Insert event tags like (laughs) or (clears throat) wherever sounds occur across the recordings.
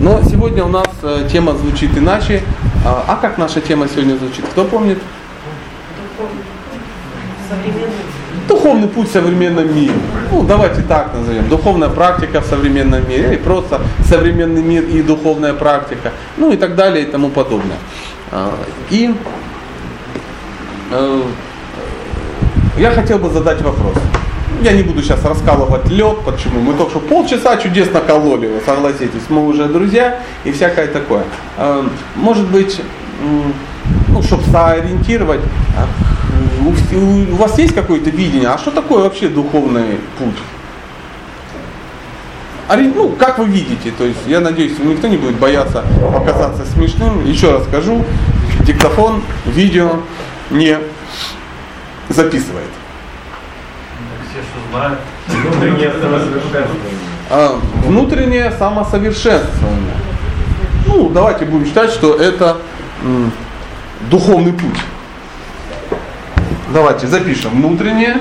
Но сегодня у нас э, тема звучит иначе. А, а как наша тема сегодня звучит? Кто помнит? Духовный путь в современном мире. Ну, давайте так назовем. Духовная практика в современном мире. Или просто современный мир и духовная практика. Ну и так далее и тому подобное. А, и э, я хотел бы задать вопрос. Я не буду сейчас раскалывать лед, почему. Мы только что полчаса чудесно кололи, вы согласитесь. Мы уже друзья и всякое такое. А, может быть, ну, чтобы соориентировать, а, у вас есть какое-то видение, а что такое вообще духовный путь? Ну, как вы видите, то есть я надеюсь, никто не будет бояться показаться смешным. Еще раз скажу, диктофон, видео не записывает. Внутреннее самосовершенствование. Внутреннее самосовершенствование. Ну, давайте будем считать, что это м, духовный путь. Давайте запишем внутреннее.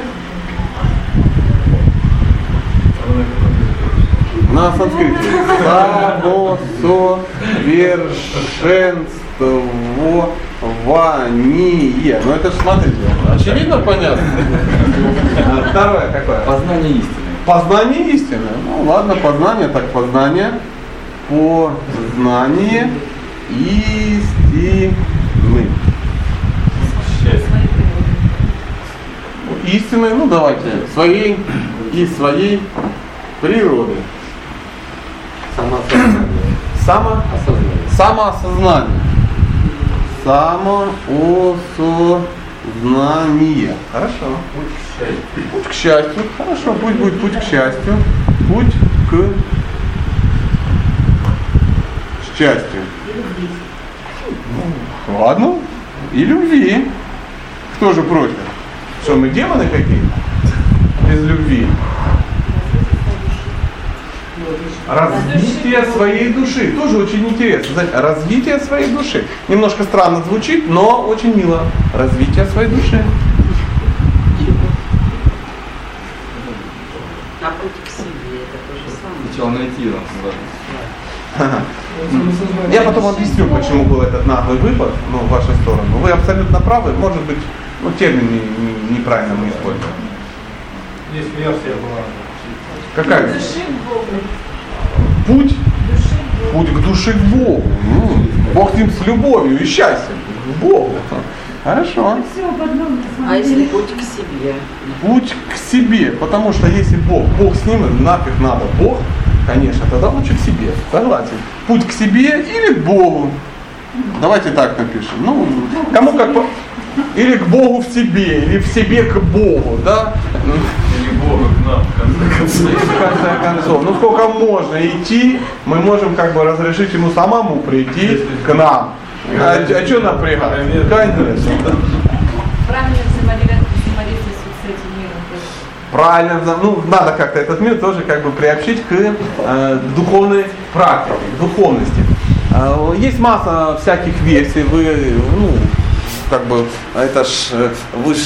На санскрите. (laughs) Самосовершенствование. Ну это же смотрите, очевидно понятно. Второе какое? Познание истины. Познание истины. Ну ладно, познание, так познание. Познание истины. истины, ну давайте, своей и своей природы. Самоосознание. Само, самоосознание. Самоосознание. Хорошо. Путь к счастью. Путь к счастью. Хорошо, путь будет путь к счастью. Путь к счастью. Ну, ладно. И любви. Кто же против? Что мы демоны какие-то? Без любви. Развитие своей души. Тоже очень интересно. Знаете, развитие своей души. Немножко странно звучит, но очень мило. Развитие своей души. А путь к себе это то же самое. Сначала найти Я потом объясню, почему был этот наглый выпад ну, в вашу сторону. Вы абсолютно правы. Может быть, ну, термин не, не, неправильно мы используем. Есть версия была. Какая? Путь? Путь к душе к Богу. Ну, Бог им с любовью и счастьем. К Богу. Хорошо. А если путь к себе? Путь к себе. Потому что если Бог, Бог с ним, нафиг надо. Бог, конечно, тогда лучше к себе. Согласен. Путь к себе или к Богу. Давайте так напишем. Ну, кому как или к Богу в себе, или в себе к Богу, да? Бога к нам, в конце концов. В конце концов. Ну сколько можно идти, мы можем как бы разрешить ему самому прийти к нам. А, а что напрягать? Конечно. Правильно взаимодействие с этим миром. Правильно, ну надо как-то этот мир тоже как бы приобщить к э, духовной практике, к духовности. Э, есть масса всяких версий, вы ну, как бы, это ж, э, вы ж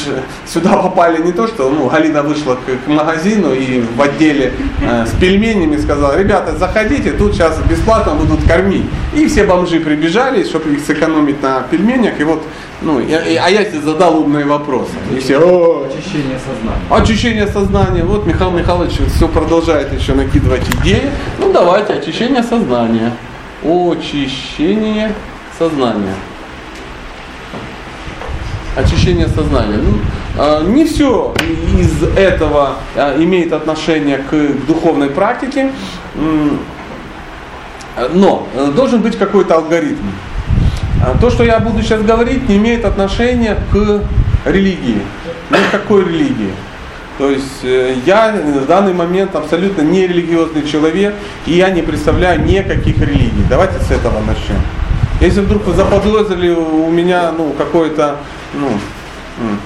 сюда попали не то, что, ну, Галина вышла к, к магазину и в отделе э, с пельменями сказала, ребята, заходите, тут сейчас бесплатно будут кормить. И все бомжи прибежали, чтобы их сэкономить на пельменях, и вот, ну, и, а я себе задал умные вопросы. И все, о, очищение сознания. Очищение сознания. Вот Михаил Михайлович все продолжает еще накидывать идеи. Ну, давайте, очищение сознания. Очищение сознания очищение сознания. Ну, а, не все из этого а, имеет отношение к духовной практике, но э, должен быть какой-то алгоритм. А, то, что я буду сейчас говорить, не имеет отношения к религии. Никакой религии. То есть э, я в данный момент абсолютно не религиозный человек, и я не представляю никаких религий. Давайте с этого начнем. Если вдруг вы заподозрили у меня ну, какое-то ну,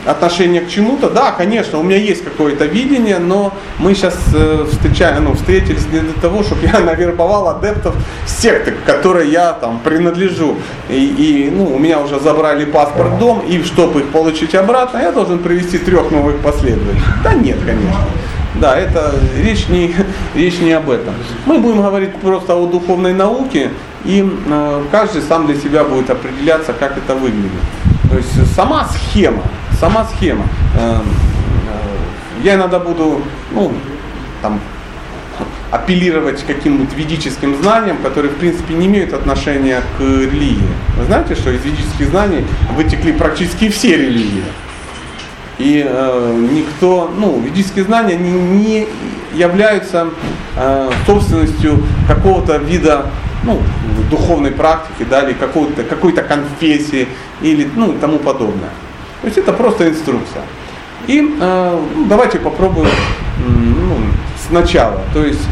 отношение к чему-то, да, конечно, у меня есть какое-то видение, но мы сейчас э, встречаем, ну, встретились не для того, чтобы я (laughs) навербовал адептов секты, к которой я там принадлежу. И, и ну, у меня уже забрали паспорт дом, и чтобы их получить обратно, я должен привести трех новых последователей. Да нет, конечно. Да, это речь не, (laughs) речь не об этом. Мы будем говорить просто о духовной науке, и э, каждый сам для себя будет определяться, как это выглядит. То есть сама схема, сама схема. Э, э, я иногда буду, ну, там, апеллировать каким-нибудь ведическим знаниям, которые в принципе не имеют отношения к религии. Вы знаете, что из ведических знаний вытекли практически все религии. И э, никто, ну, ведические знания не, не являются э, собственностью какого-то вида ну, духовной практики, да, или какой-то, какой-то конфессии, или ну, тому подобное. То есть это просто инструкция. И э, ну, давайте попробуем ну, сначала. То есть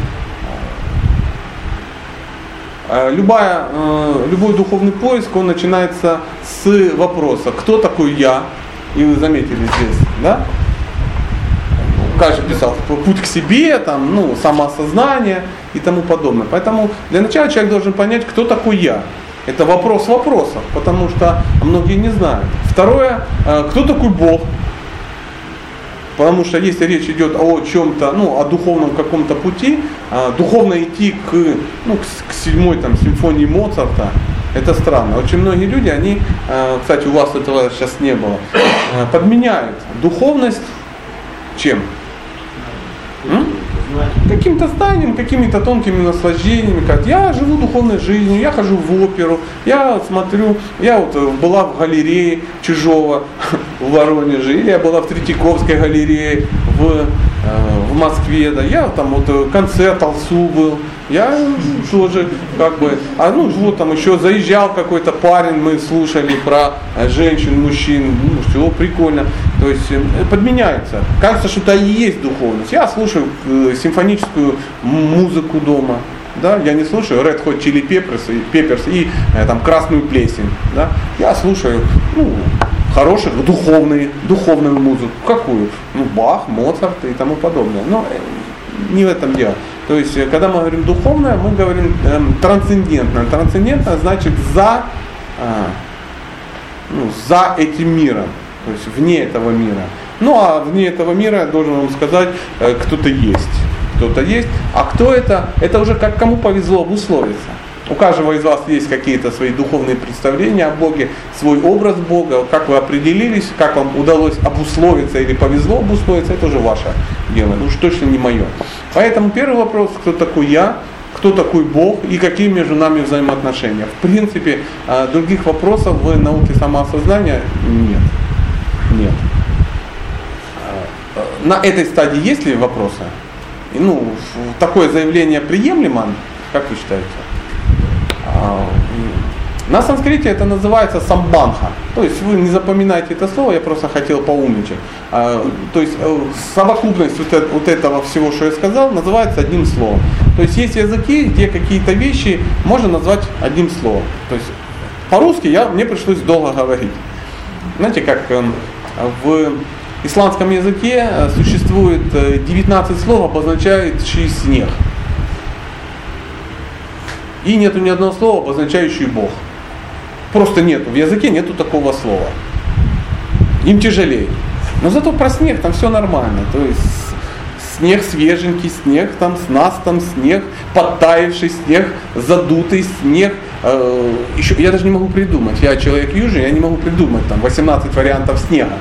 э, любая, э, любой духовный поиск, он начинается с вопроса, кто такой я, и вы заметили здесь, да? Каждый писал путь к себе, там, ну, самоосознание и тому подобное. Поэтому для начала человек должен понять, кто такой я. Это вопрос вопросов, потому что многие не знают. Второе, э, кто такой Бог? Потому что если речь идет о чем-то, ну, о духовном каком-то пути, э, духовно идти к, ну, к, седьмой там, симфонии Моцарта, это странно. Очень многие люди, они, э, кстати, у вас этого сейчас не было, э, подменяют духовность чем? Каким-то знанием, какими-то тонкими наслаждениями, как я живу духовной жизнью, я хожу в оперу, я смотрю, я вот э, была в галерее Чижова (laughs) в Воронеже, или я была в Третьяковской галерее в в Москве, да, я там вот э, концерт Алсу был, я тоже как бы, а ну вот там еще заезжал какой-то парень, мы слушали про э, женщин, мужчин, ну все прикольно, то есть э, подменяется. Кажется, что это и есть духовность. Я слушаю симфоническую музыку дома, да, я не слушаю Red Hot Chili Peppers и, Peppers и там красную плесень, да, я слушаю, ну, хороших, духовные, духовную музыку. Какую? Ну, Бах, Моцарт и тому подобное. Но э, не в этом дело. То есть, э, когда мы говорим духовное, мы говорим эм, трансцендентное. Трансцендентное значит за, э, ну, за этим миром, то есть вне этого мира. Ну а вне этого мира, я должен вам сказать, э, кто-то есть. Кто-то есть. А кто это? Это уже как кому повезло обусловиться. У каждого из вас есть какие-то свои духовные представления о Боге, свой образ Бога, как вы определились, как вам удалось обусловиться или повезло обусловиться, это уже ваше дело, ну уж точно не мое. Поэтому первый вопрос, кто такой я, кто такой Бог и какие между нами взаимоотношения. В принципе, а, других вопросов в науке самоосознания нет. Нет. А, на этой стадии есть ли вопросы? Ну, такое заявление приемлемо, как вы считаете? А, на санскрите это называется самбанха. То есть вы не запоминаете это слово, я просто хотел поумничать. А, то есть э, совокупность вот этого всего, что я сказал, называется одним словом. То есть есть языки, где какие-то вещи можно назвать одним словом. То есть по-русски я, мне пришлось долго говорить. Знаете, как эм, в исландском языке э, существует 19 э, слов, обозначающие снег. И нету ни одного слова, обозначающего Бог. Просто нету. В языке нету такого слова. Им тяжелее. Но зато про снег там все нормально. То есть снег свеженький, снег там с нас там снег, подтаявший снег, задутый снег. Э, еще, я даже не могу придумать. Я человек южный, я не могу придумать там 18 вариантов снега.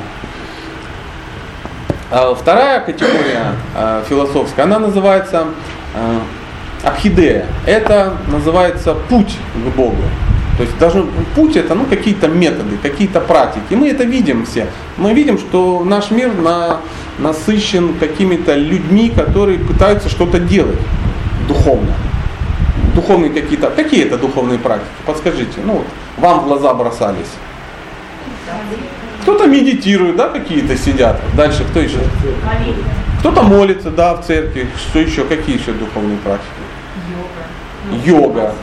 А вторая категория э, философская, она называется э, Абхидея – это называется путь к Богу. То есть даже путь это ну, какие-то методы, какие-то практики. И мы это видим все. Мы видим, что наш мир на, насыщен какими-то людьми, которые пытаются что-то делать духовно. Духовные какие-то. Какие это духовные практики? Подскажите. Ну вот, вам в глаза бросались. Кто-то медитирует, да, какие-то сидят. Дальше кто еще? Кто-то молится, да, в церкви. Что еще? Какие еще духовные практики? йога.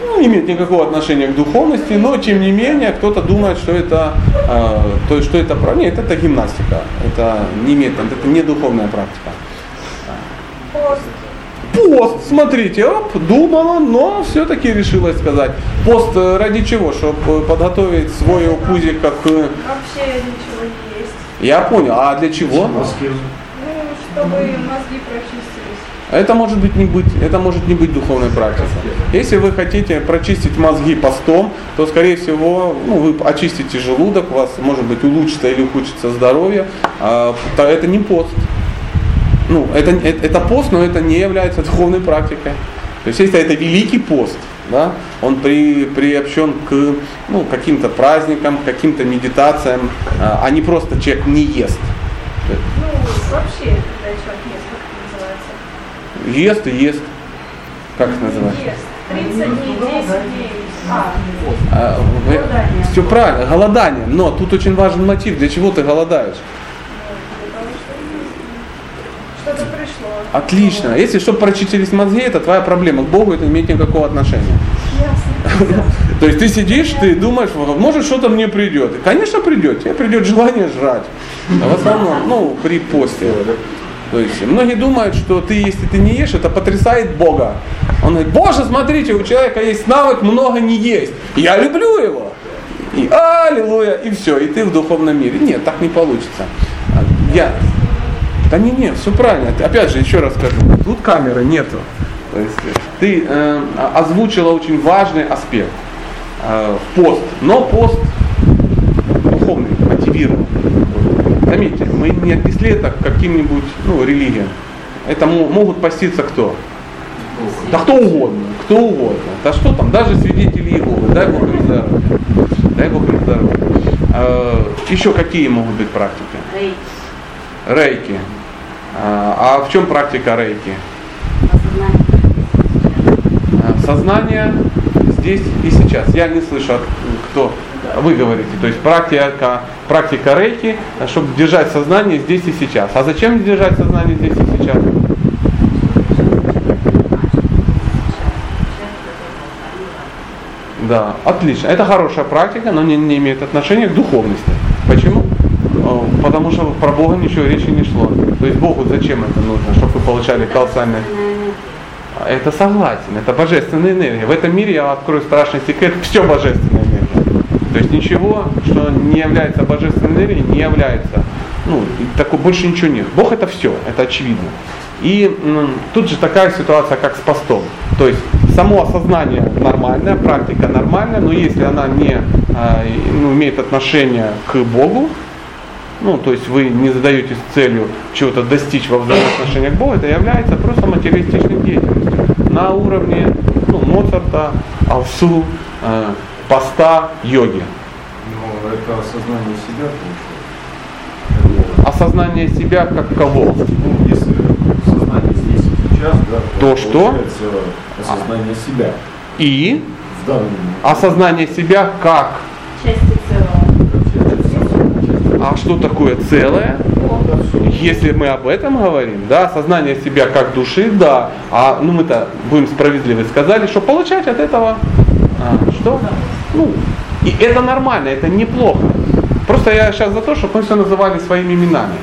Ну, не имеет никакого отношения к духовности, но тем не менее кто-то думает, что это, э, то, что это, нет, это гимнастика, это не имеет, это не духовная практика. Пост. Смотрите, оп, думала, но все-таки решила сказать. Пост э, ради чего? Чтобы подготовить свой пузик как... Вообще ничего не есть. Я понял, а для чего? чтобы мозги прочистились. Это может быть не быть, это может не быть духовной практикой. Если вы хотите прочистить мозги постом, то скорее всего ну, вы очистите желудок, у вас может быть улучшится или ухудшится здоровье, а, то это не пост. Ну, это, это, это пост, но это не является духовной практикой. То есть если это великий пост, да, он при, приобщен к ну, каким-то праздникам, каким-то медитациям, а, а не просто человек не ест. Ну, вообще, когда человек ест, как это называется? Ест и ест. Как это называется? Ест. 30 дней, 10 дней. А, А, Голодание. Все правильно, голодание. Но тут очень важен мотив, для чего ты голодаешь. Что что-то пришло. Отлично. Если чтобы прочистились мозги, это твоя проблема. К Богу это не имеет никакого отношения. Ясно. (laughs) То есть ты сидишь, ты думаешь, может что-то мне придет. И, конечно, придет. Тебе придет желание жрать. А в основном, ну, при посте. То есть многие думают, что ты, если ты не ешь, это потрясает Бога. Он говорит, Боже, смотрите, у человека есть навык много не есть. Я люблю его. И аллилуйя, и все, и ты в духовном мире. Нет, так не получится. Я, да не, не, все правильно. Опять же, еще раз скажу, тут камеры нету. То есть э, ты э, озвучила очень важный аспект. Э, пост, но пост духовный, мотивированный. Заметьте, мы не отнесли это к каким-нибудь ну, религиям. Это мо- могут поститься кто? Да кто угодно, кто угодно. Да что там, даже свидетели Иеговы, дай Бог им здоровья. Дай Бог им здоровья. Э, еще какие могут быть практики? Рейки. Рейки. А в чем практика рейки? Сознание здесь и сейчас. Я не слышу, кто вы говорите. То есть практика, практика рейки, чтобы держать сознание здесь и сейчас. А зачем держать сознание здесь и сейчас? Да, отлично. Это хорошая практика, но не, не имеет отношения к духовности. Почему? Потому что про Бога ничего речи не шло. То есть Богу зачем это нужно, чтобы вы получали колоссальные это согласен, это божественная энергия. В этом мире я открою страшный секрет, все божественная энергия. То есть ничего, что не является божественной энергией, не является, ну, такой, больше ничего нет. Бог это все, это очевидно. И м, тут же такая ситуация, как с постом. То есть само осознание нормальное, практика нормальная, но если она не а, ну, имеет отношение к Богу, ну, то есть вы не задаетесь целью чего-то достичь во взаимоотношениях к Богу, это является просто материалистичной деятельностью на уровне ну, Моцарта, Алсу, э, поста, йоги. Но это осознание себя получается. Осознание себя как кого? Ну, если сознание здесь и сейчас, да, То что? получается осознание себя И в данный момент. осознание себя как. Части целого. А что такое целое? Если мы об этом говорим, да, осознание себя как души, да. А ну мы-то будем справедливы, сказали, что получать от этого а, что? Ну, и это нормально, это неплохо. Просто я сейчас за то, чтобы мы все называли своими именами.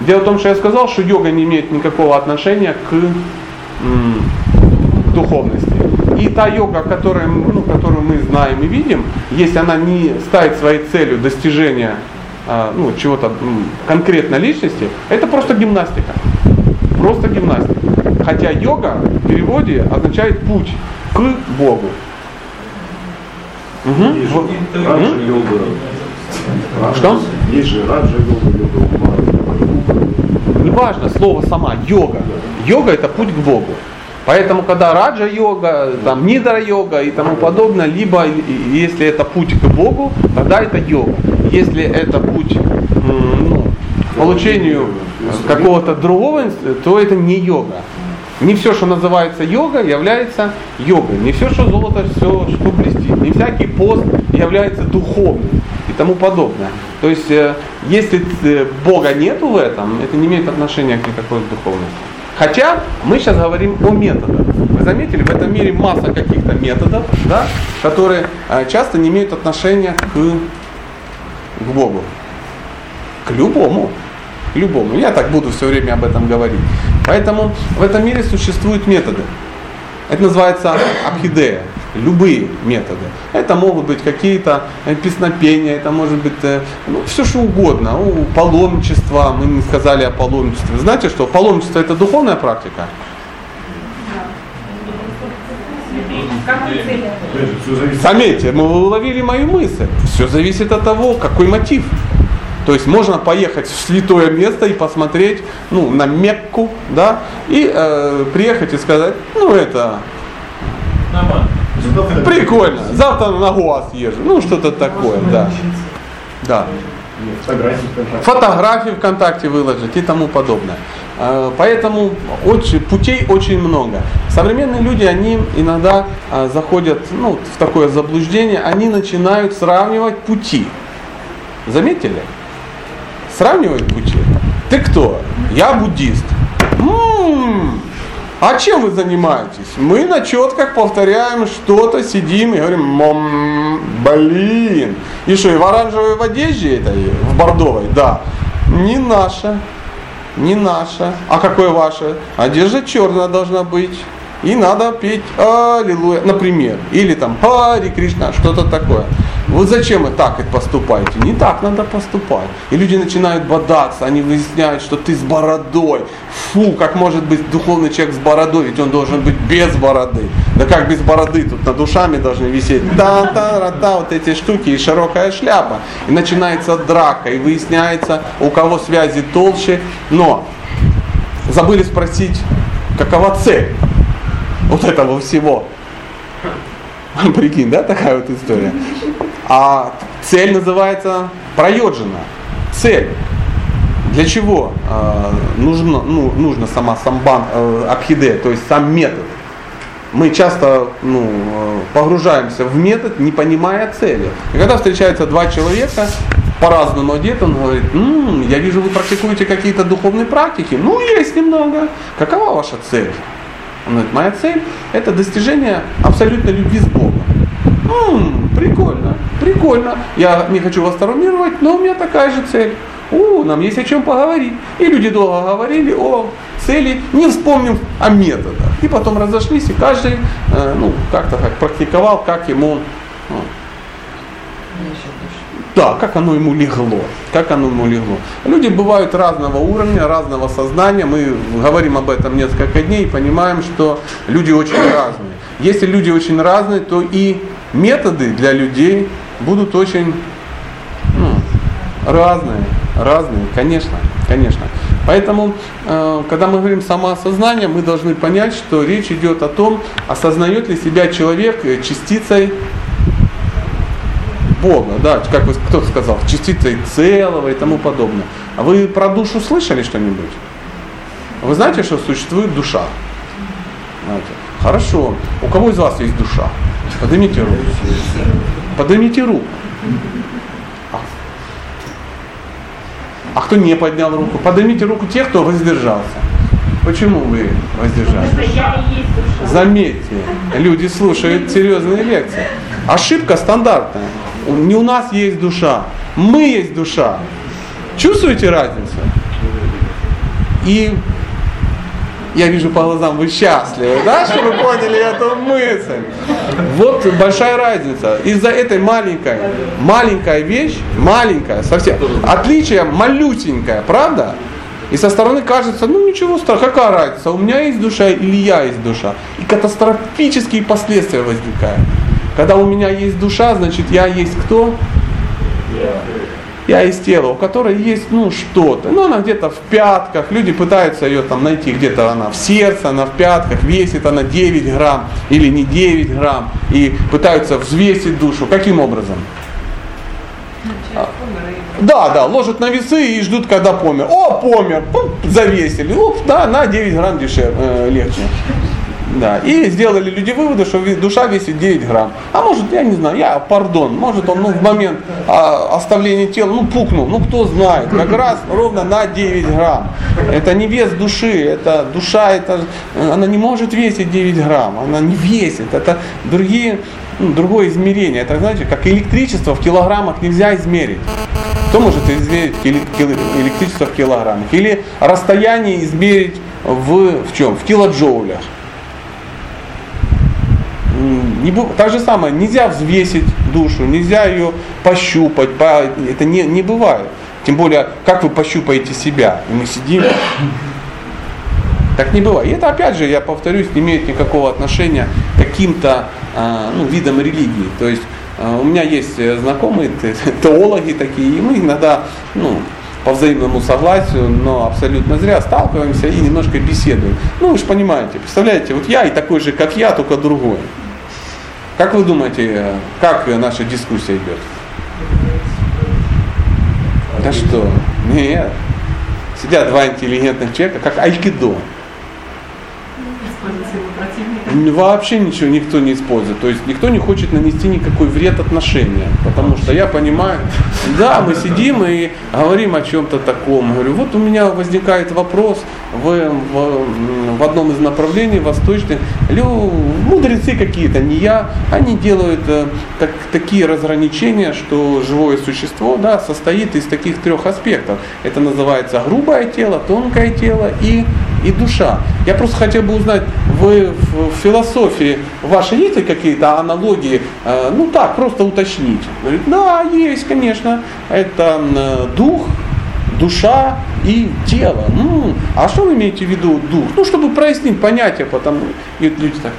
Дело в том, что я сказал, что йога не имеет никакого отношения к, м, духовности. И та йога, которую, ну, которую мы знаем и видим, если она не ставит своей целью достижения ну, чего-то м, конкретной личности, это просто гимнастика. Просто гимнастика. Хотя йога в переводе означает путь к Богу. Мгм. Есть Вот. раджа йога. Что? Есть же раджа йога, йога ума. Неважно слово сама, йога. Йога это путь к Богу. Поэтому, когда раджа йога, там нидра йога и тому подобное, либо если это путь к Богу, тогда это йога. Если это путь ну, к получению какого-то другого, то это не йога. Не все, что называется йога, является йогой. Не все, что золото, все, что блестит. Не всякий пост является духовным и тому подобное. То есть, э, если э, Бога нету в этом, это не имеет отношения к никакой духовности. Хотя мы сейчас говорим о методах. Вы заметили, в этом мире масса каких-то методов, да, которые э, часто не имеют отношения к, к Богу. К любому. К любому. Я так буду все время об этом говорить. Поэтому в этом мире существуют методы. Это называется абхидея. Любые методы. Это могут быть какие-то э, песнопения, это может быть э, ну, все что угодно. У паломничества, мы не сказали о паломничестве. Знаете что, паломничество это духовная практика? Заметьте, мы уловили мою мысль. Все зависит от того, какой мотив. То есть можно поехать в святое место и посмотреть ну, на Мекку, да, и э, приехать и сказать, ну это прикольно, завтра на Гоа съезжу, ну что-то такое, да. Да. Фотографии ВКонтакте. Фотографии ВКонтакте выложить и тому подобное. Э, поэтому очень, путей очень много. Современные люди, они иногда э, заходят ну, в такое заблуждение, они начинают сравнивать пути. Заметили? Сравнивают пути. Ты кто? Я буддист. М-м-м. А чем вы занимаетесь? Мы на четках повторяем что-то, сидим и говорим, мом, блин. И что, и в оранжевой в одежде этой, в бордовой? Да. Не наша. Не наша. А какое ваше? Одежда черная должна быть. И надо петь Аллилуйя, например. Или там Хари Кришна, что-то такое. Вот зачем вы так и поступаете? Не так надо поступать. И люди начинают бодаться, они выясняют, что ты с бородой. Фу, как может быть духовный человек с бородой, ведь он должен быть без бороды. Да как без бороды, тут над душами должны висеть та та та вот эти штуки и широкая шляпа. И начинается драка, и выясняется, у кого связи толще. Но забыли спросить, какова цель вот этого всего. (laughs) Прикинь, да, такая вот история. А цель называется проеджена. Цель. Для чего э, нужно, ну, нужно сама самбан, э, абхиде, то есть сам метод? Мы часто ну, э, погружаемся в метод, не понимая цели. И когда встречаются два человека, по-разному одет, он говорит, м-м, я вижу, вы практикуете какие-то духовные практики. Ну, есть немного. Какова ваша цель? Он говорит, моя цель – это достижение абсолютной любви с Богом. М-м, прикольно, прикольно. Я не хочу вас травмировать, но у меня такая же цель. У, нам есть о чем поговорить. И люди долго говорили о цели, не вспомнив о методах. И потом разошлись, и каждый э, ну, как-то как практиковал, как ему ну, да, как оно ему легло. Как оно ему легло. Люди бывают разного уровня, разного сознания. Мы говорим об этом несколько дней и понимаем, что люди очень разные. Если люди очень разные, то и методы для людей будут очень ну, разные. Разные, конечно, конечно. Поэтому, э, когда мы говорим самоосознание, мы должны понять, что речь идет о том, осознает ли себя человек частицей Бога, да, как вы, кто-то сказал, частицей целого и тому подобное. А вы про душу слышали что-нибудь? Вы знаете, что существует душа? Знаете. Хорошо. У кого из вас есть душа? Поднимите руку. Поднимите руку. А. а кто не поднял руку? Поднимите руку тех, кто воздержался. Почему вы воздержались? Заметьте, люди слушают серьезные лекции. Ошибка стандартная. Не у нас есть душа, мы есть душа. Чувствуете разницу? И я вижу по глазам, вы счастливы, да, что вы поняли эту мысль. Вот большая разница. Из-за этой маленькой, маленькая вещь, маленькая, совсем, отличие малютенькое, правда? И со стороны кажется, ну ничего страшного, какая разница, у меня есть душа или я есть душа. И катастрофические последствия возникают. Когда у меня есть душа, значит я есть кто? Я есть тело, у которой есть ну что-то. Ну она где-то в пятках, люди пытаются ее там найти, где-то она в сердце, она в пятках, весит она 9 грамм или не 9 грамм. И пытаются взвесить душу. Каким образом? Да, да, ложат на весы и ждут, когда помер. О, помер, Пум, завесили. Уп, да, на 9 грамм дешевле, э, легче. Да. И сделали люди выводы, что душа весит 9 грамм. А может, я не знаю, я, пардон, может он ну, в момент а, оставления тела, ну пукнул, ну кто знает, как раз ровно на 9 грамм. Это не вес души, это душа, это, она не может весить 9 грамм, она не весит, это другие, ну, другое измерение. Это знаете, как электричество в килограммах нельзя измерить. Кто может измерить электричество в килограммах? Или расстояние измерить в, в чем? В килоджоулях Не, так же самое, нельзя взвесить душу, нельзя ее пощупать, по- это не, не бывает. Тем более, как вы пощупаете себя? И мы сидим, так не бывает. И это, опять же, я повторюсь, не имеет никакого отношения к каким-то а, ну, видам религии. То есть а, у меня есть э, знакомые те- (laughs) теологи такие, и мы иногда ну, по взаимному согласию, но абсолютно зря сталкиваемся и немножко беседуем. Ну, вы же понимаете, представляете, вот я и такой же, как я, только другой. Как вы думаете, э, как наша дискуссия идет? Да что? Нет. Сидят два интеллигентных человека, как айкидо. Вообще ничего никто не использует. То есть никто не хочет нанести никакой вред отношениям. Потому что я понимаю, (laughs) да, мы сидим и говорим о чем-то таком. Говорю, вот у меня возникает вопрос в, в, в одном из направлений восточных. Лю, мудрецы какие-то, не я, они делают э, так, такие разграничения, что живое существо да, состоит из таких трех аспектов. Это называется грубое тело, тонкое тело и, и душа. Я просто хотел бы узнать, вы в, философии вашей есть ли какие-то аналогии? Э, ну так, просто уточнить. Говорит, да, есть, конечно. Это э, дух, душа и тело. Ну, а что вы имеете в виду дух? Ну, чтобы прояснить понятие, потому люди так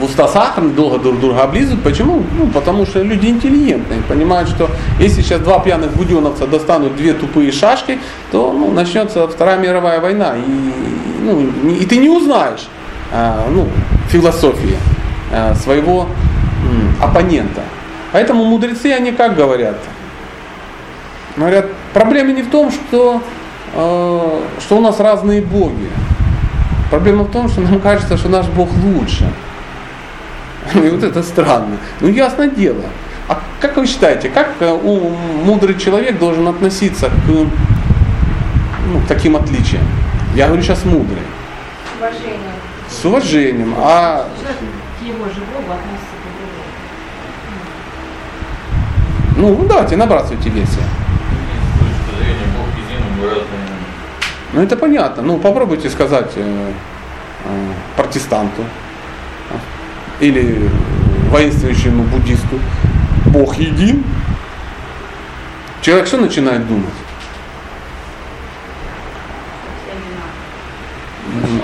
уста сахарные, долго друг друга облизывают. Почему? Ну, потому что люди интеллигентные, понимают, что если сейчас два пьяных буденовца достанут две тупые шашки, то ну, начнется Вторая мировая война. И, ну, и ты не узнаешь а, ну, философии а, своего м, оппонента. Поэтому мудрецы, они как говорят? Говорят, проблема не в том, что, э, что у нас разные боги. Проблема в том, что нам кажется, что наш Бог лучше. (laughs) И вот это странно. Ну, ясно дело. А как вы считаете, как э, у мудрый человек должен относиться к, ну, к таким отличиям? Я говорю сейчас мудрый. Уважение. С уважением. А К его же Богу относится к другому. ну давайте набрасывайте. С разные. Ну это понятно. Ну попробуйте сказать э, э, протестанту или воинствующему буддисту, Бог един. Человек что начинает думать?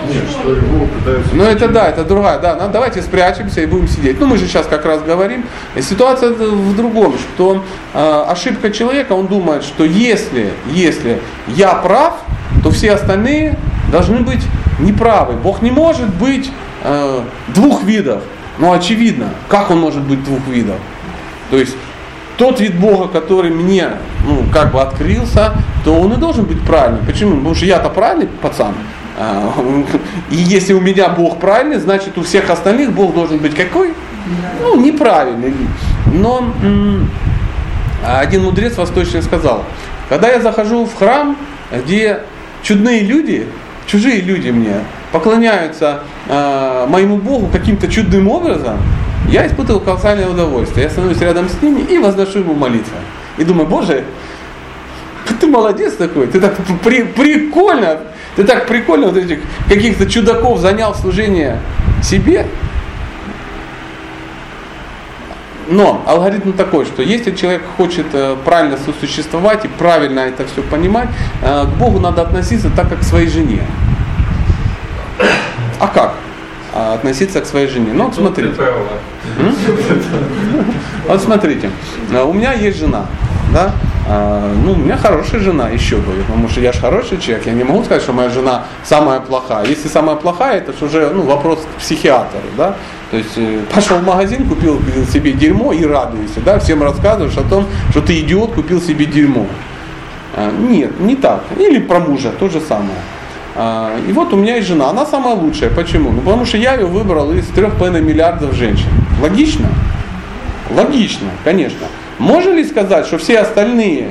Нет, что его пытаются... Ну это да, это другая, да, ну, давайте спрячемся и будем сидеть. Ну мы же сейчас как раз говорим. И Ситуация в другом, что э, ошибка человека, он думает, что если, если я прав, то все остальные должны быть неправы. Бог не может быть э, двух видов. Ну очевидно, как он может быть двух видов? То есть тот вид Бога, который мне ну, как бы открылся, то он и должен быть правильным. Почему? Потому что я-то правильный пацан. А, (laughs) И если у меня Бог правильный, значит у всех остальных Бог должен быть какой? Ну, неправильный. Но один мудрец восточный сказал, когда я захожу в храм, где чудные люди, чужие люди мне поклоняются э, моему Богу каким-то чудным образом, я испытываю колоссальное удовольствие. Я становлюсь рядом с ними и возношу ему молитву. И думаю, Боже, ты молодец такой, ты так при- прикольно, ты так прикольно вот этих каких-то чудаков занял служение себе. Но алгоритм такой, что если человек хочет э, правильно сосуществовать и правильно это все понимать, э, к Богу надо относиться так, как к своей жене. А как? А, относиться к своей жене. Ну, вот смотрите. Вот смотрите, э, у меня есть жена, да, А, ну, у меня хорошая жена еще бы, потому что я же хороший человек, я не могу сказать, что моя жена самая плохая. Если самая плохая, это же уже ну, вопрос к психиатру, да. То есть э, пошел в магазин, купил себе дерьмо и радуешься, да, всем рассказываешь о том, что ты идиот, купил себе дерьмо. А, Нет, не так. Или про мужа, то же самое. А, И вот у меня есть жена, она самая лучшая. Почему? Ну, потому что я ее выбрал из 3,5 миллиардов женщин. Логично? Логично, конечно. Можно ли сказать, что все остальные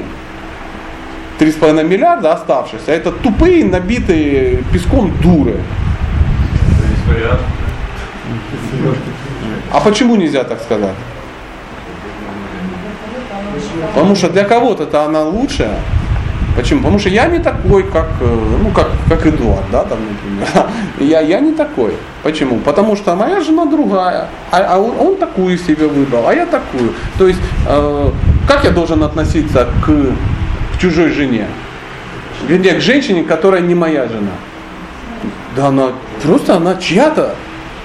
3,5 миллиарда оставшиеся, это тупые, набитые песком дуры? А почему нельзя так сказать? Потому что для кого-то-то она лучшая, Почему? Потому что я не такой, как, э, ну, как, как Эдуард, да, там, например. (laughs) Я, я не такой. Почему? Потому что моя жена другая, а, а он, он такую себе выбрал, а я такую. То есть, э, как я должен относиться к, к чужой жене? Вернее, к женщине, которая не моя жена. Да она, просто она чья-то,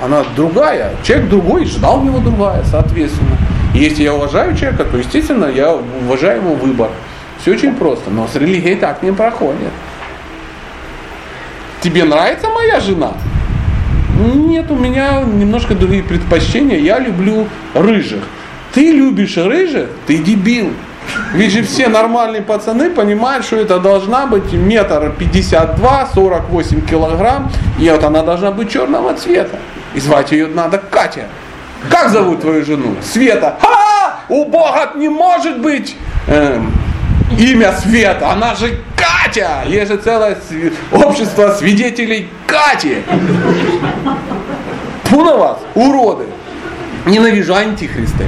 она другая. Человек другой, ждал у него другая, соответственно. Если я уважаю человека, то, естественно, я уважаю его выбор. Все очень просто, но с религией так не проходит. Тебе нравится моя жена? Нет, у меня немножко другие предпочтения. Я люблю рыжих. Ты любишь рыжих? Ты дебил. Ведь же все нормальные пацаны понимают, что это должна быть метр пятьдесят два, сорок восемь килограмм, и вот она должна быть черного цвета. И звать ее надо Катя. Как зовут твою жену? Света. Ха! У Бога не может быть эм, имя Света, она же Катя! Есть же целое общество свидетелей Кати. Фу на вас, уроды. Ненавижу антихристы.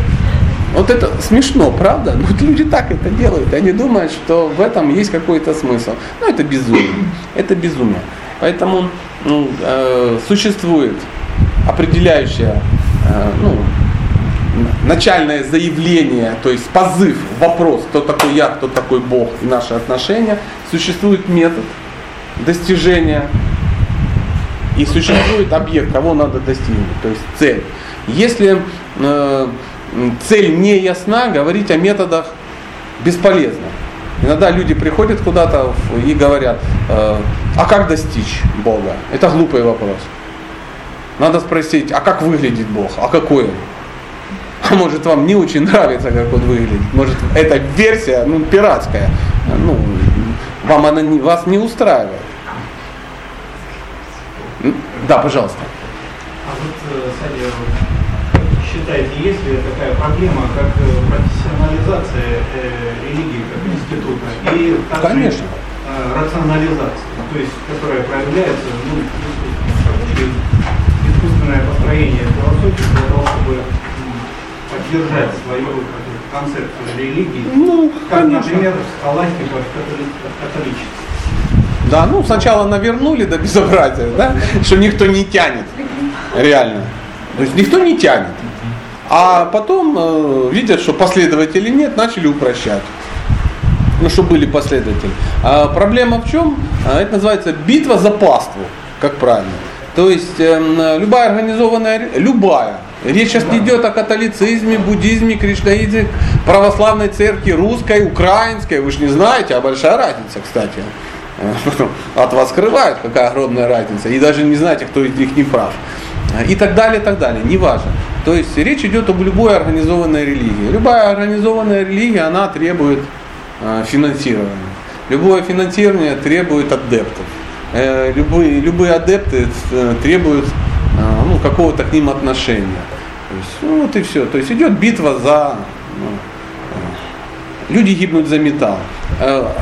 Вот это смешно, правда? Но вот люди так это делают. Они думают, что в этом есть какой-то смысл. Но это безумие. Это безумие. Поэтому ну, э, существует определяющая э, ну, начальное заявление, то есть позыв, вопрос, кто такой я, кто такой Бог и наши отношения, существует метод достижения и существует объект, кого надо достигнуть, то есть цель. Если э, цель не ясна, говорить о методах бесполезно. Иногда люди приходят куда-то и говорят, э, а как достичь Бога? Это глупый вопрос. Надо спросить, а как выглядит Бог? А какой он? А может вам не очень нравится, как он выглядит. Может эта версия, ну, пиратская. Ну, вам она не, вас не устраивает. Да, пожалуйста. А вот, э, Садя, считаете, есть ли такая проблема, как э, профессионализация э, религии как института и также, Конечно. Рационализация, то есть которая проявляется ну, через искусственное построение философии для того, чтобы поддержать свою концепцию религии, ну, как, конечно. например, схоластика в католичестве. Да, ну сначала навернули до безобразия, да, что никто не тянет, реально. То есть никто не тянет. А потом э, видят, что последователей нет, начали упрощать. Ну, что были последователи. А проблема в чем? А, это называется битва за паству, как правильно. То есть э, любая организованная, любая, речь сейчас не идет о католицизме, буддизме, кришнаизме, православной церкви, русской, украинской, вы же не знаете, а большая разница, кстати. (laughs) От вас скрывают, какая огромная разница, и даже не знаете, кто из них не прав. И так далее, и так далее, неважно. То есть речь идет об любой организованной религии. Любая организованная религия, она требует э, финансирования. Любое финансирование требует адептов. Э, любые, любые адепты э, требуют э, ну, какого-то к ним отношения. То есть, ну, вот и все. То есть идет битва за... Ну, люди гибнут за металл.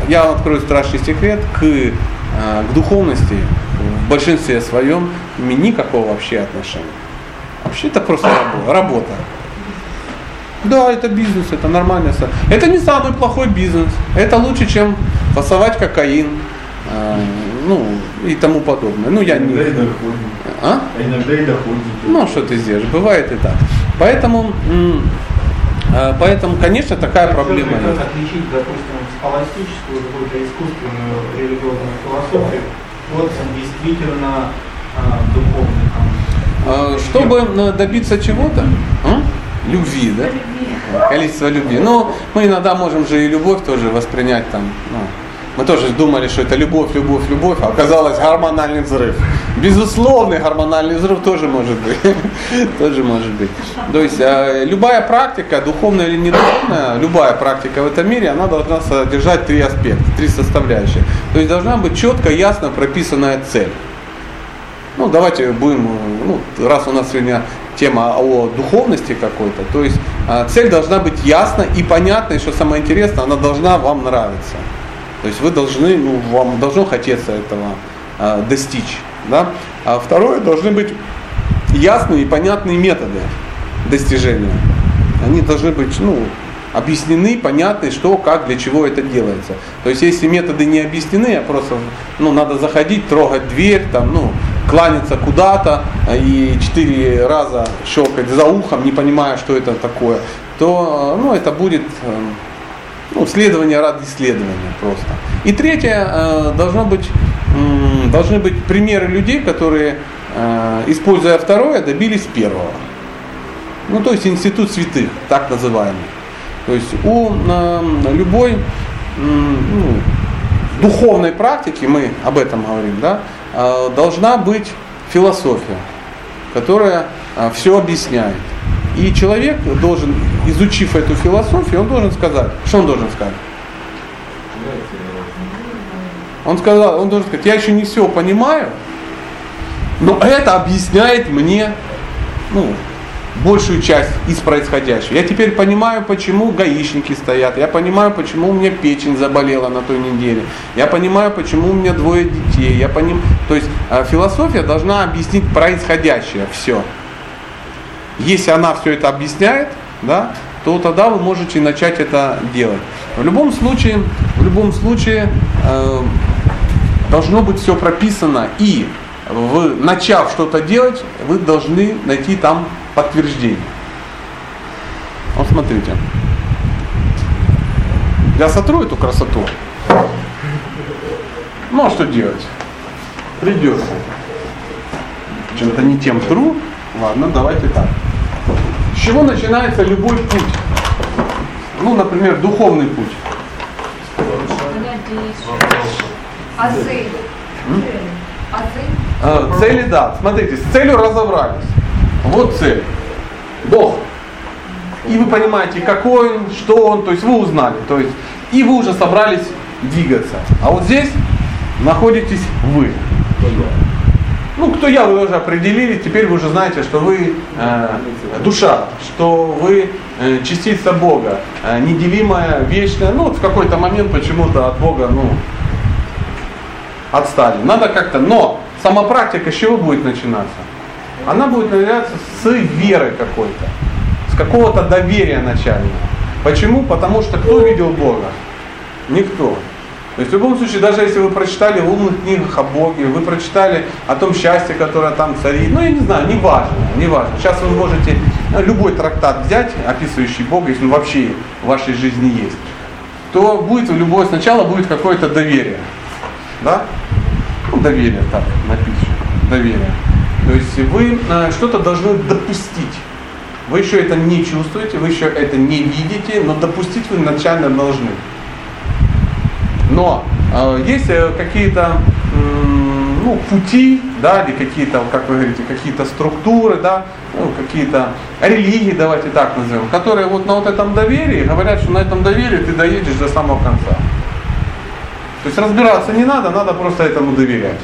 Я вам открою страшный секрет. К, к духовности в большинстве своем никакого вообще отношения. Вообще это просто работа. работа. Да, это бизнес, это нормально. Это не самый плохой бизнес. Это лучше, чем фасовать кокаин, ну и тому подобное. Ну я не. Иногда и доходит. А? А иногда и доходит. Ну что ты сделаешь, бывает и так. Поэтому, э, поэтому, конечно, такая проблема Как есть. отличить, допустим, схоластическую, какую-то искусственную религиозную философию от действительно а, Э, Чтобы э, добиться чего-то, м? любви, да? Количество любви. Ну, мы иногда можем же и любовь тоже воспринять там. ну, мы тоже думали, что это любовь, любовь, любовь, а оказалось гормональный взрыв. Безусловный гормональный взрыв тоже может быть. (laughs) тоже может быть. То есть э, любая практика, духовная или недуховная, любая практика в этом мире, она должна содержать три аспекта, три составляющие. То есть должна быть четко, ясно прописанная цель. Ну, давайте будем, ну, раз у нас сегодня тема о духовности какой-то, то есть э, цель должна быть ясна и понятна, и что самое интересное, она должна вам нравиться. То есть вы должны, ну, вам должно хотеться этого э, достичь. Да? А второе, должны быть ясные и понятные методы достижения. Они должны быть, ну, объяснены, понятны, что, как, для чего это делается. То есть если методы не объяснены, а просто ну, надо заходить, трогать дверь, там, ну, кланяться куда-то и четыре раза щелкать за ухом, не понимая, что это такое, то ну, это будет ну, следование ради исследования просто. И третье, э, должно быть, должны быть примеры людей, которые, э, используя второе, добились первого. Ну, то есть институт святых, так называемый. То есть у любой ну, духовной практики, мы об этом говорим, да, э, должна быть философия, которая все объясняет. И человек должен, изучив эту философию, он должен сказать, что он должен сказать? Он сказал, он должен сказать, я еще не все понимаю, но это объясняет мне ну, большую часть из происходящего. Я теперь понимаю, почему гаишники стоят. Я понимаю, почему у меня печень заболела на той неделе. Я понимаю, почему у меня двое детей. Я поним... То есть э, философия должна объяснить происходящее все. Если она все это объясняет, да, то тогда вы можете начать это делать. В любом случае, в любом случае э, должно быть все прописано и вы, начав что-то делать, вы должны найти там подтверждение. Вот смотрите. Я сотру эту красоту. Ну а что делать? Придется. Чем-то не тем тру. Ладно, давайте так. С чего начинается любой путь? Ну, например, духовный путь. А цель? А цель? Цели, да. Смотрите, с целью разобрались. Вот цель. Бог. И вы понимаете, какой он, что он, то есть вы узнали. То есть, и вы уже собрались двигаться. А вот здесь находитесь вы. Ну, кто я, вы уже определили, теперь вы уже знаете, что вы э, душа, что вы э, частица Бога, э, неделимая, вечная. Ну, вот в какой-то момент почему-то от Бога, ну, отстали. Надо как-то, но сама практика с чего будет начинаться? Она будет начинаться с веры какой-то, с какого-то доверия начального. Почему? Потому что кто видел Бога? Никто. То есть в любом случае, даже если вы прочитали в умных книгах о Боге, вы прочитали о том счастье, которое там царит, ну я не знаю, не важно, не важно. Сейчас вы можете ну, любой трактат взять, описывающий Бога, если он вообще в вашей жизни есть, то будет в любое, сначала будет какое-то доверие. Да? Ну, доверие так напишем. Доверие. То есть вы э, что-то должны допустить. Вы еще это не чувствуете, вы еще это не видите, но допустить вы начально должны. Но э, есть э, какие-то э, ну, пути, да, или какие-то, как вы говорите, какие-то структуры, да, ну, какие-то религии, давайте так назовем, которые вот на вот этом доверии говорят, что на этом доверии ты доедешь до самого конца. То есть разбираться не надо, надо просто этому доверять.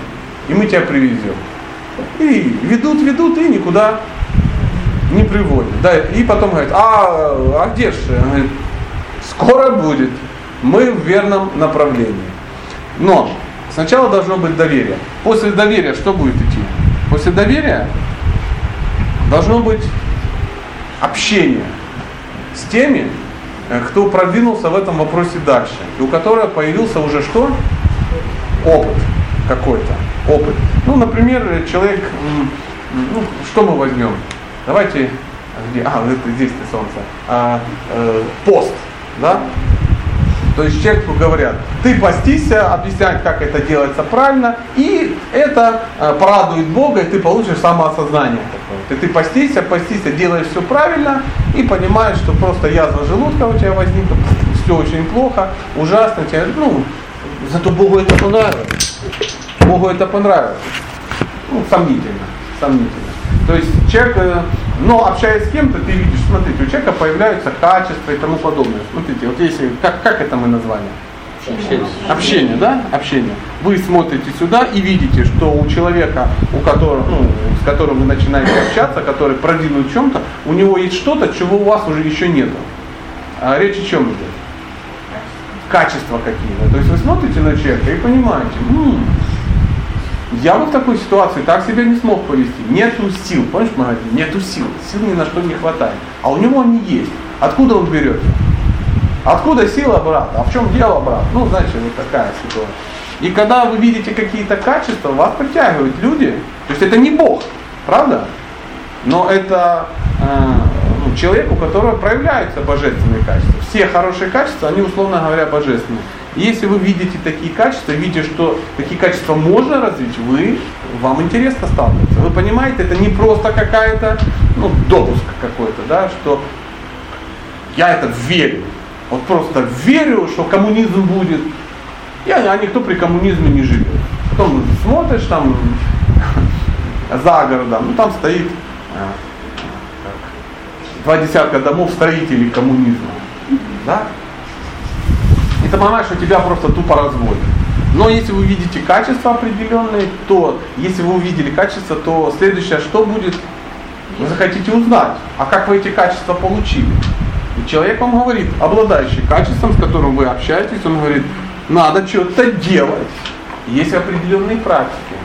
И мы тебя привезем. И ведут, ведут, и никуда не приводят. Да, и потом говорят, а, а где же? Скоро будет мы в верном направлении. Но сначала должно быть доверие. После доверия что будет идти? После доверия должно быть общение с теми, э, кто продвинулся в этом вопросе дальше, и у которого появился уже что? Опыт какой-то. Опыт. Ну, например, человек, ну, что мы возьмем? Давайте, где? А, это здесь солнце. А, э, пост, да? То есть человеку говорят, ты постися, объяснять, как это делается правильно, и это э, порадует Бога, и ты получишь самоосознание такое. Ты, ты постися, постися, делаешь все правильно, и понимаешь, что просто язва желудка у тебя возникла, все очень плохо, ужасно, тебе, ну, зато Богу это понравилось. Богу это понравилось. Ну, сомнительно, сомнительно. То есть человек, э, но общаясь с кем-то, ты видишь, смотрите, у человека появляются качества и тому подобное. Смотрите, вот если, как, как это мы назвали? Общение. Общение, да? Общение. Вы смотрите сюда и видите, что у человека, у которого, ну, с которым вы начинаете общаться, который продвинут в чем-то, у него есть что-то, чего у вас уже еще нет. А речь о чем идет? Качества какие-то. То есть вы смотрите на человека и понимаете, м-м, я вот в такой ситуации так себя не смог повести. Нету сил, помнишь, говорили, нету сил, сил ни на что не хватает. А у него они есть. Откуда он берется? Откуда сила брат? А в чем дело брат? Ну, значит, вот такая ситуация. И когда вы видите какие-то качества, вас притягивают люди. То есть это не Бог, правда? Но это э, ну, человек, у которого проявляются божественные качества. Все хорошие качества, они, условно говоря, божественные. Если вы видите такие качества, видите, что такие качества можно развить, вы, вам интересно сталкиваться. Вы понимаете, это не просто какая-то, ну, допуск какой-то, да, что я это верю. Вот просто верю, что коммунизм будет. И, а никто при коммунизме не живет. Потом смотришь там (laughs) за городом, ну там стоит а, два десятка домов строителей коммунизма. Да? И ты понимаешь, что тебя просто тупо разводят. Но если вы видите качества определенные, то если вы увидели качество, то следующее, что будет, вы захотите узнать, а как вы эти качества получили. И человек вам говорит, обладающий качеством, с которым вы общаетесь, он говорит, надо что-то делать. Есть определенные практики.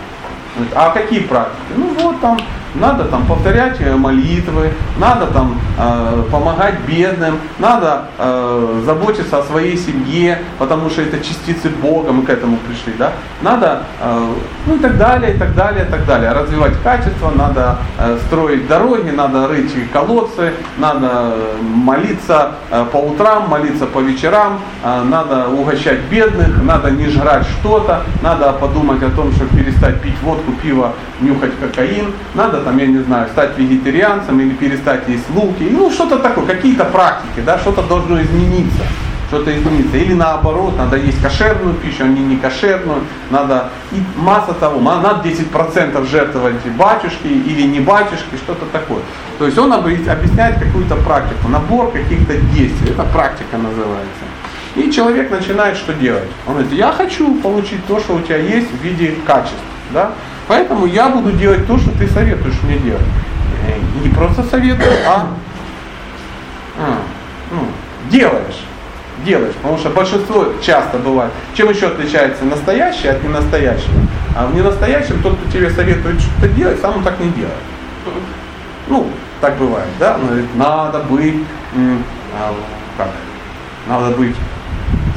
А какие практики? Ну вот там надо там повторять э, молитвы, надо там э, помогать бедным, надо э, заботиться о своей семье, потому что это частицы Бога, мы к этому пришли, да? Надо, э, ну и так далее, и так далее, и так далее. Развивать качество, надо э, строить дороги, надо рыть колодцы, надо э, молиться э, по утрам, молиться по вечерам, э, надо угощать бедных, надо не жрать что-то, надо подумать о том, чтобы перестать пить водку, пиво, нюхать кокаин, надо там, я не знаю, стать вегетарианцем или перестать есть луки, ну что-то такое, какие-то практики, да, что-то должно измениться, что-то измениться. Или наоборот, надо есть кошерную пищу, а не не кошерную, надо, и масса того, надо 10% жертвовать батюшке или не батюшке, что-то такое. То есть он объясняет какую-то практику, набор каких-то действий, это практика называется. И человек начинает что делать? Он говорит, я хочу получить то, что у тебя есть в виде качеств. Да? Поэтому я буду делать то, что ты советуешь мне делать. Не просто советую, а, а ну, делаешь. Делаешь. Потому что большинство часто бывает. Чем еще отличается настоящее от ненастоящего? А в ненастоящем тот, кто тебе советует что-то делать, сам он так не делает. Ну, так бывает, да? Он говорит, надо быть, а, как, надо быть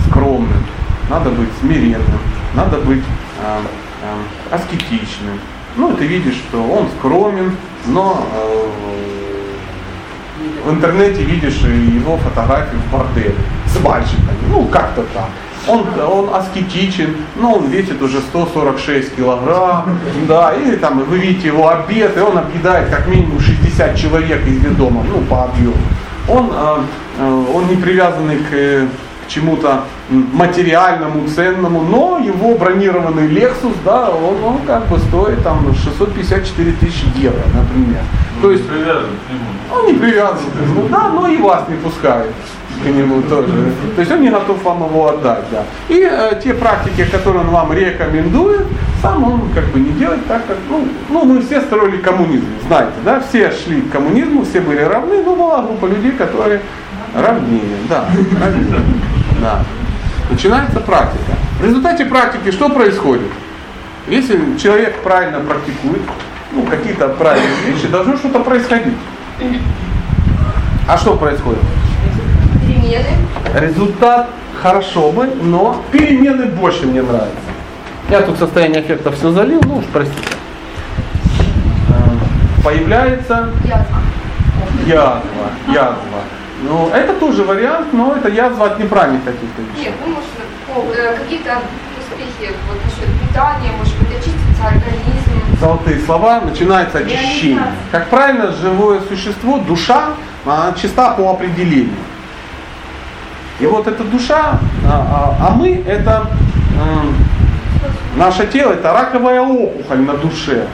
скромным, надо быть смиренным, надо быть а, аскетичным. Ну, ты видишь, что он скромен, но э, в интернете видишь его фотографию в борделе с мальчиками. Ну, как-то так. Он, он аскетичен, но он весит уже 146 килограмм, да, и там вы видите его обед, и он объедает как минимум 60 человек из дома, ну, по объему. Он, э, э, он не привязанный к к чему-то материальному, ценному, но его бронированный Lexus, да, он, он как бы стоит там 654 тысячи евро, например. Ну, То есть привязан к нему. Он не привязан к нему, да, но и вас не пускает к нему тоже. То есть он не готов вам его отдать, да. И э, те практики, которые он вам рекомендует, сам он как бы не делает так, как, ну, ну мы все строили коммунизм, знаете, да, все шли к коммунизму, все были равны, но была группа людей, которые равнее, да, равнее. Да. Начинается практика. В результате практики что происходит? Если человек правильно практикует, ну, какие-то правильные вещи, должно что-то происходить. А что происходит? Перемены. Результат хорошо бы, но перемены больше мне нравятся. Я тут состояние эффекта все залил, ну уж простите. Э, появляется Язва. язва, язва. Ну, это тоже вариант, но это язва от неправильных каких-то вещей. Нет, ну, может, э, какие-то успехи вот насчет питания, может быть, очистится организм. Золотые слова, начинается очищение. Как правильно, живое существо, душа, она чиста по определению. И вот эта душа, а, а, а мы это, э, наше тело, это раковая опухоль на душе.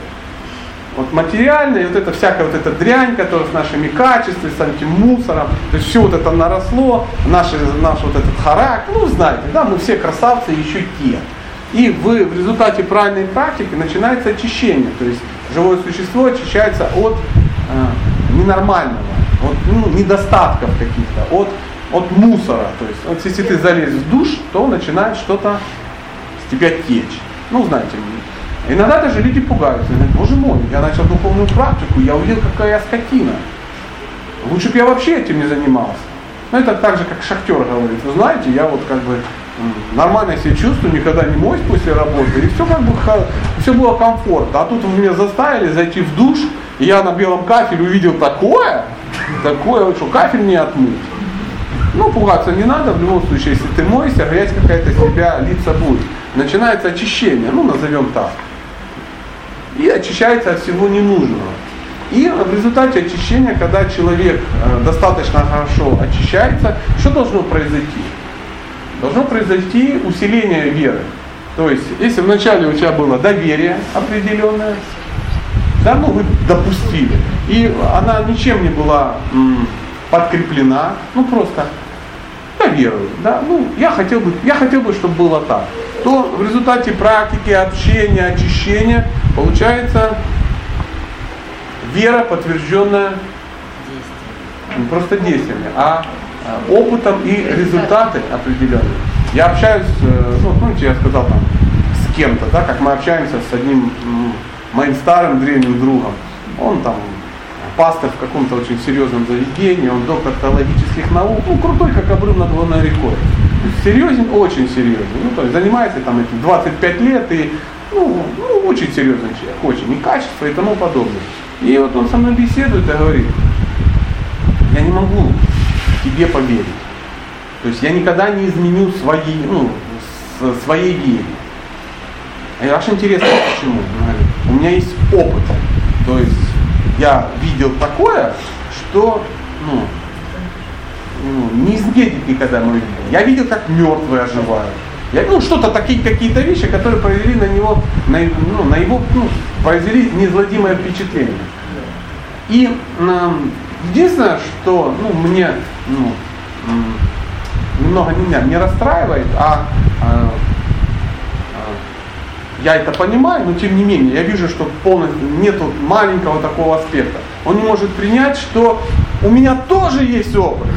Вот материальное, вот это всякая вот эта дрянь, которая с нашими качествами, с этим мусором, то есть все вот это наросло, наш, наш вот этот характер, ну знаете, да, мы все красавцы еще те. И в, в результате правильной практики начинается очищение, то есть живое существо очищается от э, ненормального, от ну, недостатков каких-то, от, от мусора. То есть вот если ты залез в душ, то начинает что-то с тебя течь. Ну, знаете, Иногда даже люди пугаются. Говорят, Боже мой, я начал духовную практику, я увидел, какая я скотина. Лучше бы я вообще этим не занимался. ну это так же, как шахтер говорит, вы знаете, я вот как бы нормально себя чувствую, никогда не моюсь после работы, и все как бы, все было комфортно. А тут меня заставили зайти в душ, и я на белом кафеле увидел такое, такое, что кафель не отмыть. Ну, пугаться не надо, в любом случае, если ты моешься, грязь какая-то себя литься будет. Начинается очищение, ну, назовем так. И очищается от всего ненужного. И в результате очищения, когда человек э, достаточно хорошо очищается, что должно произойти? Должно произойти усиление веры. То есть, если вначале у тебя было доверие определенное, да, ну вы допустили, и она ничем не была м, подкреплена, ну просто я верую, да, ну я хотел бы, я хотел бы, чтобы было так, то в результате практики, общения, очищения получается вера, подтвержденная не просто действиями, а, а опытом и результаты определенные. Я общаюсь, э, ну, помните, я сказал там, с кем-то, да, как мы общаемся с одним моим старым древним другом. Он там пастор в каком-то очень серьезном заведении, он доктор теологических наук, ну крутой, как обрыв над Лунной рекой. Серьезен, очень серьезен. Ну, то есть занимается там этим 25 лет и ну, ну, очень серьезный человек, очень, и качество и тому подобное. И вот он со мной беседует и говорит, я не могу тебе поверить. То есть я никогда не изменю свои, ну, своей вере. И аж интересно, почему. У меня есть опыт. То есть я видел такое, что ну, ну, не изменит никогда мой видел. Я видел, как мертвые оживают. Я, ну, что-то такие какие-то вещи, которые произвели на него, на, ну, на его, ну, произвели неизгладимое впечатление. И э, единственное, что ну, мне ну, немного не меня не расстраивает, а э, я это понимаю, но тем не менее, я вижу, что полностью нету маленького такого аспекта. Он не может принять, что у меня тоже есть опыт.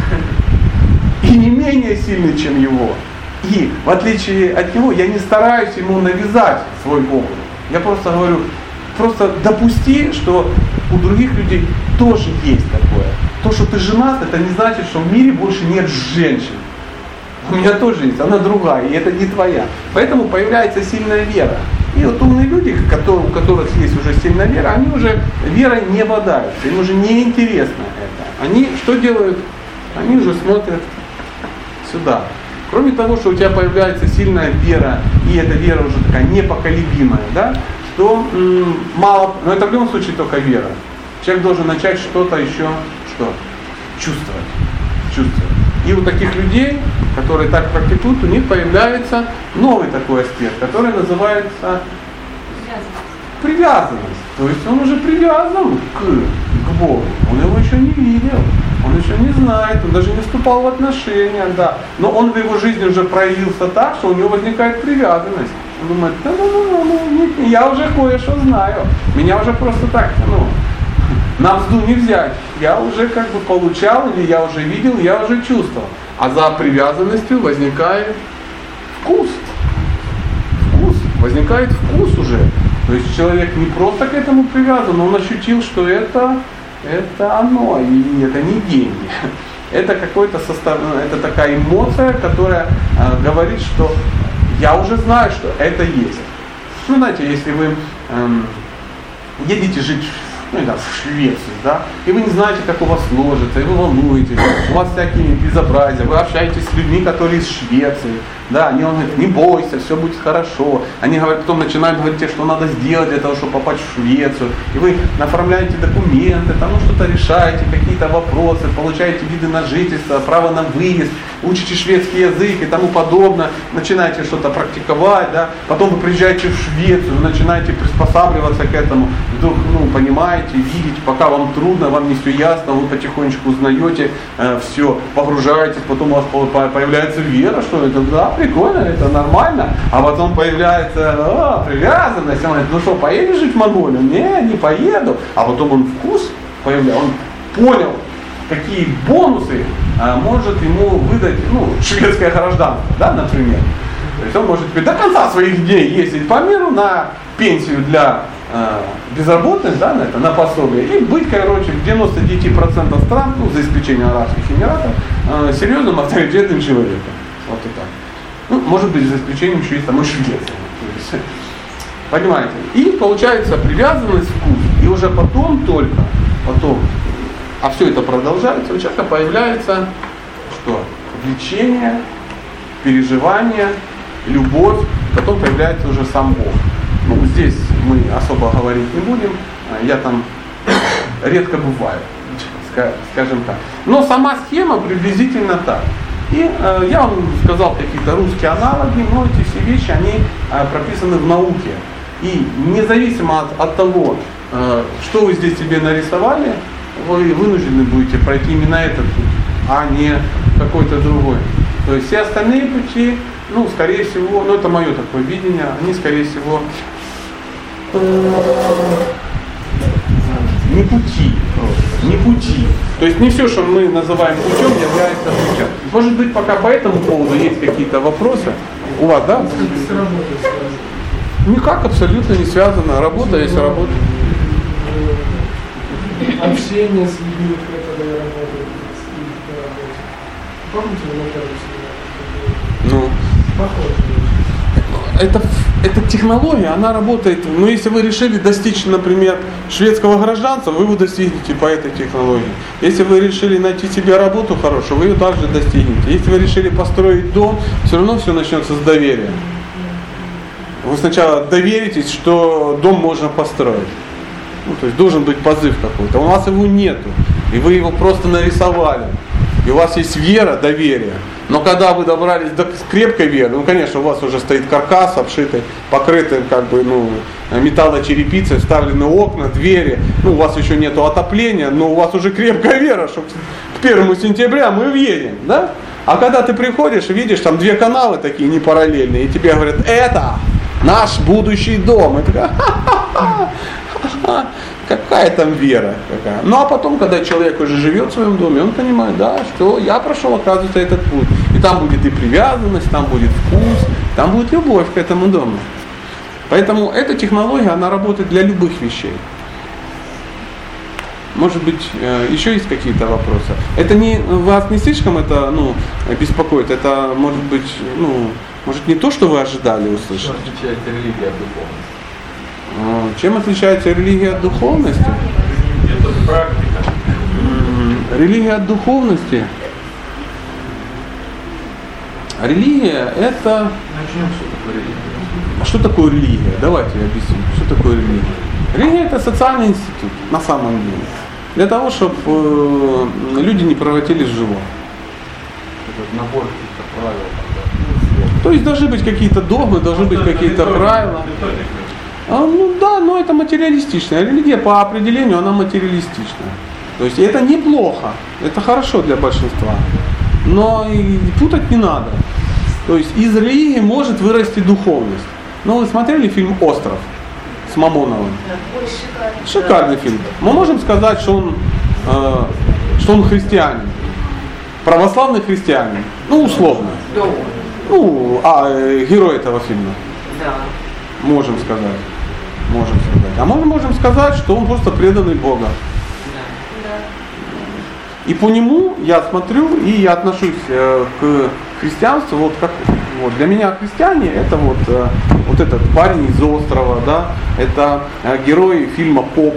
И не менее сильный, чем его. И в отличие от него, я не стараюсь ему навязать свой опыт. Я просто говорю, просто допусти, что у других людей тоже есть такое. То, что ты женат, это не значит, что в мире больше нет женщин. У меня тоже есть, она другая, и это не твоя. Поэтому появляется сильная вера. И вот умные люди, у которых есть уже сильная вера, они уже верой не бодаются, им уже не интересно это. Они что делают? Они уже смотрят сюда. Кроме того, что у тебя появляется сильная вера, и эта вера уже такая непоколебимая, да, то м- мало, но это в любом случае только вера. Человек должен начать что-то еще, что? Чувствовать. Чувствовать. И у таких людей, которые так практикуют, у них появляется новый такой аспект, который называется привязанность. То есть он уже привязан к, к Богу. Он его еще не видел, он еще не знает, он даже не вступал в отношения, да. Но он в его жизни уже проявился так, что у него возникает привязанность. Он думает, да, ну, ну, ну, ну, я уже кое-что знаю. Меня уже просто так, ну, на мзду не взять. Я уже как бы получал, или я уже видел, я уже чувствовал. А за привязанностью возникает вкус. Вкус. Возникает вкус уже. То есть человек не просто к этому привязан, он ощутил, что это, это оно, и это не деньги. Это какой-то состав, это такая эмоция, которая э, говорит, что я уже знаю, что это есть. Ну, знаете, если вы эм, едете жить ну да, в Швеции, да, и вы не знаете, как у вас сложится, и вы волнуетесь, у вас всякие безобразия, вы общаетесь с людьми, которые из Швеции, да, они вам говорят, не бойся, все будет хорошо. Они говорят, потом начинают говорить тебе, что надо сделать для того, чтобы попасть в Швецию. И вы оформляете документы, там ну, что-то решаете, какие-то вопросы, получаете виды на жительство, право на выезд, учите шведский язык и тому подобное, начинаете что-то практиковать, да, потом вы приезжаете в Швецию, начинаете приспосабливаться к этому, вдруг, ну, понимаете, видите, пока вам трудно, вам не все ясно, вы потихонечку узнаете э, все, погружаетесь, потом у вас появляется вера, что это да, прикольно, это нормально. А потом появляется привязанность, он говорит, ну что, поедешь жить в Монголию? Не, не поеду. А потом он вкус появляется, он понял, какие бонусы а, может ему выдать ну, шведское гражданство, да, например. То есть он может до конца своих дней ездить по миру на пенсию для э, безработных, да, на это, на пособие, и быть, короче, в 99% стран, ну, за исключением Арабских Эмиратов, э, серьезным авторитетным человеком. Вот и так. Ну, может быть, за исключением еще есть самой Швеции. То есть, Понимаете? И получается привязанность, вкус. И уже потом только, потом, а все это продолжается, у человека появляется что? Влечение, переживание, любовь, потом появляется уже сам Бог. Ну, здесь мы особо говорить не будем, а я там редко бываю, скажем так. Но сама схема приблизительно так. И э, я вам сказал какие-то русские аналоги, но эти все вещи, они э, прописаны в науке. И независимо от, от того, э, что вы здесь себе нарисовали, вы вынуждены будете пройти именно этот путь, а не какой-то другой. То есть все остальные пути, ну, скорее всего, ну это мое такое видение, они, скорее всего, не пути, не пути. То есть не все, что мы называем путем, является путем. Может быть, пока по этому поводу есть какие-то вопросы у вас, да? Никак абсолютно не связано. Работа есть работа. Общение с людьми, когда я работаю. Помните, вы Ну. Это, эта технология, она работает, но если вы решили достичь, например, шведского гражданства, вы его достигнете по этой технологии. Если вы решили найти себе работу хорошую, вы ее также достигнете. Если вы решили построить дом, все равно все начнется с доверия. Вы сначала доверитесь, что дом можно построить. Ну, то есть должен быть позыв какой-то. У вас его нету. И вы его просто нарисовали. И у вас есть вера, доверие. Но когда вы добрались до крепкой веры, ну, конечно, у вас уже стоит каркас обшитый, покрытый как бы, ну, металлочерепицей, вставлены окна, двери. Ну, у вас еще нету отопления, но у вас уже крепкая вера, что к первому сентября мы въедем, да? А когда ты приходишь видишь, там две каналы такие не параллельные, и тебе говорят, это наш будущий дом. И такая, какая там вера? Какая? Ну а потом, когда человек уже живет в своем доме, он понимает, да, что я прошел, оказывается, этот путь. И там будет и привязанность, там будет вкус, там будет любовь к этому дому. Поэтому эта технология, она работает для любых вещей. Может быть, э, еще есть какие-то вопросы? Это не вас не слишком это ну, беспокоит, это может быть, ну, может не то, что вы ожидали услышать? Чем отличается религия от духовности? А, чем отличается религия от духовности? Религия от духовности. Религия это... Начнем, что такое религия. А что такое религия? Давайте я объясню. Что такое религия? Религия это социальный институт на самом деле. Для того, чтобы э, люди не превратились в живот. Это набор каких-то правил. То есть должны быть какие-то догмы, должны быть какие-то правила. А, ну да, но это материалистичная. Религия по определению, она материалистичная. То есть это неплохо, это хорошо для большинства. Но и путать не надо. То есть из религии может вырасти духовность. Ну вы смотрели фильм «Остров» с Мамоновым? Ой, шикарно. Шикарный фильм. Мы можем сказать, что он, э, что он христианин. Православный христианин. Ну, условно. Ну, а э, герой этого фильма. Да. Можем сказать. Можем сказать. А мы можем сказать, что он просто преданный Бога. И по нему я смотрю и я отношусь э, к христианству, вот как вот для меня христиане это вот, э, вот этот парень из острова, да, это э, герой фильма Поп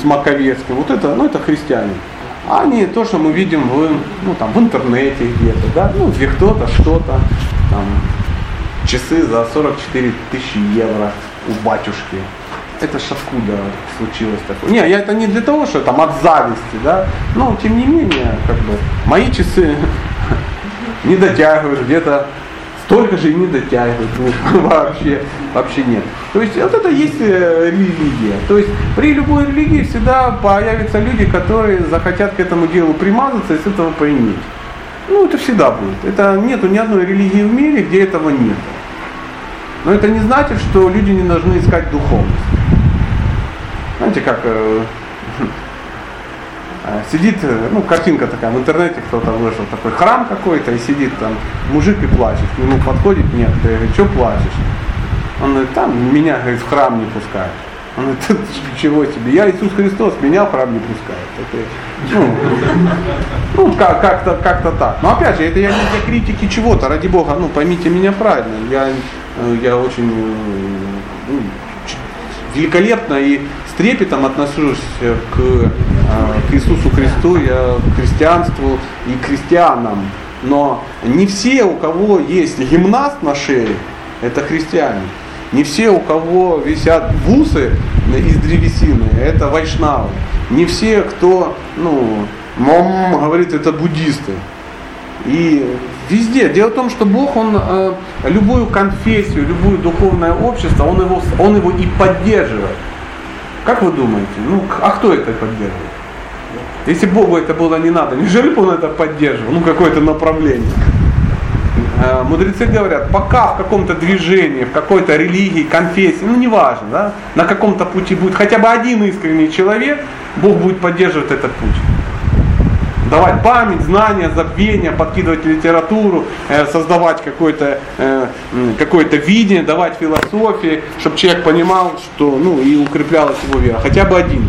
с Маковецким, вот это, ну это христиане. А не то, что мы видим в, ну, там, в интернете где-то, да, ну где кто-то, что-то, там, часы за 44 тысячи евро у батюшки это ж откуда случилось такое. Не, я это не для того, что там от зависти, да, но тем не менее, как бы, мои часы (laughs) не дотягивают где-то столько же и не дотягивают ну, (laughs) вообще, вообще нет. То есть вот это есть э, религия. То есть при любой религии всегда появятся люди, которые захотят к этому делу примазаться и с этого поиметь. Ну, это всегда будет. Это нету ни одной религии в мире, где этого нет. Но это не значит, что люди не должны искать духовность. Знаете, как э, (laughs) э, сидит, э, ну, картинка такая в интернете, кто-то вышел, такой храм какой-то, и сидит там мужик и плачет. К нему подходит, нет, ты что плачешь? Он говорит, там меня, говорит, в храм не пускают. Он говорит, чего себе, я Иисус Христос, меня в храм не пускают. Это, ну, ну как, как-то, как-то так. Но опять же, это я не для критики чего-то, ради Бога, ну поймите меня правильно. Я, я очень ну, великолепно и с трепетом отношусь к, э, к Иисусу Христу, я к христианству и к христианам. Но не все, у кого есть гимнаст на шее, это христиане. Не все, у кого висят бусы из древесины, это вайшнавы. Не все, кто, ну, мам, говорит, это буддисты. И везде. Дело в том, что Бог, Он э, любую конфессию, любое духовное общество, Он его, он его и поддерживает. Как вы думаете? Ну, а кто это поддерживает? Если Богу это было не надо, неужели бы Он это поддерживал? Ну, какое-то направление. Э, мудрецы говорят, пока в каком-то движении, в какой-то религии, конфессии, ну неважно, да, на каком-то пути будет хотя бы один искренний человек, Бог будет поддерживать этот путь. Давать память, знания, забвения, подкидывать литературу, э, создавать какое-то э, какое видение, давать философии, чтобы человек понимал, что, ну, и укреплялась его вера. Хотя бы один.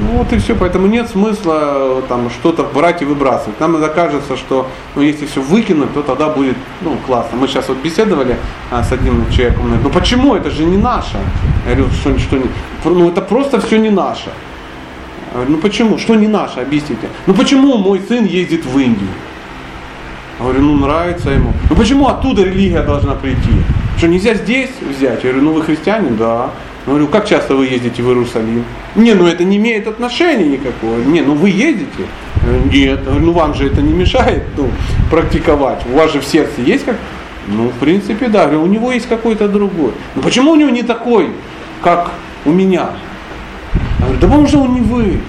Ну вот и все, поэтому нет смысла э, там что-то брать и выбрасывать. Нам иногда кажется, что ну, если все выкинуть, то тогда будет ну, классно. Мы сейчас вот беседовали а, с одним человеком, ну почему, это же не наше. Я говорю, что, что не, ну это просто все не наше. Говорю, ну почему, что не наше, объясните. Ну почему мой сын ездит в Индию? Я говорю, ну нравится ему. Ну почему оттуда религия должна прийти? Что нельзя здесь взять? Я говорю, ну вы христианин, да. Я говорю, как часто вы ездите в Иерусалим? Не, ну это не имеет отношения никакого. Не, ну вы ездите? Нет. Ну вам же это не мешает ну, практиковать. У вас же в сердце есть как? Ну, в принципе, да. Я у него есть какой-то другой. Ну почему у него не такой, как у меня? Я говорю, да потому что он не вы.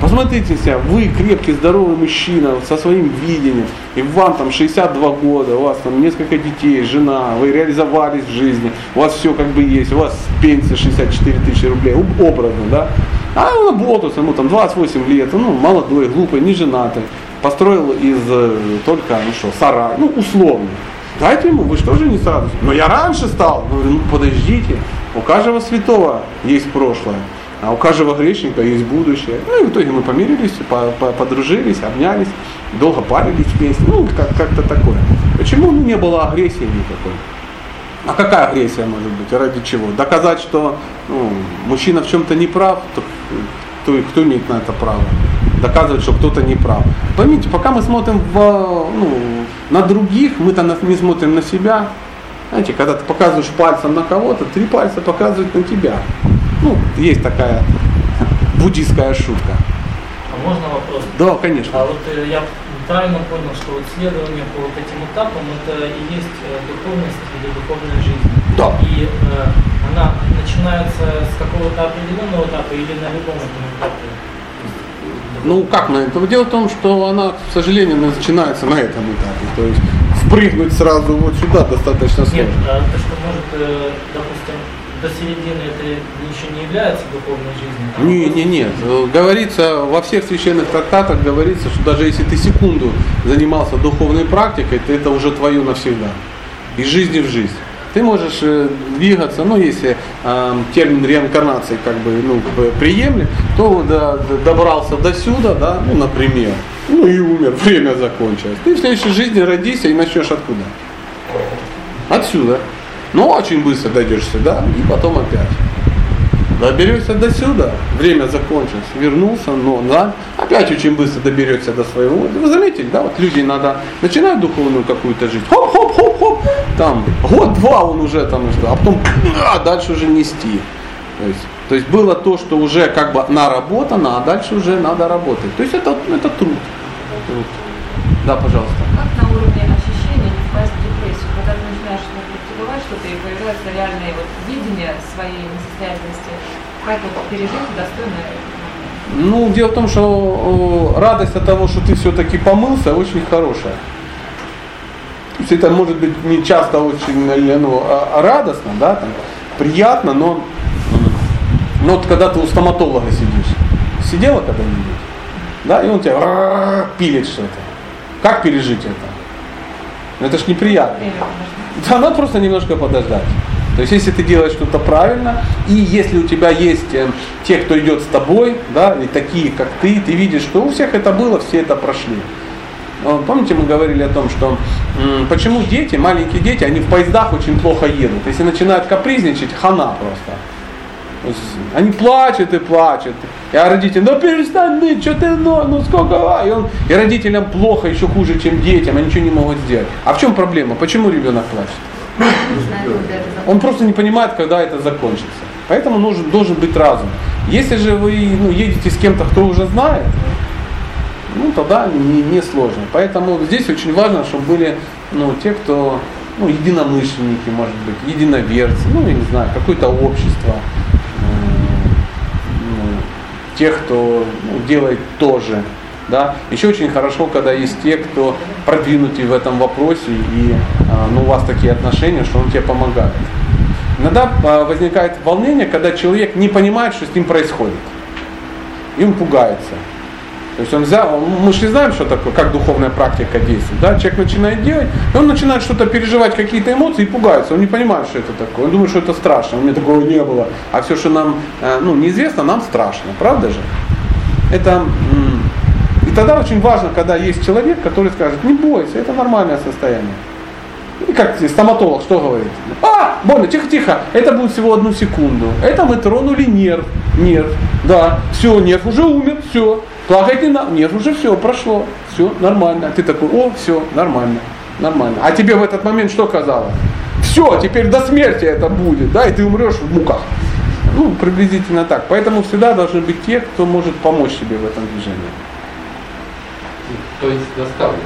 Посмотрите себя, вы крепкий, здоровый мужчина со своим видением, и вам там 62 года, у вас там несколько детей, жена, вы реализовались в жизни, у вас все как бы есть, у вас пенсия 64 тысячи рублей, образно, да? А он работает, ему там 28 лет, ну, молодой, глупый, не женатый, построил из э, только, ну что, сарай, ну, условно. Дайте ему, вы что же не сразу? Но я раньше стал. Говорю, ну подождите, у каждого святого есть прошлое. А у каждого грешника есть будущее. Ну и в итоге мы помирились, подружились, обнялись, долго парились вместе. Ну, как- как-то такое. Почему не было агрессии никакой? А какая агрессия может быть? Ради чего? Доказать, что ну, мужчина в чем-то не прав, то кто, кто имеет на это право? Доказывать, что кто-то не прав. Поймите, пока мы смотрим в, ну, на других, мы-то не смотрим на себя. Знаете, когда ты показываешь пальцем на кого-то, три пальца показывают на тебя. Ну, есть такая буддийская шутка. А можно вопрос? Да, конечно. А вот э, я правильно понял, что вот следование по вот этим этапам это и есть э, духовность или духовная жизнь. Да. И э, она начинается с какого-то определенного этапа или на любом этом этапе? Ну как на этом? Дело в том, что она, к сожалению, начинается на этом этапе. То есть впрыгнуть сразу вот сюда достаточно сложно. Нет, а то, что может, э, допустим, до середины это еще не является духовной жизнью? Там Не, не, нет. Говорится, во всех священных трактатах говорится, что даже если ты секунду занимался духовной практикой, то это уже твое навсегда. Из жизни в жизнь. Ты можешь э, двигаться, ну если э, термин реинкарнации как бы ну, приемлем, то да, добрался до сюда, да, ну, например, ну и умер, (laughs) время закончилось. Ты в следующей жизни родишься и начнешь откуда? Отсюда. Ну, очень быстро дойдешь сюда и потом опять. Доберешься до сюда, время закончилось, вернулся, но да, опять очень быстро доберешься до своего. Вы заметили, да, вот люди иногда начинают духовную какую-то жизнь, хоп-хоп-хоп-хоп, там год-два он уже там, а потом а дальше уже нести. То есть, то есть было то, что уже как бы наработано, а дальше уже надо работать. То есть это, это труд. труд. Да, пожалуйста. Как на уровне ощущения не впасть в депрессию, когда ты начинаешь практиковать появляется реальное вот видение своей несостоятельности, как вот пережить достойно Ну, дело в том, что э, радость от того, что ты все-таки помылся, очень хорошая. То есть это может быть не часто очень ну, а радостно, да, там, приятно, но, но вот когда ты у стоматолога сидишь, сидела когда-нибудь, да, и он тебя пилит что-то. Как пережить это? Это ж неприятно. Да, надо просто немножко подождать. То есть если ты делаешь что-то правильно, и если у тебя есть э, те, кто идет с тобой, да, и такие, как ты, ты видишь, что у всех это было, все это прошли. Помните, мы говорили о том, что почему дети, маленькие дети, они в поездах очень плохо едут. Если начинают капризничать, хана просто. Они плачут и плачут. А родители, ну перестань ныть, что ты, ну, ну сколько, а?» и, он, и родителям плохо, еще хуже, чем детям, они ничего не могут сделать. А в чем проблема? Почему ребенок плачет? Он просто не понимает, когда это закончится. Поэтому нужен, должен быть разум. Если же вы ну, едете с кем-то, кто уже знает, ну тогда не, не сложно. Поэтому здесь очень важно, чтобы были ну, те, кто ну, единомышленники, может быть, единоверцы, ну, я не знаю, какое-то общество, тех, кто ну, делает то же. Да? Еще очень хорошо, когда есть те, кто продвинутый в этом вопросе, и а, ну, у вас такие отношения, что он тебе помогает. Иногда а, возникает волнение, когда человек не понимает, что с ним происходит. И он пугается. То есть он взял, мы же не знаем, что такое, как духовная практика действует. Да? Человек начинает делать, и он начинает что-то переживать, какие-то эмоции и пугается. Он не понимает, что это такое. Он думает, что это страшно. У меня такого не было. А все, что нам э, ну, неизвестно, нам страшно. Правда же? Это, и тогда очень важно, когда есть человек, который скажет, не бойся, это нормальное состояние. И как стоматолог что говорит? А, больно, тихо-тихо, это будет всего одну секунду. Это мы тронули нерв, нерв, да, все, нерв уже умер, все, Плакать не надо. Нет, уже все, прошло. Все, нормально. А ты такой, о, все, нормально. Нормально. А тебе в этот момент что казалось? Все, теперь до смерти это будет, да, и ты умрешь в муках. Ну, приблизительно так. Поэтому всегда должны быть те, кто может помочь тебе в этом движении. То есть наставник?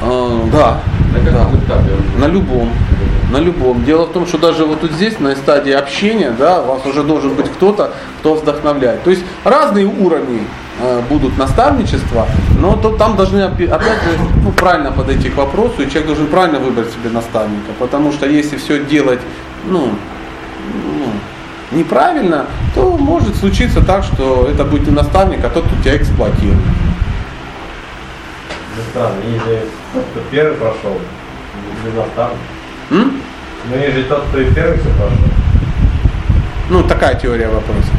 А, да. На каком да. этапе? На любом. На любом. Дело в том, что даже вот тут здесь, на стадии общения, да, у вас уже должен быть кто-то, кто вдохновляет. То есть разные уровни будут наставничества, но то там должны опять же ну, правильно подойти к вопросу, и человек должен правильно выбрать себе наставника, потому что если все делать ну, ну, неправильно, то может случиться так, что это будет не наставник, а тот, кто тебя эксплуатирует. Странно, если тот, кто первый прошел, не наставник. М? Ну, если тот, кто и первый все прошел. Ну, такая теория вопроса.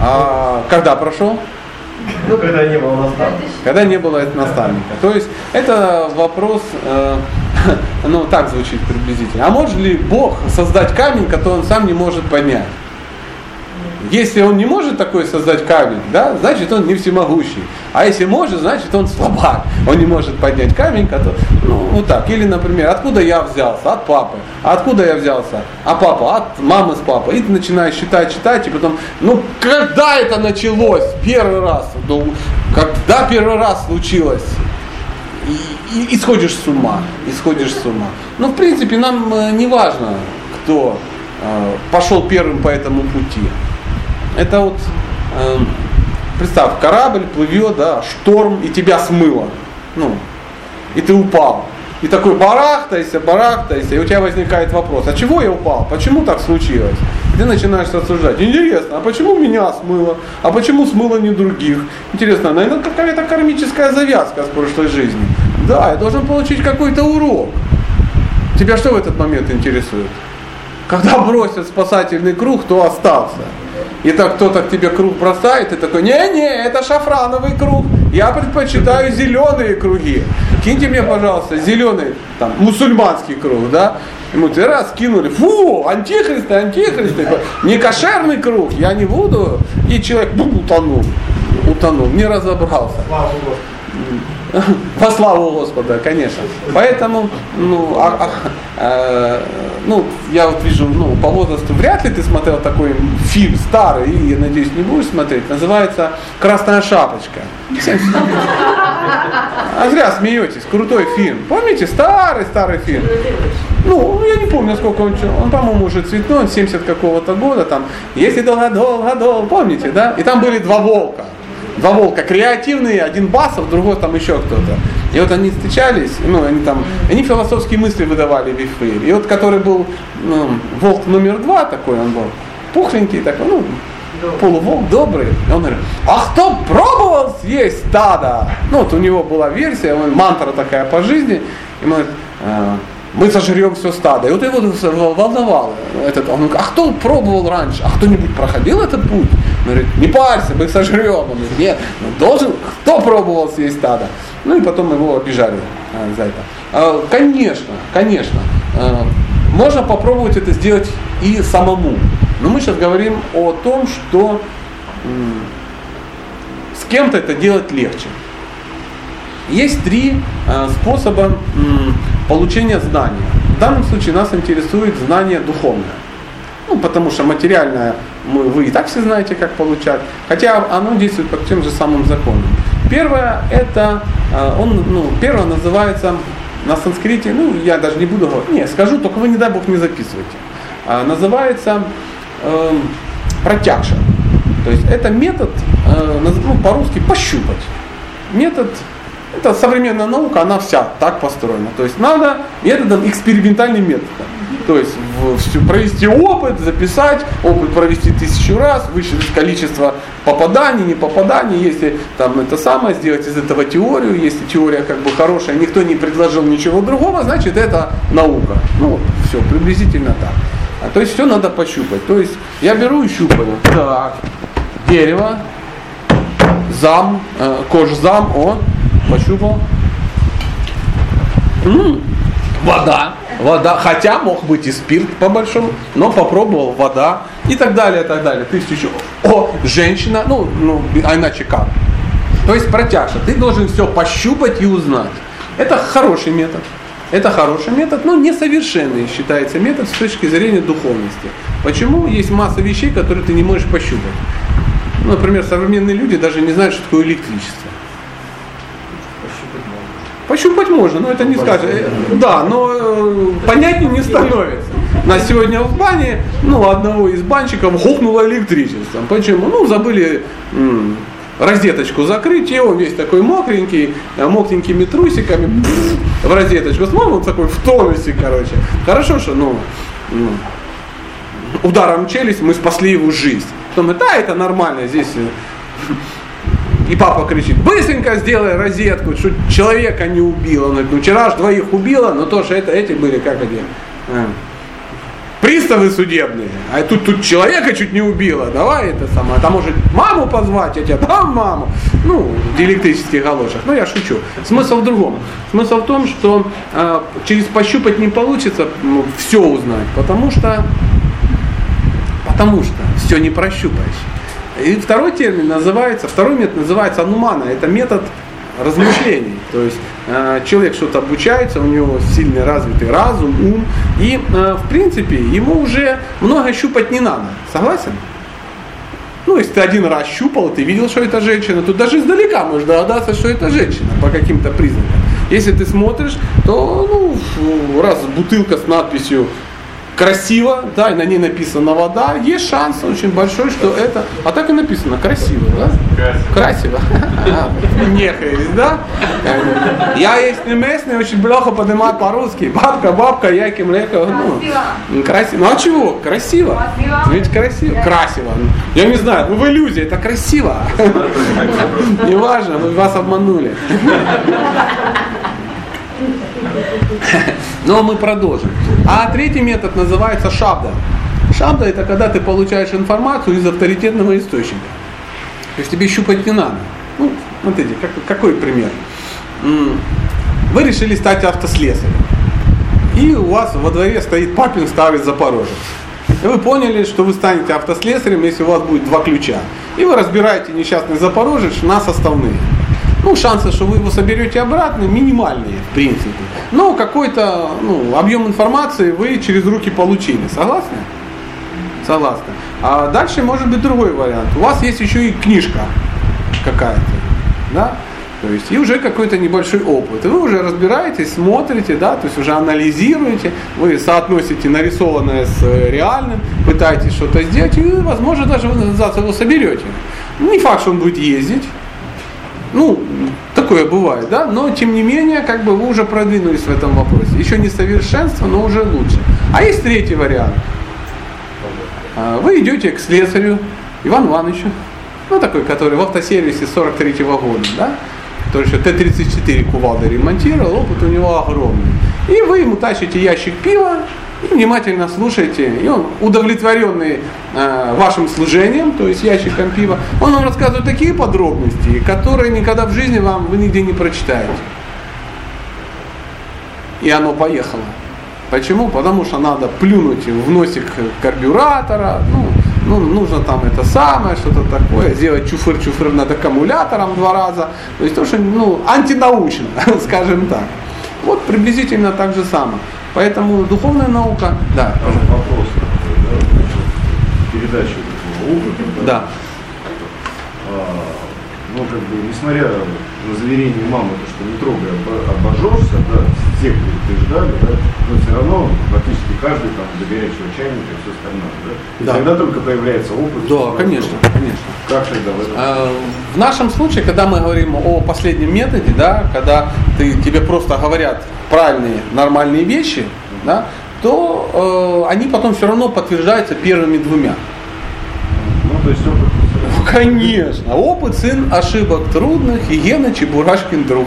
А когда прошел? Ну, когда не было наставника. Когда не было наставника. То есть это вопрос, э, (laughs) ну так звучит приблизительно. А может ли Бог создать камень, который он сам не может поднять? Если он не может такой создать камень, да, значит он не всемогущий. А если может, значит он слабак. Он не может поднять камень, который, ну, вот так. Или, например, откуда я взялся? От папы. А откуда я взялся? А папа? От мамы с папой. И ты начинаешь считать, читать, и потом, ну, когда это началось? Первый раз. Ну, когда первый раз случилось? И, и, с ума, и сходишь с ума. Ну, в принципе, нам э, не важно, кто э, пошел первым по этому пути. Это вот, э, представь, корабль плывет, да, шторм, и тебя смыло. Ну, и ты упал. И такой барахтайся, барахтайся, и у тебя возникает вопрос, а чего я упал? Почему так случилось? И ты начинаешь рассуждать. Интересно, а почему меня смыло? А почему смыло не других? Интересно, наверное, какая-то кармическая завязка с прошлой жизни. Да, я должен получить какой-то урок. Тебя что в этот момент интересует? Когда бросят спасательный круг, то остался. И так кто-то к тебе круг бросает, и такой, не-не, это шафрановый круг, я предпочитаю зеленые круги. Киньте мне, пожалуйста, зеленый, там, мусульманский круг, да? Ему ты раз кинули, фу, антихристы, антихристы, не кошерный круг, я не буду. И человек бум, утонул, утонул, не разобрался. Во славу Господа, конечно. Поэтому, ну, а, а, ну, я вот вижу, ну, по возрасту вряд ли ты смотрел такой фильм старый, и, я надеюсь, не будешь смотреть. Называется «Красная шапочка». А зря смеетесь, крутой фильм. Помните, старый-старый фильм? Ну, я не помню, сколько он, он, по-моему, уже цветной, он 70 какого-то года, там, если долго-долго-долго, помните, да? И там были два волка два волка креативные, один басов, другой там еще кто-то. И вот они встречались, ну, они там, они философские мысли выдавали в эфире. И вот который был ну, волк номер два такой, он был пухленький такой, ну, полуволк добрый. И он говорит, а кто пробовал съесть стадо? Ну, вот у него была версия, мантра такая по жизни. И он говорит, «А, мы сожрем все стадо. И вот его волновало. Этот, он говорит, а кто пробовал раньше? А кто-нибудь проходил этот путь? Он говорит, не парься, мы сожрем. Он говорит, нет, ну, должен, кто пробовал съесть стадо? Ну и потом его обижали а, за это. А, конечно, конечно, а, можно попробовать это сделать и самому. Но мы сейчас говорим о том, что с кем-то это делать легче. Есть три э, способа м, получения знания. В данном случае нас интересует знание духовное. Ну, потому что материальное мы, вы и так все знаете, как получать. Хотя оно действует по тем же самым законам. Первое, это, э, он, ну, первое называется на санскрите, ну, я даже не буду говорить, не, скажу, только вы, не дай бог, не записывайте. А, называется э, протягша. То есть это метод, э, ну, по-русски, пощупать. Метод это современная наука, она вся так построена. То есть надо методом, экспериментальным методом. То есть провести опыт, записать, опыт провести тысячу раз, высчитать количество попаданий, не попаданий, если там это самое, сделать из этого теорию, если теория как бы хорошая, никто не предложил ничего другого, значит это наука. Ну все, приблизительно так. А, то есть все надо пощупать. То есть я беру и щупаю. Так, дерево, зам, э, кожзам, о, пощупал. М-м, вода. Вода, хотя мог быть и спирт по большому, но попробовал вода и так далее, и так далее. Ты еще, о, женщина, ну, ну, а иначе как? То есть протяжка. Ты должен все пощупать и узнать. Это хороший метод. Это хороший метод, но несовершенный считается метод с точки зрения духовности. Почему? Есть масса вещей, которые ты не можешь пощупать. Ну, например, современные люди даже не знают, что такое электричество. Пощупать можно, но это не скажешь. Да, но э, понятнее не становится. На сегодня в бане, ну, одного из банщиков хухнуло электричеством. Почему? Ну, забыли м- розеточку закрыть, и он весь такой мокренький, э, мокренькими трусиками в розеточку. Смотрим, он такой в тонусе, короче. Хорошо, что, ну, ну ударом челюсть мы спасли его жизнь. Потом, да, это нормально, здесь э, и папа кричит, быстренько сделай розетку, что человека не убило. Он говорит, ну вчера же двоих убило, но тоже это, эти были, как эти, а, приставы судебные. А тут, тут человека чуть не убило. Давай это самое. А там может маму позвать, я тебе дам маму. Ну, в электрических галошах. Ну, я шучу. Смысл в другом. Смысл в том, что э, через пощупать не получится ну, все узнать. Потому что, потому что все не прощупаешь. И второй термин называется, второй метод называется анумана. Это метод размышлений. То есть э, человек что-то обучается, у него сильный развитый разум, ум. И э, в принципе ему уже много щупать не надо. Согласен? Ну, если ты один раз щупал, ты видел, что это женщина, то даже издалека можешь догадаться, что это женщина по каким-то признакам. Если ты смотришь, то ну, раз бутылка с надписью красиво, да, и на ней написано вода, есть шанс очень большой, что это, а так и написано, красиво, да? Красиво. (laughs) Нехаясь, да? Я есть не местный, очень плохо поднимаю по-русски. Бабка, бабка, я кемлека. Ну, красиво. Ну а чего? Красиво. Ведь красиво. Красиво. Я не знаю, ну в иллюзии, это красиво. (laughs) Неважно, вы вас обманули. (laughs) Но мы продолжим. А третий метод называется шабда. Шабда это когда ты получаешь информацию из авторитетного источника. То есть тебе щупать не надо. Ну, смотрите, как, какой пример. Вы решили стать автослесарем. И у вас во дворе стоит папин старый запорожец. И вы поняли, что вы станете автослесарем, если у вас будет два ключа. И вы разбираете несчастный запорожец на составные. Ну, шансы, что вы его соберете обратно, минимальные, в принципе. Но какой-то ну, объем информации вы через руки получили. Согласны? Согласны. А дальше может быть другой вариант. У вас есть еще и книжка какая-то. Да? То есть и уже какой-то небольшой опыт. И вы уже разбираетесь, смотрите, да, то есть уже анализируете, вы соотносите нарисованное с э, реальным, пытаетесь что-то сделать, и, возможно, даже вы его соберете. Не факт, что он будет ездить, ну, такое бывает, да, но тем не менее, как бы вы уже продвинулись в этом вопросе. Еще не совершенство, но уже лучше. А есть третий вариант. А, вы идете к слесарю Ивану Ивановичу, ну такой, который в автосервисе 43 -го года, да, который еще Т-34 кувалды ремонтировал, опыт у него огромный. И вы ему тащите ящик пива, внимательно слушаете, и он удовлетворенный э, вашим служением, то есть ящиком пива, он вам рассказывает такие подробности, которые никогда в жизни вам вы нигде не прочитаете. И оно поехало. Почему? Потому что надо плюнуть в носик карбюратора, ну, ну, нужно там это самое, что-то такое, сделать чуфыр-чуфыр над аккумулятором два раза. То есть то, что ну, антинаучно, (laughs) скажем так. Вот приблизительно так же самое. Поэтому духовная наука, да. Вопрос да, передача опыта. Да. А, ну, как бы, несмотря на заверение мамы, то, что не трогай, обо- обожжешься, да, все предупреждали, да, но все равно практически каждый там до горячего чайника и все остальное, да. И Да. тогда только появляется опыт. Да, конечно, конечно. Как тогда в этом? Э, В нашем случае, когда мы говорим о последнем методе, да, когда ты, тебе просто говорят правильные, нормальные вещи, да, то э, они потом все равно подтверждаются первыми двумя. Ну, то есть опыт. Конечно. Опыт сын ошибок трудных, и Гена Чебурашкин друг.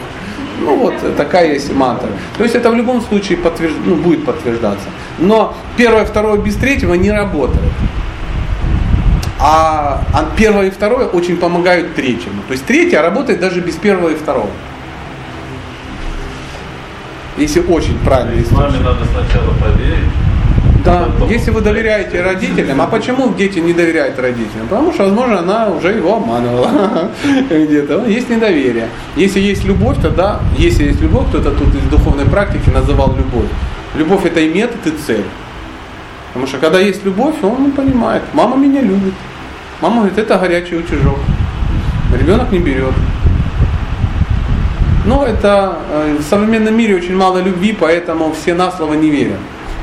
Ну вот э, такая есть мантра. То есть это в любом случае подтвержд... ну, будет подтверждаться. Но первое, второе без третьего не работает. А, а первое и второе очень помогают третьему. То есть третье работает даже без первого и второго. Если очень правильно С вами надо сначала поверить. Да, если вы доверяете родителям, а почему дети не доверяют родителям? Потому что, возможно, она уже его обманывала (laughs) где-то. Ну, Есть недоверие. Если есть любовь, тогда, если есть любовь, кто-то тут из духовной практики называл любовь. Любовь это и метод, и цель. Потому что когда есть любовь, он понимает, мама меня любит. Мама говорит, это горячий утюжок. Ребенок не берет. Но это э, в современном мире очень мало любви, поэтому все на слово не верят.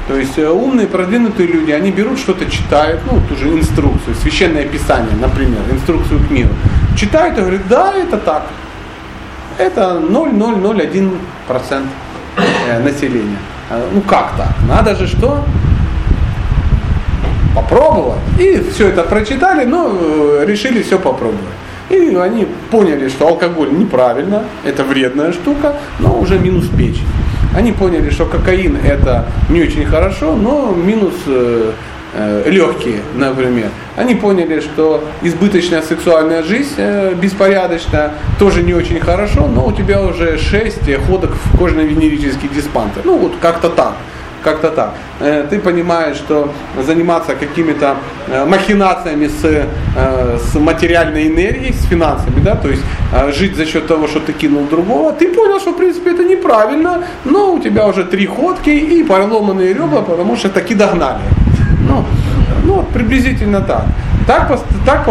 То есть э, умные, продвинутые люди, они берут что-то, читают, ну, ту же инструкцию, священное писание, например, инструкцию к миру. Читают и говорят, да, это так. Это 0,001% э, населения. Э, Ну как так? Надо же что? Попробовать. И все это прочитали, но э, решили все попробовать. И они поняли, что алкоголь неправильно, это вредная штука, но уже минус печень. Они поняли, что кокаин это не очень хорошо, но минус э, э, легкие, например. Они поняли, что избыточная сексуальная жизнь э, беспорядочная тоже не очень хорошо, но у тебя уже 6 ходок в кожно-венерический диспансер. Ну вот как-то так как-то так. Э, Ты понимаешь, что заниматься какими-то э, махинациями с, э, с материальной энергией, с финансами, да, то есть жить за счет того, что ты кинул другого, ты понял, что в принципе это неправильно, но у тебя уже три ходки и поломанные ребра, потому что таки догнали. Ну, ну приблизительно так. Так, так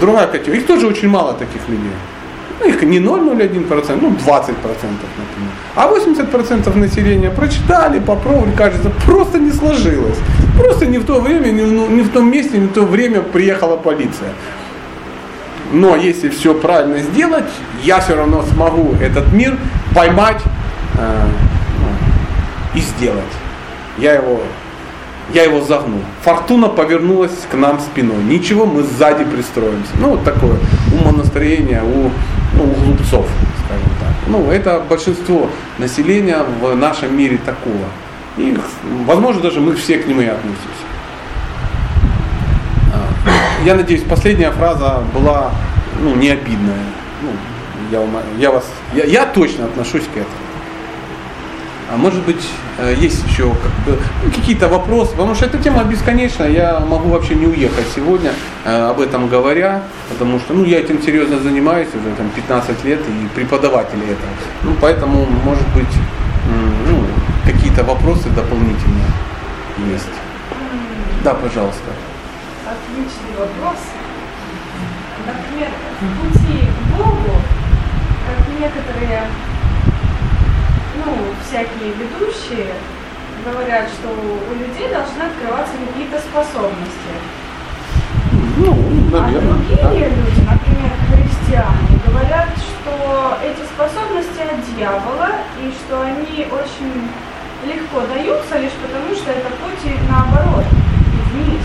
другая категория. Их тоже очень мало таких людей. Ну, их не 0,01%, ну 20%, например. А 80% населения прочитали, попробовали, кажется, просто не сложилось. Просто не в то время, не, в- не в том месте, не в то время приехала полиция. Но если все правильно сделать, я все равно смогу этот мир поймать э, ну, и сделать. Я его, я его загнул. Фортуна повернулась к нам спиной. Ничего, мы сзади пристроимся. Ну, вот такое умонастроение у, ну, у глупцов. Ну, это большинство населения в нашем мире такого. И, возможно, даже мы все к нему и относимся. А, Я надеюсь, последняя фраза была ну, не обидная. Ну, я, я, вас, я, я точно отношусь к этому. А может быть, э, есть еще ну, какие-то вопросы, потому что эта тема бесконечная, я могу вообще не уехать сегодня, э, об этом говоря, потому что ну, я этим серьезно занимаюсь уже там, 15 лет и преподаватель этого. Ну, поэтому, может быть, ну, какие-то вопросы дополнительные есть. Да, пожалуйста. Отличный вопрос. Например, пути к Богу, как некоторые, ну, всякие ведущие говорят, что у людей должны открываться какие-то способности. Ну, А наверное. другие люди, например, христиане, говорят, что эти способности от дьявола и что они очень легко даются лишь потому, что это путь наоборот, вниз.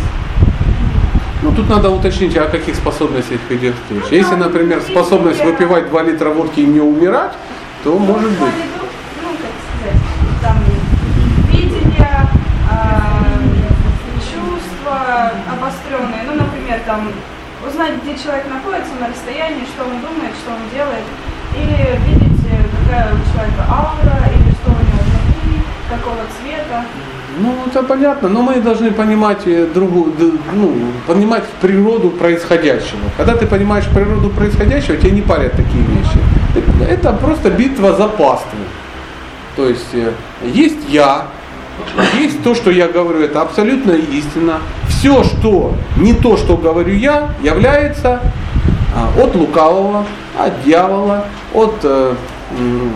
Ну, тут надо уточнить, о каких способностях идет речь. Если, например, способность выпивать 2 литра водки и не умирать, то может быть. Ну, как сказать, там распространенные. Ну, например, там узнать, где человек находится на расстоянии, что он думает, что он делает, или видеть, э, какая у человека аура, или что у него внутри, какого цвета. Ну, это понятно, но мы должны понимать э, другую, д- ну, понимать природу происходящего. Когда ты понимаешь природу происходящего, тебя не парят такие вещи. Это- Это просто битва за паству. То есть э, есть я, есть то, что я говорю, это абсолютно истина. Все, что не то, что говорю я, является а, от лукавого, от дьявола, от э, э,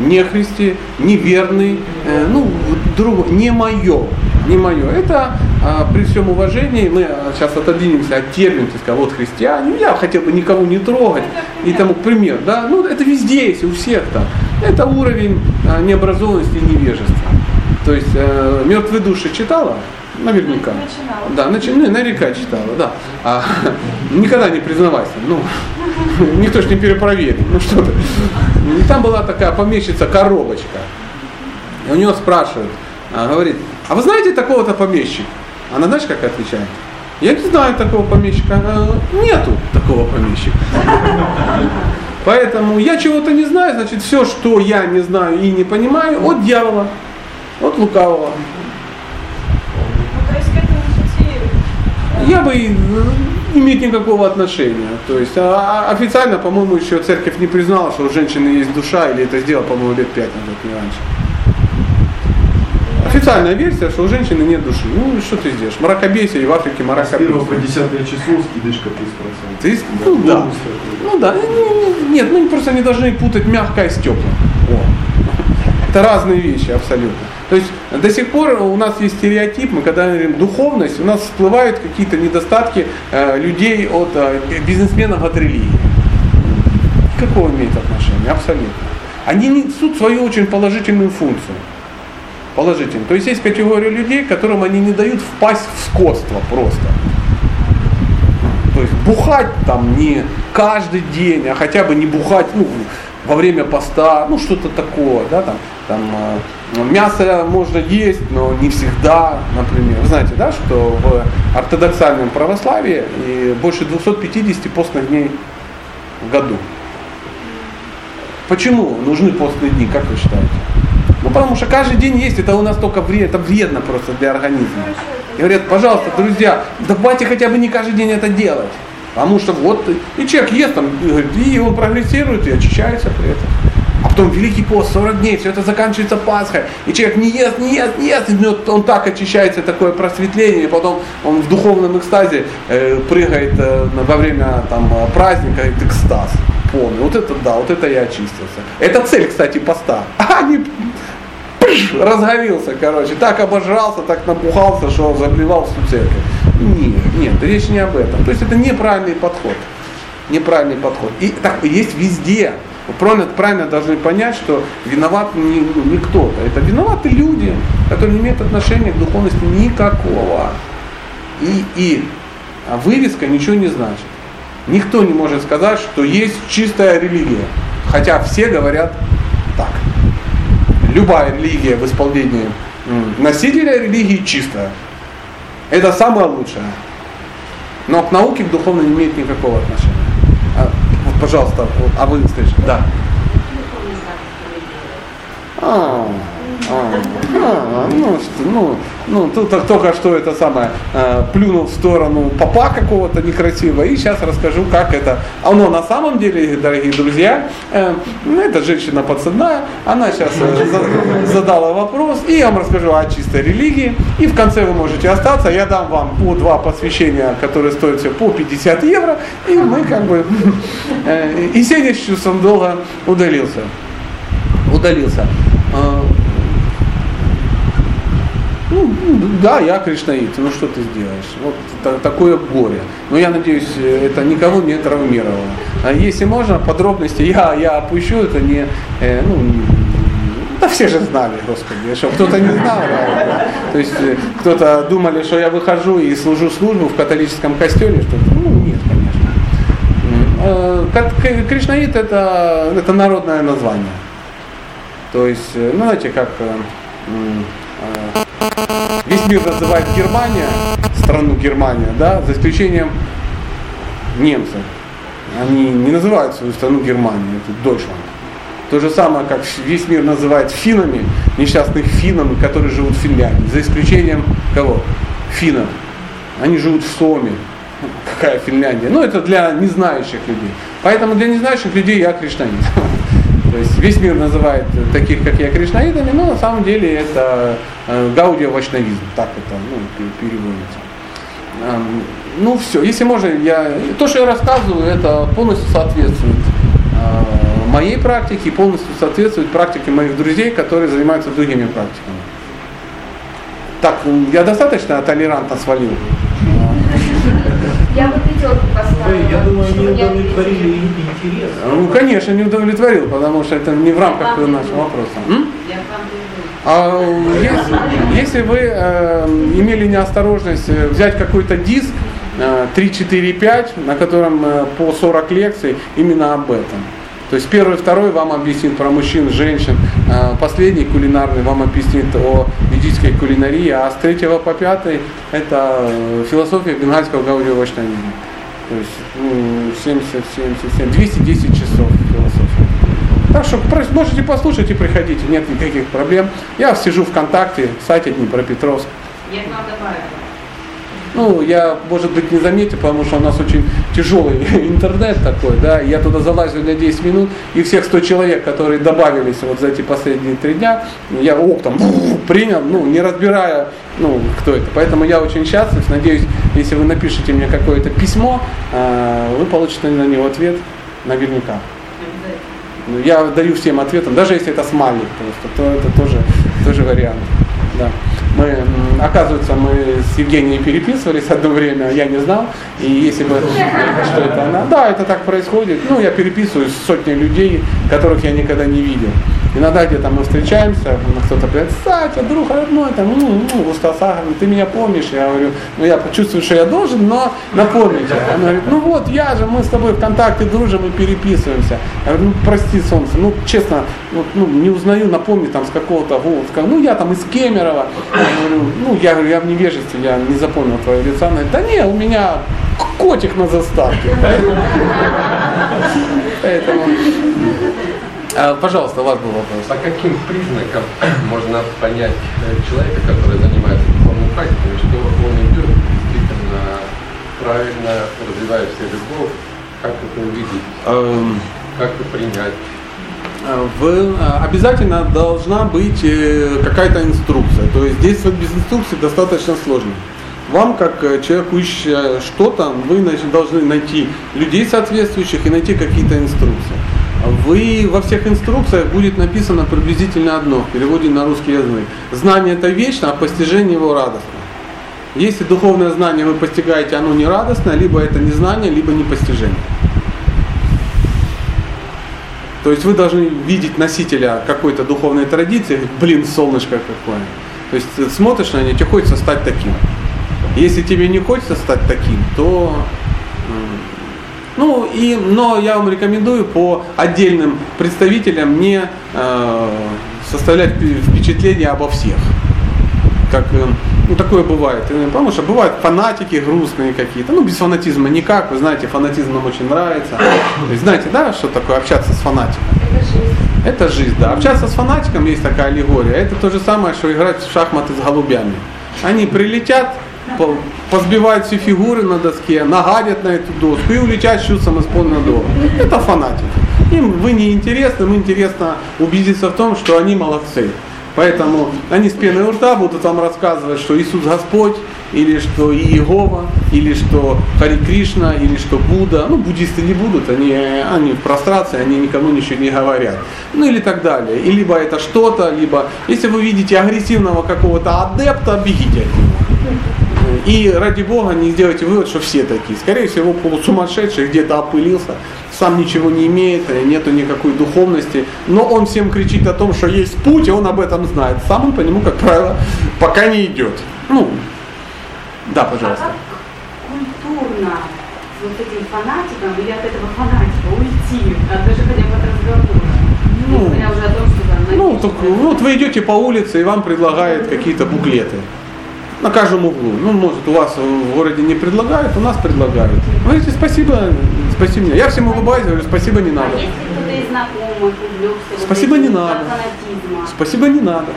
нехристи, неверный, э, ну, друг, не мое, не мое. Это а, при всем уважении, мы а, сейчас отодвинемся от термина, ты сказал, вот христиане, ну, я хотел бы никого не трогать, и тому пример, да, ну, это везде есть, у всех там. Это уровень необразованности и невежества. То есть э, мертвые души читала? Наверняка. Начинала. Да, начи, ну, наверняка читала, да. А, (laughs) никогда не признавайся. Ну, (laughs) никто ж не перепроверит. Ну что ты. И там была такая помещица коробочка. И у нее спрашивают, а, говорит, а вы знаете такого-то помещика? Она знаешь, как отвечает? Я не знаю такого помещика. Она, Нету такого помещика. (laughs) Поэтому я чего-то не знаю, значит, все, что я не знаю и не понимаю, от дьявола, от лукавого. Ну, Я бы э, имеет никакого отношения. То есть а, а, официально, по-моему, еще церковь не признала, что у женщины есть душа, или это сделала, по-моему, лет пять назад, не раньше. Официальная версия, что у женщины нет души. Ну, что ты сделаешь? Мракобесие, и в Африке С 1 по мракобесие. 10 число скидочка 30%. Ты, ну да. Такой, Ну да, ну, нет, ну просто не должны путать мягкое с теплым. О. Это разные вещи абсолютно. То есть до сих пор у нас есть стереотип, мы когда говорим духовность, у нас всплывают какие-то недостатки э, людей от э, бизнесменов от религии. Какого имеет отношение? Абсолютно. Они несут свою очень положительную функцию. Положительную. То есть есть категория людей, которым они не дают впасть в скотство просто. То есть бухать там не каждый день, а хотя бы не бухать ну, во время поста, ну что-то такое, да, там, там э, мясо можно есть, но не всегда, например. Вы знаете, да, что в ортодоксальном православии больше 250 постных дней в году. Почему нужны постные дни, как вы считаете? Ну потому что каждый день есть, это у нас только вред, это вредно просто для организма. И говорят, пожалуйста, друзья, давайте хотя бы не каждый день это делать. Потому что вот, и человек ест там, и говорит, и он прогрессирует, и очищается при этом. А потом Великий пост, 40 дней, все это заканчивается Пасхой. И человек не ест, не ест, не ест, и вот он так очищается, такое просветление, и потом он в духовном экстазе э, прыгает э, во время там, э, праздника, это экстаз полный. Вот это да, вот это я очистился. Это цель, кстати, поста. (laughs) А не пш, короче, так обожрался, так напухался, что заблевал всю церковь. Нет, нет, речь не об этом. То есть это неправильный подход. Неправильный подход. И так есть везде. Правильно, правильно должны понять, что виноват не, ну, не кто-то. Это виноваты люди, которые не имеют отношения к духовности никакого. И, и а вывеска ничего не значит. Никто не может сказать, что есть чистая религия. Хотя все говорят так. Любая религия в исполнении носителя религии чистая. Это самое лучшее. Но к науке, к духовной не имеет никакого отношения. Пожалуйста, вот, а вы слышите? Да. А, а, а, ну, что, ну, ну, тут только что это самое, э, плюнул в сторону папа какого-то некрасивого, и сейчас расскажу, как это. Оно на самом деле, дорогие друзья, э, ну, эта женщина подсадная, она сейчас э, за- задала вопрос, и я вам расскажу о чистой религии, и в конце вы можете остаться, я дам вам по два посвящения, которые стоят все по 50 евро, и мы как бы, э, и Сеня с чувством долго удалился удалился. Ну, да, я кришнаит, ну что ты сделаешь? Вот та- такое горе. Но я надеюсь, это никого не травмировало. А если можно, подробности я, я опущу, это не, э, ну, да все же знали, Господи, что кто-то не знал. да. То есть э, кто-то думали, что я выхожу и служу службу в католическом костеле, что ну нет, конечно. Э, Кришнаит это, это народное название. То есть, э, ну знаете, как мир называет Германия страну Германия, да, за исключением немцев. Они не называют свою страну Германией, это Deutschland. То же самое, как весь мир называет финами, несчастных финнами, которые живут в Финляндии, за исключением кого? Финнов. Они живут в Соме. Какая Финляндия? Ну, это для незнающих людей. Поэтому для незнающих людей я кришнаит. То есть весь мир называет таких, как я, кришнаитами, но на самом деле это э, гаудио вайшнавизм, так это ну, переводится. Ну все, если можно, я, то, что я рассказываю, это полностью соответствует э, моей практике и полностью соответствует практике моих друзей, которые занимаются другими практиками. Так, я достаточно толерантно свалил? Я бы пятерку поставила. Я думаю, не удовлетворили интерес. Ну, конечно, не удовлетворил, потому что это не в рамках нашего вопроса. М? А если, если вы э, имели неосторожность э, взять какой-то диск э, 3, 4, 5, на котором э, по 40 лекций именно об этом. То есть первый, второй вам объяснит про мужчин, женщин, а, последний кулинарный вам объяснит о ведической кулинарии, а с третьего по пятый это э, философия бенгальского гаудия-вайшнавизма. То есть ну, 70, 77, 210 часов философии. Так что можете послушать и приходите, нет никаких проблем. Я сижу ВКонтакте, сайте Днепропетровск. Я к вам добавила. Ну, я, может быть, не заметил, потому что у нас очень тяжелый (laughs) интернет такой, да, я туда залазил на 10 минут, и всех 100 человек, которые добавились вот за эти последние три дня, я оптом (laughs) принял, ну, не разбирая, ну, кто это. Поэтому я очень счастлив, надеюсь, если вы напишите мне какое-то письмо, а, вы получите на него ответ наверняка. Ну, я даю всем ответом, даже если это смайлик просто, то это тоже, тоже вариант. Да мы, оказывается, мы с Евгенией переписывались одно время, я не знал, и если бы, что это она, да, это так происходит, ну, я переписываюсь с сотней людей, которых я никогда не видел. Иногда где-то мы встречаемся, кто-то говорит, Сатя, друг родной, там, Устаса, ты меня помнишь? Я говорю, ну, я чувствую, что я должен, но напомнить. Она говорит, ну вот, я же, мы с тобой в контакте дружим и переписываемся. Я говорю, ну, прости, солнце, ну, честно, ну, ну не узнаю, напомни там с какого-то Волска. Ну, я там из Кемерово. Я говорю, ну, я говорю, я в невежестве, я не запомнил твое лицо. Она говорит, да не, у меня котик на заставке. Поэтому а, пожалуйста, у вас был вопрос. По каким признакам (clears throat) можно понять э, человека, который занимается духовной практикой, что он идет действительно правильно развивает себе любовь? Как это увидеть? Эм... Как это принять? А, в, а, обязательно должна быть э, какая-то инструкция. То есть действовать без инструкции достаточно сложно. Вам, как э, человеку ища что-то, вы должны найти людей соответствующих и найти какие-то инструкции вы во всех инструкциях будет написано приблизительно одно в переводе на русский язык. Знание это вечно, а постижение его радостно. Если духовное знание вы постигаете, оно не радостно, либо это не знание, либо не постижение. То есть вы должны видеть носителя какой-то духовной традиции, блин, солнышко какое. То есть смотришь на него, тебе хочется стать таким. Если тебе не хочется стать таким, то ну, и, но я вам рекомендую по отдельным представителям не э, составлять впечатление обо всех. Как, э, ну, такое бывает. Потому что бывают фанатики грустные какие-то. Ну, без фанатизма никак. Вы знаете, фанатизм нам очень нравится. Есть, знаете, да, что такое общаться с фанатиком? Это жизнь. Это жизнь, да. Общаться с фанатиком есть такая аллегория. Это то же самое, что играть в шахматы с голубями. Они прилетят, позбивают все фигуры на доске, нагадят на эту доску и улетят с чувством исполненного Это фанатики. Им вы не интересны, им интересно убедиться в том, что они молодцы. Поэтому они с пеной у рта будут вам рассказывать, что Иисус Господь, или что Иегова, или что Хари Кришна, или что Будда. Ну, буддисты не будут, они, они в прострации, они никому ничего не говорят. Ну, или так далее. И либо это что-то, либо, если вы видите агрессивного какого-то адепта, бегите от него. И ради Бога не сделайте вывод, что все такие. Скорее всего, полусумасшедший где-то опылился, сам ничего не имеет, нету никакой духовности, но он всем кричит о том, что есть путь, и он об этом знает. Сам он по нему, как правило, пока не идет. Ну, да, пожалуйста. А как культурно вот этим фанатикам или от этого фанатика уйти, даже хотя бы от разговора? Ну, ну, там ну, так, вот вы идете по улице, и вам предлагают какие-то буклеты На каждом углу. Ну, может, у вас в городе не предлагают, у нас предлагают. Вы говорите, спасибо, спасибо мне. Я всем улыбаюсь, говорю, спасибо не надо. А знакомых увлекся Спасибо, не надо. Спасибо не надо.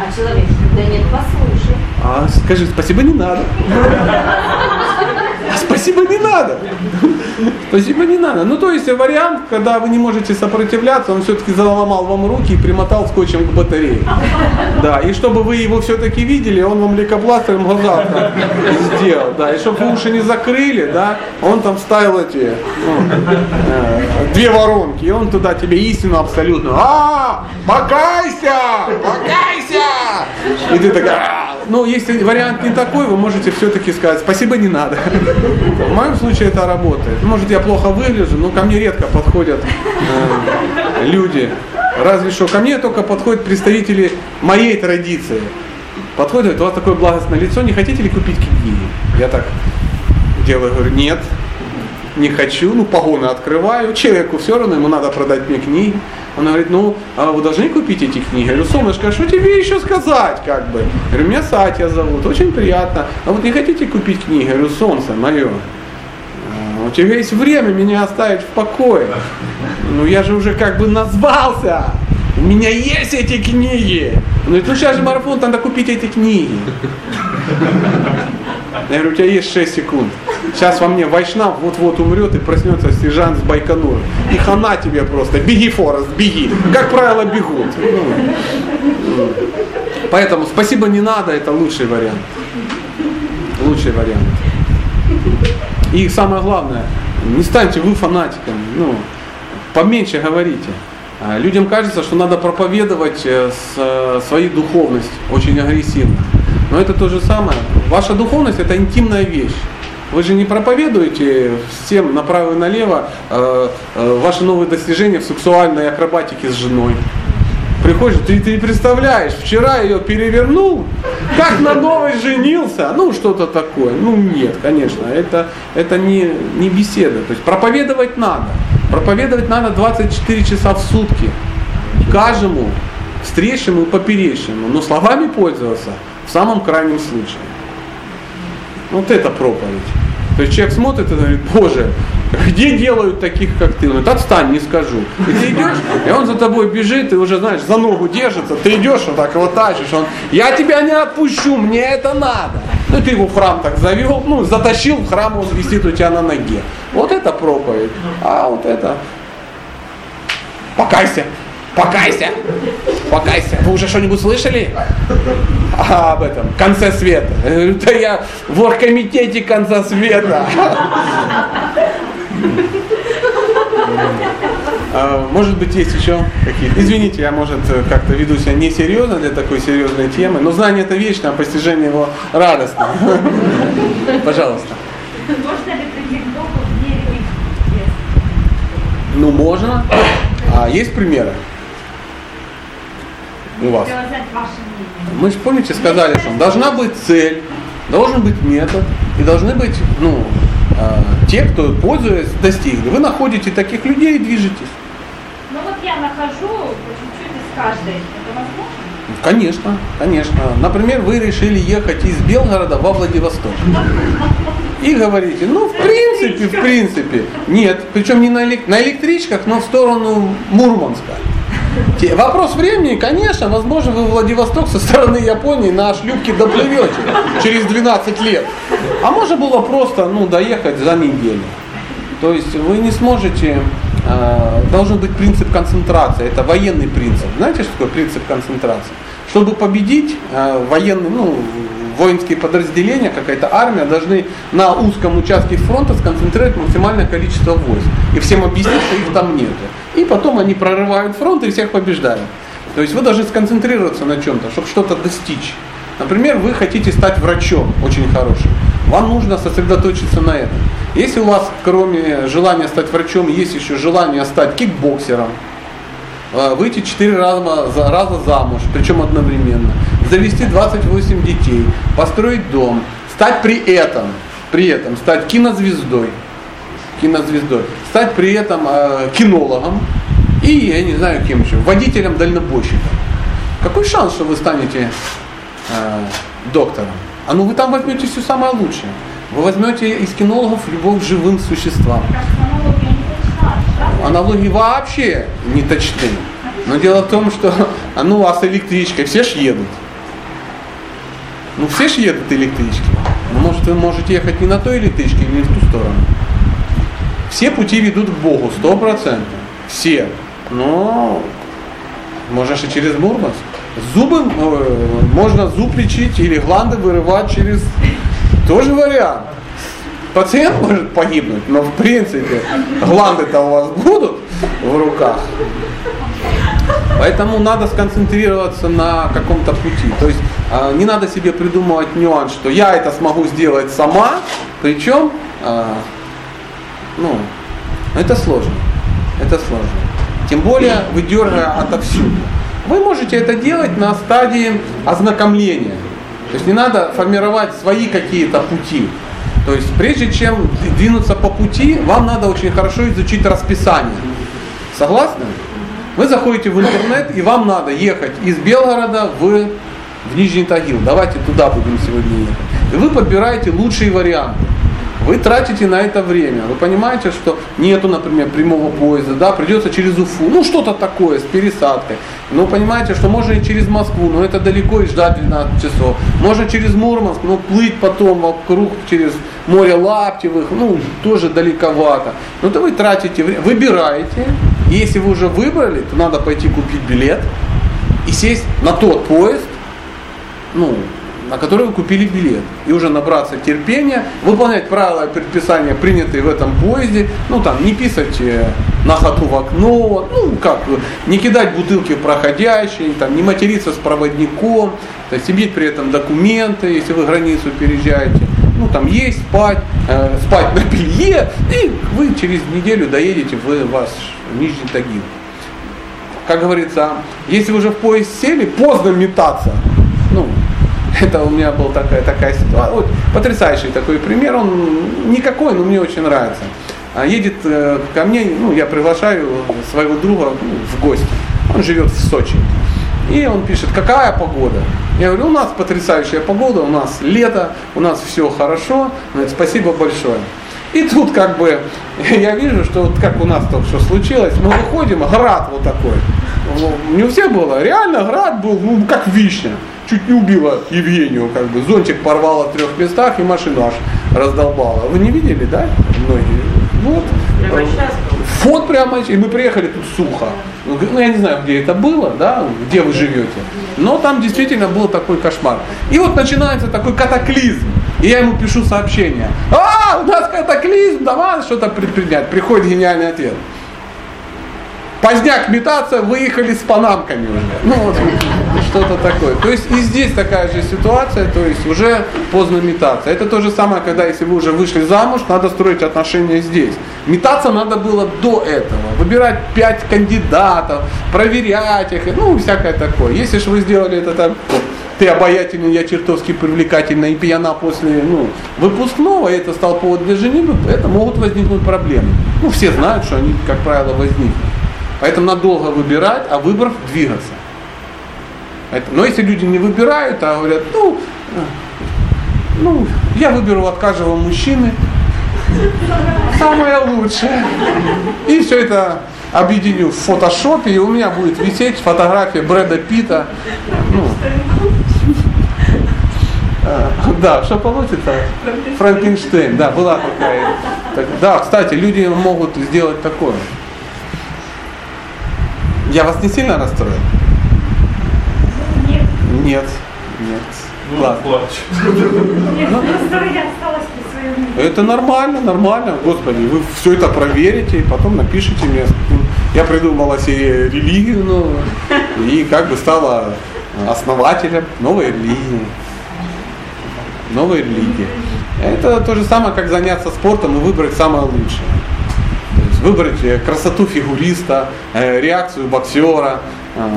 а человек, да нет, послушай. А скажи, спасибо не надо. (laughs) А спасибо не надо. Спасибо не надо. Ну, то есть вариант, когда вы не можете сопротивляться, он все-таки заломал вам руки и примотал скотчем к батарее. Да, и чтобы вы его все-таки видели, он вам лейкопластырем глаза сделал. Да, и чтобы вы уши не закрыли, да, он там вставил эти ну, э, две воронки, и он туда тебе истину абсолютно. А, покайся, покайся. И ты такая, «А». ну, если вариант не такой, вы можете все-таки сказать, спасибо, не надо. В моем случае это работает. Может, я плохо выгляжу, но ко мне редко подходят э, люди. Разве что ко мне только подходят представители моей традиции. Подходят, у вас такое благостное лицо, не хотите ли купить книги? Я так делаю, говорю, нет, не хочу, ну погоны открываю, человеку все равно, ему надо продать мне книги. Она говорит, ну, а вы должны купить эти книги. Я говорю, солнышко, а что тебе еще сказать, как бы? Я говорю, меня Сатя зовут, очень приятно. А вот не хотите купить книги? Я говорю, солнце мое, а, у тебя есть время меня оставить в покое. Ну я же уже как бы назвался. У меня есть эти книги. Он говорит, ну сейчас же марафон, надо купить эти книги. Я говорю, у тебя есть 6 секунд. Сейчас во мне Вайшнав вот-вот умрет и проснется сержант с Байконура. И хана тебе просто. Беги, Форест, беги. Как правило, бегут. Поэтому спасибо не надо, это лучший вариант. Лучший вариант. И самое главное, не станьте вы фанатиками. Ну, поменьше говорите. А, Людям кажется, что надо проповедовать э, э, свою духовность очень агрессивно. Но это то же самое. Ваша духовность это интимная вещь. Вы же не проповедуете всем направо и налево э, ваши новые достижения в сексуальной акробатике с женой. Приходишь, ты, ты представляешь, вчера ее перевернул, как на новой женился, ну что-то такое. Ну нет, конечно, это, это не, не беседа. То есть проповедовать надо. Проповедовать надо 24 часа в сутки. Каждому встречному и поперечному. Но словами пользоваться в самом крайнем случае. Вот это проповедь. То есть человек смотрит и говорит, Боже, где делают таких, как ты? Он говорит, отстань, не скажу. И ты идешь, и он за тобой бежит, и уже, знаешь, за ногу держится, ты идешь, вот так его тащишь, он, я тебя не отпущу, мне это надо. Ну, ты его в храм так завел, ну, затащил в храм, он висит у тебя на ноге. Вот это проповедь. А вот это, покайся, покайся, покайся. Вы уже что-нибудь слышали? А, об этом, конце света. Я говорю, да я в оргкомитете конца света. А, Может быть, есть еще какие-то. Извините, я, может, как-то веду себя несерьезно для такой серьезной темы, но знание это вечно, а постижение его радостно. Пожалуйста. Можно ли прийти к Богу религии? Ну, можно. А есть примеры? У вас? Мы же помните сказали, что должна быть цель, должен быть метод и должны быть ну, э, те, кто пользуясь достигли. Вы находите таких людей и движетесь. Ну вот я нахожу по чуть-чуть из каждой. Это возможно? Конечно, конечно. Например, вы решили ехать из Белгорода во Владивосток. И говорите, ну в принципе, в принципе, нет, причем не на, элек- на электричках, но в сторону Мурманска. Вопрос времени, конечно, возможно, вы в Владивосток со стороны Японии на шлюпке доплывете через 12 лет. А можно было просто ну, доехать за неделю. То есть вы не сможете, э, должен быть принцип концентрации, это военный принцип. Знаете, что такое принцип концентрации? Чтобы победить, э, военный, ну, воинские подразделения, какая-то армия должны на узком участке фронта сконцентрировать максимальное количество войск. И всем объяснить, что их там нет. И потом они прорывают фронт и всех побеждают. То есть вы должны сконцентрироваться на чем-то, чтобы что-то достичь. Например, вы хотите стать врачом очень хорошим. Вам нужно сосредоточиться на этом. Если у вас, кроме желания стать врачом, есть еще желание стать кикбоксером, э, выйти 4 раза, за- раза замуж, причем одновременно, завести 28 детей, построить дом, стать при этом, при этом стать кинозвездой, кинозвездой, стать при этом э, кинологом и, я не знаю кем еще, водителем дальнобойщиком. Какой шанс, что вы станете э, доктором. А ну вы там возьмете все самое лучшее. Вы возьмете из кинологов любовь к живым существам. Аналогии вообще не точны. Но дело в том, что а ну а с электричкой все ж едут. Ну все ж едут электрички. Но может вы можете ехать не на той электричке, не в ту сторону. Все пути ведут к Богу, сто процентов. Все. Но можешь и через Мурманск. Зубы, э, можно зуб лечить или гланды вырывать через... Тоже вариант. Пациент может погибнуть, но в принципе гланды-то у вас будут в руках. Поэтому надо сконцентрироваться на каком-то пути. То есть э, не надо себе придумывать нюанс, что я это смогу сделать сама, причем, э, ну, это сложно. Это сложно. Тем более выдергивая отовсюду. Вы можете это делать на стадии ознакомления. То есть не надо формировать свои какие-то пути. То есть прежде чем двинуться по пути, вам надо очень хорошо изучить расписание. Согласны? Вы заходите в интернет и вам надо ехать из Белгорода в, в Нижний Тагил. Давайте туда будем сегодня ехать. И вы подбираете лучшие варианты. Вы тратите на это время. Вы понимаете, что нету, например, прямого поезда, да, придется через Уфу, ну что-то такое с пересадкой. Но понимаете, что можно и через Москву, но это далеко и ждать 12 часов. Можно через Мурманск, но плыть потом вокруг через море Лаптевых, ну тоже далековато. Ну то вы тратите время, выбираете. Если вы уже выбрали, то надо пойти купить билет и сесть на тот поезд, ну, на который вы купили билет. И уже набраться терпения, выполнять правила и предписания, принятые в этом поезде, ну там не писать э, на ходу в окно, ну как, не кидать бутылки проходящие, там, не материться с проводником, то есть иметь при этом документы, если вы границу переезжаете, ну там есть, спать, э, спать на белье, и вы через неделю доедете в ваш Нижний Тагил. Как говорится, если вы уже в поезд сели, поздно метаться. Ну, (laughs) это у меня была такая, такая ситуация. Вот, потрясающий такой пример, он никакой, но мне очень нравится. А едет э, ко мне, ну, я приглашаю своего друга ну, в гости. Он живет в Сочи. И он пишет, какая погода? Я говорю, у нас потрясающая погода, у нас лето, у нас все хорошо, говорит, спасибо большое. И тут как бы я вижу, что вот как у нас только что случилось, мы выходим, град вот такой. Не у всех было, реально град был, ну как вишня чуть не убила Евгению, как бы, зонтик порвала в трех местах и машину аж раздолбала. Вы не видели, да, многие? Вот. Вот прямо, и мы приехали тут сухо. Ну, я не знаю, где это было, да, где вы живете. Но там действительно был такой кошмар. И вот начинается такой катаклизм. И я ему пишу сообщение. А, у нас катаклизм, давай что-то предпринять. Приходит гениальный ответ. Поздняк метаться, выехали с панамками уже. Ну вот что-то такое. То есть и здесь такая же ситуация, то есть уже поздно метаться. Это то же самое, когда если вы уже вышли замуж, надо строить отношения здесь. Метаться надо было до этого. Выбирать пять кандидатов, проверять их, ну всякое такое. Если же вы сделали это так, ты обаятельный, я чертовски привлекательна и пьяна после ну, выпускного, и это стал повод для женитьбы, это могут возникнуть проблемы. Ну, все знают, что они, как правило, возникнут. Поэтому надолго выбирать, а выбрав двигаться. Но если люди не выбирают, а говорят, ну, ну, я выберу от каждого мужчины самое лучшее. И все это объединю в фотошопе, и у меня будет висеть фотография Брэда Питта. Ну, да, что получится? Франкенштейн, да, была такая. Так, да, кстати, люди могут сделать такое. Я вас не сильно расстроил? Нет. Нет. Нет. Ну, Ладно. плачь. Нет, просто я осталась при своем мнении. Это нормально, нормально. Господи, вы все это проверите и потом напишите мне. Я придумала себе религию новую и как бы стала основателем новой религии. Новой религии. Это то же самое, как заняться спортом и выбрать самое лучшее. То есть выбрать э, красоту фигуриста, э, реакцию боксера, э,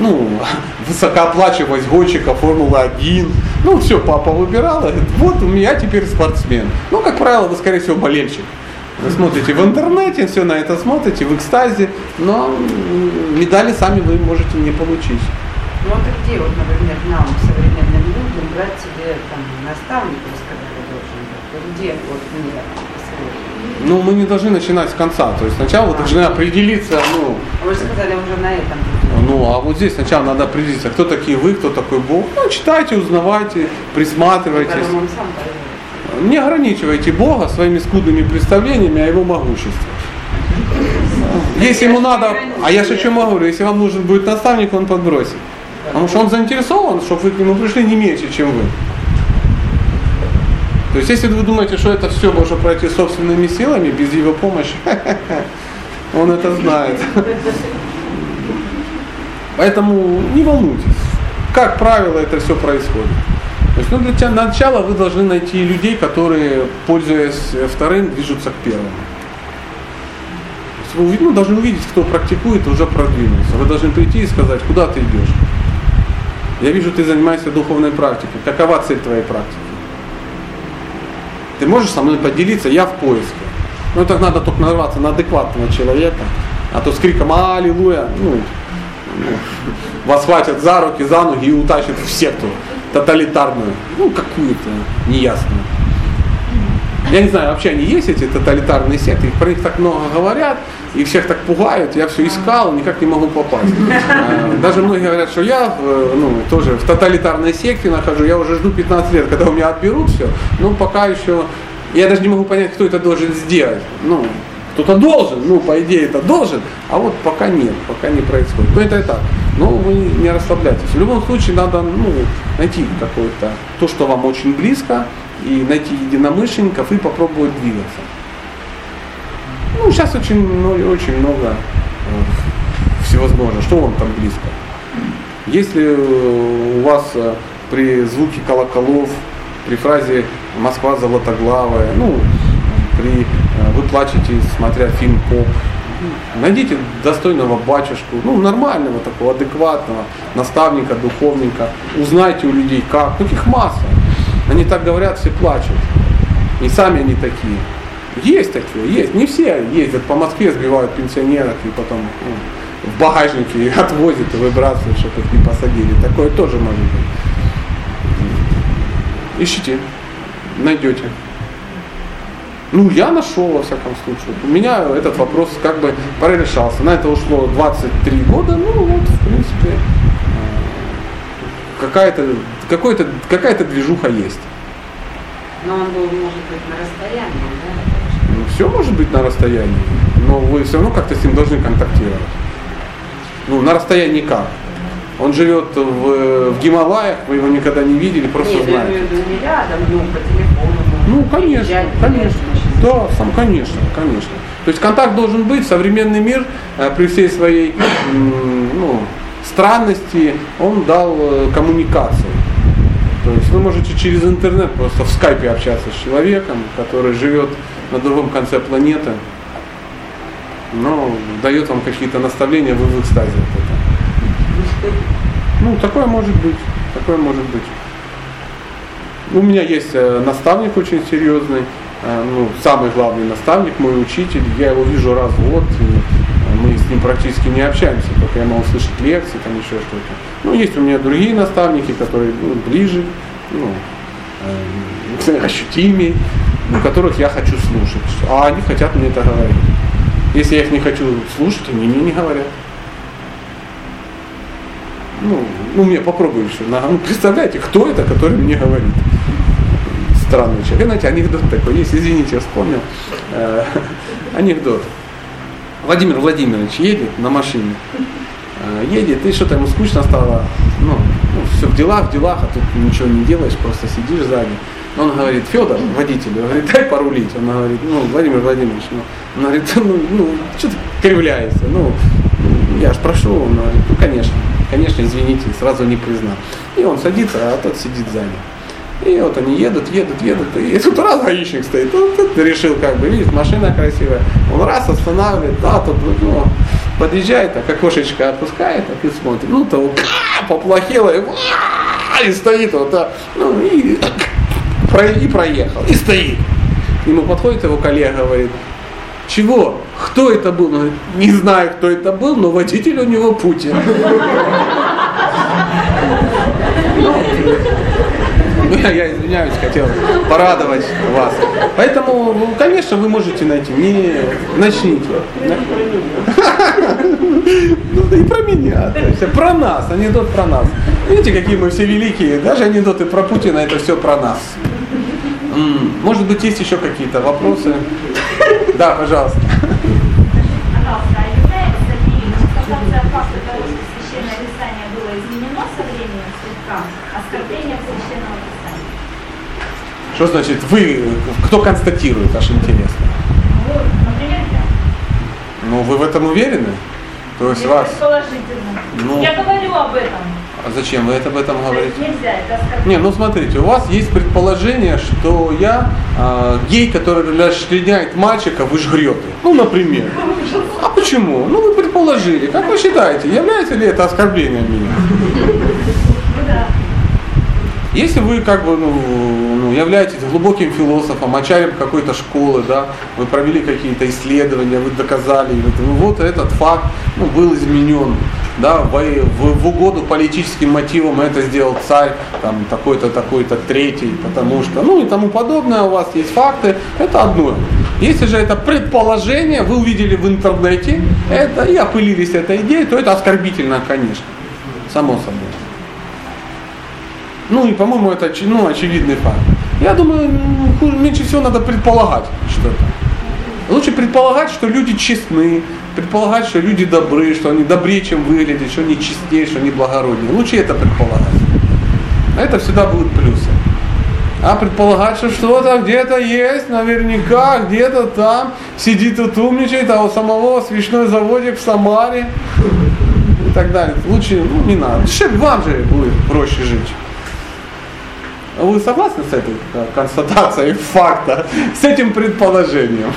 ну, (laughs) высокооплачиваемость гонщика Формулы-1. Ну, все, папа. Говорит, вот у меня теперь спортсмен. Ну, как правило, вы, скорее всего, болельщик. Вы смотрите в интернете, все на это смотрите, в экстазе, но медали сами вы можете не получить. Ну вот и где, вот, например, нам, современным людям, брать себе там наставника, которого должен быть? Вот где вот мне освоить? Ну, мы не должны начинать с конца. То есть сначала вы должны определиться, ну, Вы же сказали уже на этом. ну, а вот здесь сначала надо определиться, кто такие вы, кто такой Бог. Ну, читайте, узнавайте, присматривайтесь. Не ограничивайте Бога своими скудными представлениями о Его могуществе. Если ему надо, а я же о чем говорю, если вам нужен будет наставник, он подбросит. Потому что он заинтересован, чтобы вы к нему пришли не меньше, чем вы. То есть, если вы думаете, что это все можно пройти собственными силами, без его помощи, (laughs) он это знает. Поэтому не волнуйтесь. Как правило, это все происходит. То есть, ну, для тя- начала вы должны найти людей, которые, пользуясь вторым, движутся к первому. Вы ну, должны увидеть, кто практикует, уже продвинулся. Вы должны прийти и сказать, куда ты идешь. Я вижу, ты занимаешься духовной практикой. Какова цель твоей практики? Ты можешь со мной поделиться, я в поиске. Ну, так надо только нарваться на адекватного человека, а то с криком «Аллилуйя!» ну, ну, вас хватят за руки, за ноги и утащат в секту тоталитарную, ну, какую-то неясную. Я не знаю, вообще они есть эти тоталитарные секты, про них так много говорят, и всех так пугают, я все искал, никак не могу попасть. Даже многие говорят, что я ну, тоже в тоталитарной секте нахожу, я уже жду 15 лет, когда у меня отберут все, но пока еще, я даже не могу понять, кто это должен сделать. Ну, кто-то должен, ну, по идее, это должен, а вот пока нет, пока не происходит. Ну, это и так. Но вы не расслабляйтесь. В любом случае надо ну, найти какое-то, то, что вам очень близко, и найти единомышленников и попробовать двигаться. Ну, сейчас очень, ну, очень много э, всевозможно. Что вам там близко? Если э, у вас э, при звуке колоколов, при фразе «Москва золотоглавая», ну, при, вы плачете, смотря фильм «Поп», найдите достойного батюшку, ну, нормального такого, адекватного, наставника, духовника, узнайте у людей как, ну, их масса. Они так говорят, все плачут. И сами они такие. Есть такие, есть. Не все ездят по Москве, сбивают пенсионеров и потом ну, в багажнике (laughs) отвозят и выбрасывают, чтобы их не посадили. Такое тоже может быть. Ищите, найдете. Ну, я нашел, во всяком случае. У меня этот вопрос как бы прорешался. На это ушло 23 года. Ну, вот, в принципе, какая-то какой-то, какая-то движуха есть. Но он был, может быть, на расстоянии, все может быть на расстоянии, но вы все равно как-то с ним должны контактировать. Ну, на расстоянии как? Он живет в, в Гималаях, вы его никогда не видели, просто Нет, я знаете. имею в виду не рядом, ну, по телефону. Ну, конечно, приезжать, конечно. Да, сам, конечно, конечно. То есть контакт должен быть, современный мир э, при всей своей ну, странности, он дал э, коммуникации. То есть вы можете через интернет просто в скайпе общаться с человеком, который живет на другом конце планеты, но дает вам какие-то наставления, вы в экстазе от этого. Ну, такое может быть, такое может быть. У меня есть э, наставник очень серьезный, э, ну, самый главный наставник, мой учитель, я его вижу раз в год, и э, мы с ним практически не общаемся, только я могу слышать лекции, там еще что-то. Ну, есть у меня другие наставники, которые ну, ближе, ну, ощутимее, у которых я хочу слушать, а они хотят мне это говорить. Если я их не хочу слушать, они мне не говорят. Ну, ну мне попробуй еще. Ну, представляете, кто это, который мне говорит? Странный человек. Знаете, анекдот такой есть, извините, я вспомнил. Э, (laughs) анекдот. Владимир Владимирович едет на машине. Э, едет, и что-то ему скучно стало. Ну, ну, все в делах, в делах, а тут ничего не делаешь, просто сидишь сзади. Он говорит, Федор, водитель, говорит, дай порулить. Он говорит, ну, Владимир Владимирович, ну, он говорит, ну, ну что ты кривляешься, ну, я ж прошу, он говорит, ну, конечно, конечно, извините, сразу не признал. И он садится, а тот сидит сзади. И вот они едут, едут, едут, и тут раз гаишник стоит, он тут решил, как бы, видит, машина красивая, он раз останавливает, а тут, ну, подъезжает, так окошечко опускает, так и смотрит, ну, то поплохело, и, и стоит вот, так, ну, и, и проехал, и стоит. К нему подходит его коллега, говорит, чего? Кто это был? Он говорит, не знаю, кто это был, но водитель у него Путин. Ну, я, я извиняюсь, хотел порадовать вас. Поэтому, ну, конечно, вы можете найти. Не начните. (laughs) Ну да и про меня. То есть, про нас, анекдот про нас. Видите, какие мы все великие. Даже анекдоты про Путина это все про нас. Может быть, есть еще какие-то вопросы? Да, пожалуйста. А что значит вы, кто констатирует, аж интересно? Ну, например, я. Ну, вы в этом уверены? То есть вас... Ну. Я говорю об этом. А зачем вы это об этом говорите? нельзя, это оскорбление. Не, ну смотрите, у вас есть предположение, что я а, гей, который расчленяет мальчиков и жгрет их. Ну, например. А почему? Ну, вы предположили. Как вы считаете, является ли это оскорблением меня? Ну да. Если вы как бы ну, ну, являетесь глубоким философом, очарем какой-то школы, да, вы провели какие-то исследования, вы доказали, ну, вот этот факт ну, был изменен, да, в, в- в угоду политическим мотивам это сделал царь, там такой-то, такой-то, третий, потому что, ну и тому подобное, у вас есть факты, это одно. Если же это предположение, вы увидели в интернете это и опылились этой идеей, то это оскорбительно, конечно, само собой. Ну и, по-моему, это ну, очевидный факт. Я думаю, хуже- меньше всего надо предполагать что-то. Лучше предполагать, что люди честны, предполагать, что люди добры, что они добрее, чем выглядят, что они честнее, что они благороднее. Лучше это предполагать. Это всегда будут плюсы. А предполагать, что что-то где-то есть, наверняка, где-то там сидит и умничает, а у самого свечной заводик в Самаре и так далее. Лучше ну, не надо. Вам же будет проще жить. Вы согласны с этой э, констатацией факта, (laughs) с этим предположением?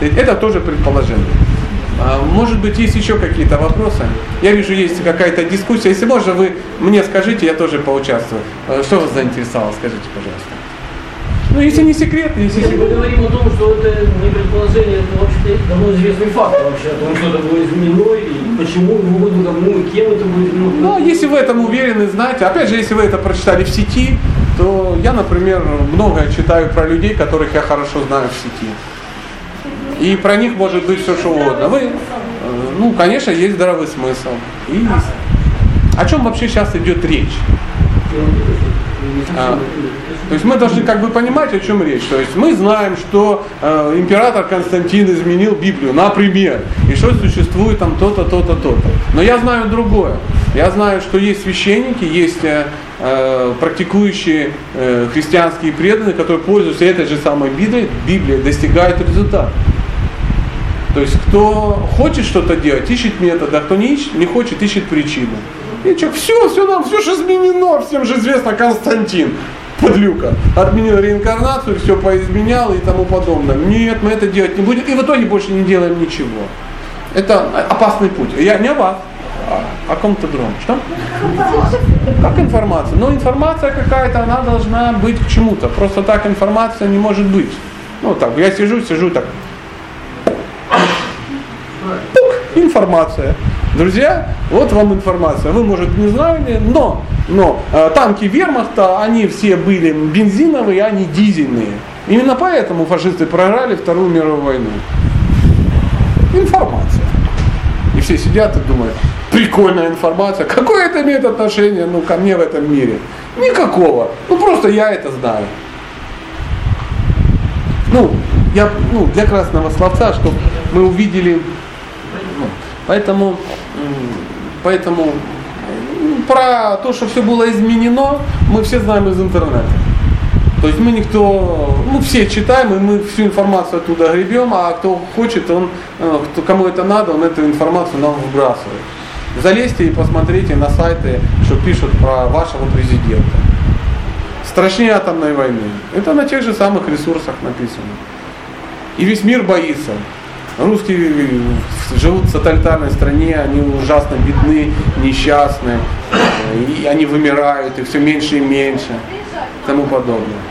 Это тоже предположение. А, Может быть, есть еще какие-то вопросы? Я вижу, есть какая-то дискуссия. Если можно, вы мне скажите, я тоже поучаствую. Э, Что вас заинтересовало, скажите, пожалуйста. Ну, если не секрет, если Если мы говорим о том, что это не предположение, это вообще давно известный факт вообще, о том, что это было изменено, и почему, ну, кому и кем это будет изменено. Ну, а если вы этом уверены, знаете, опять же, если вы это прочитали в сети, то я, например, многое читаю про людей, которых я хорошо знаю в сети. И про них может быть все, что угодно. Вы, э, ну, конечно, есть здравый смысл. И о чем вообще сейчас идет речь? А, то есть мы должны как бы понимать, о чем речь. То есть мы знаем, что э, император Константин изменил Библию, например, и что существует там то-то, то-то, то-то. Но я знаю другое. Я знаю, что есть священники, есть э, практикующие э, христианские преданные, которые пользуются этой же самой Библией, Библией достигают результата. То есть кто хочет что-то делать, ищет метод, а кто не, ищет, не хочет, ищет причину. И человек, все, все нам, все же изменено, всем же известно Константин, подлюка, отменил реинкарнацию, все поизменял и тому подобное. Нет, мы это делать не будем, и в итоге больше не делаем ничего. Это опасный путь. Я не вас, о ком-то другом. Что? Как информация? Ну, информация какая-то, она должна быть к чему-то. Просто так информация не может быть. Ну, так, я сижу, сижу так, Пук, информация. Друзья, вот вам информация. Вы, может, не знали, но, но э, танки вермахта, они все были бензиновые, а не дизельные. Именно поэтому фашисты проиграли Вторую мировую войну. Информация. И все сидят и думают, прикольная информация. Какое это имеет отношение ну, ко мне в этом мире? Никакого. Ну просто я это знаю. Ну, я, ну, для красного словца, чтобы мы увидели, ну, поэтому, поэтому про то, что все было изменено, мы все знаем из интернета. То есть мы никто, ну все читаем, и мы всю информацию оттуда гребем, а кто хочет, он, э, кто, кому это надо, он эту информацию нам выбрасывает. Залезьте и посмотрите на сайты, что пишут про вашего президента. Страшнее атомной войны. Это на тех же самых ресурсах написано. И весь мир боится. Русские живут в тоталитарной стране, они ужасно бедны, несчастны, и они вымирают, и все меньше и меньше, тому подобное.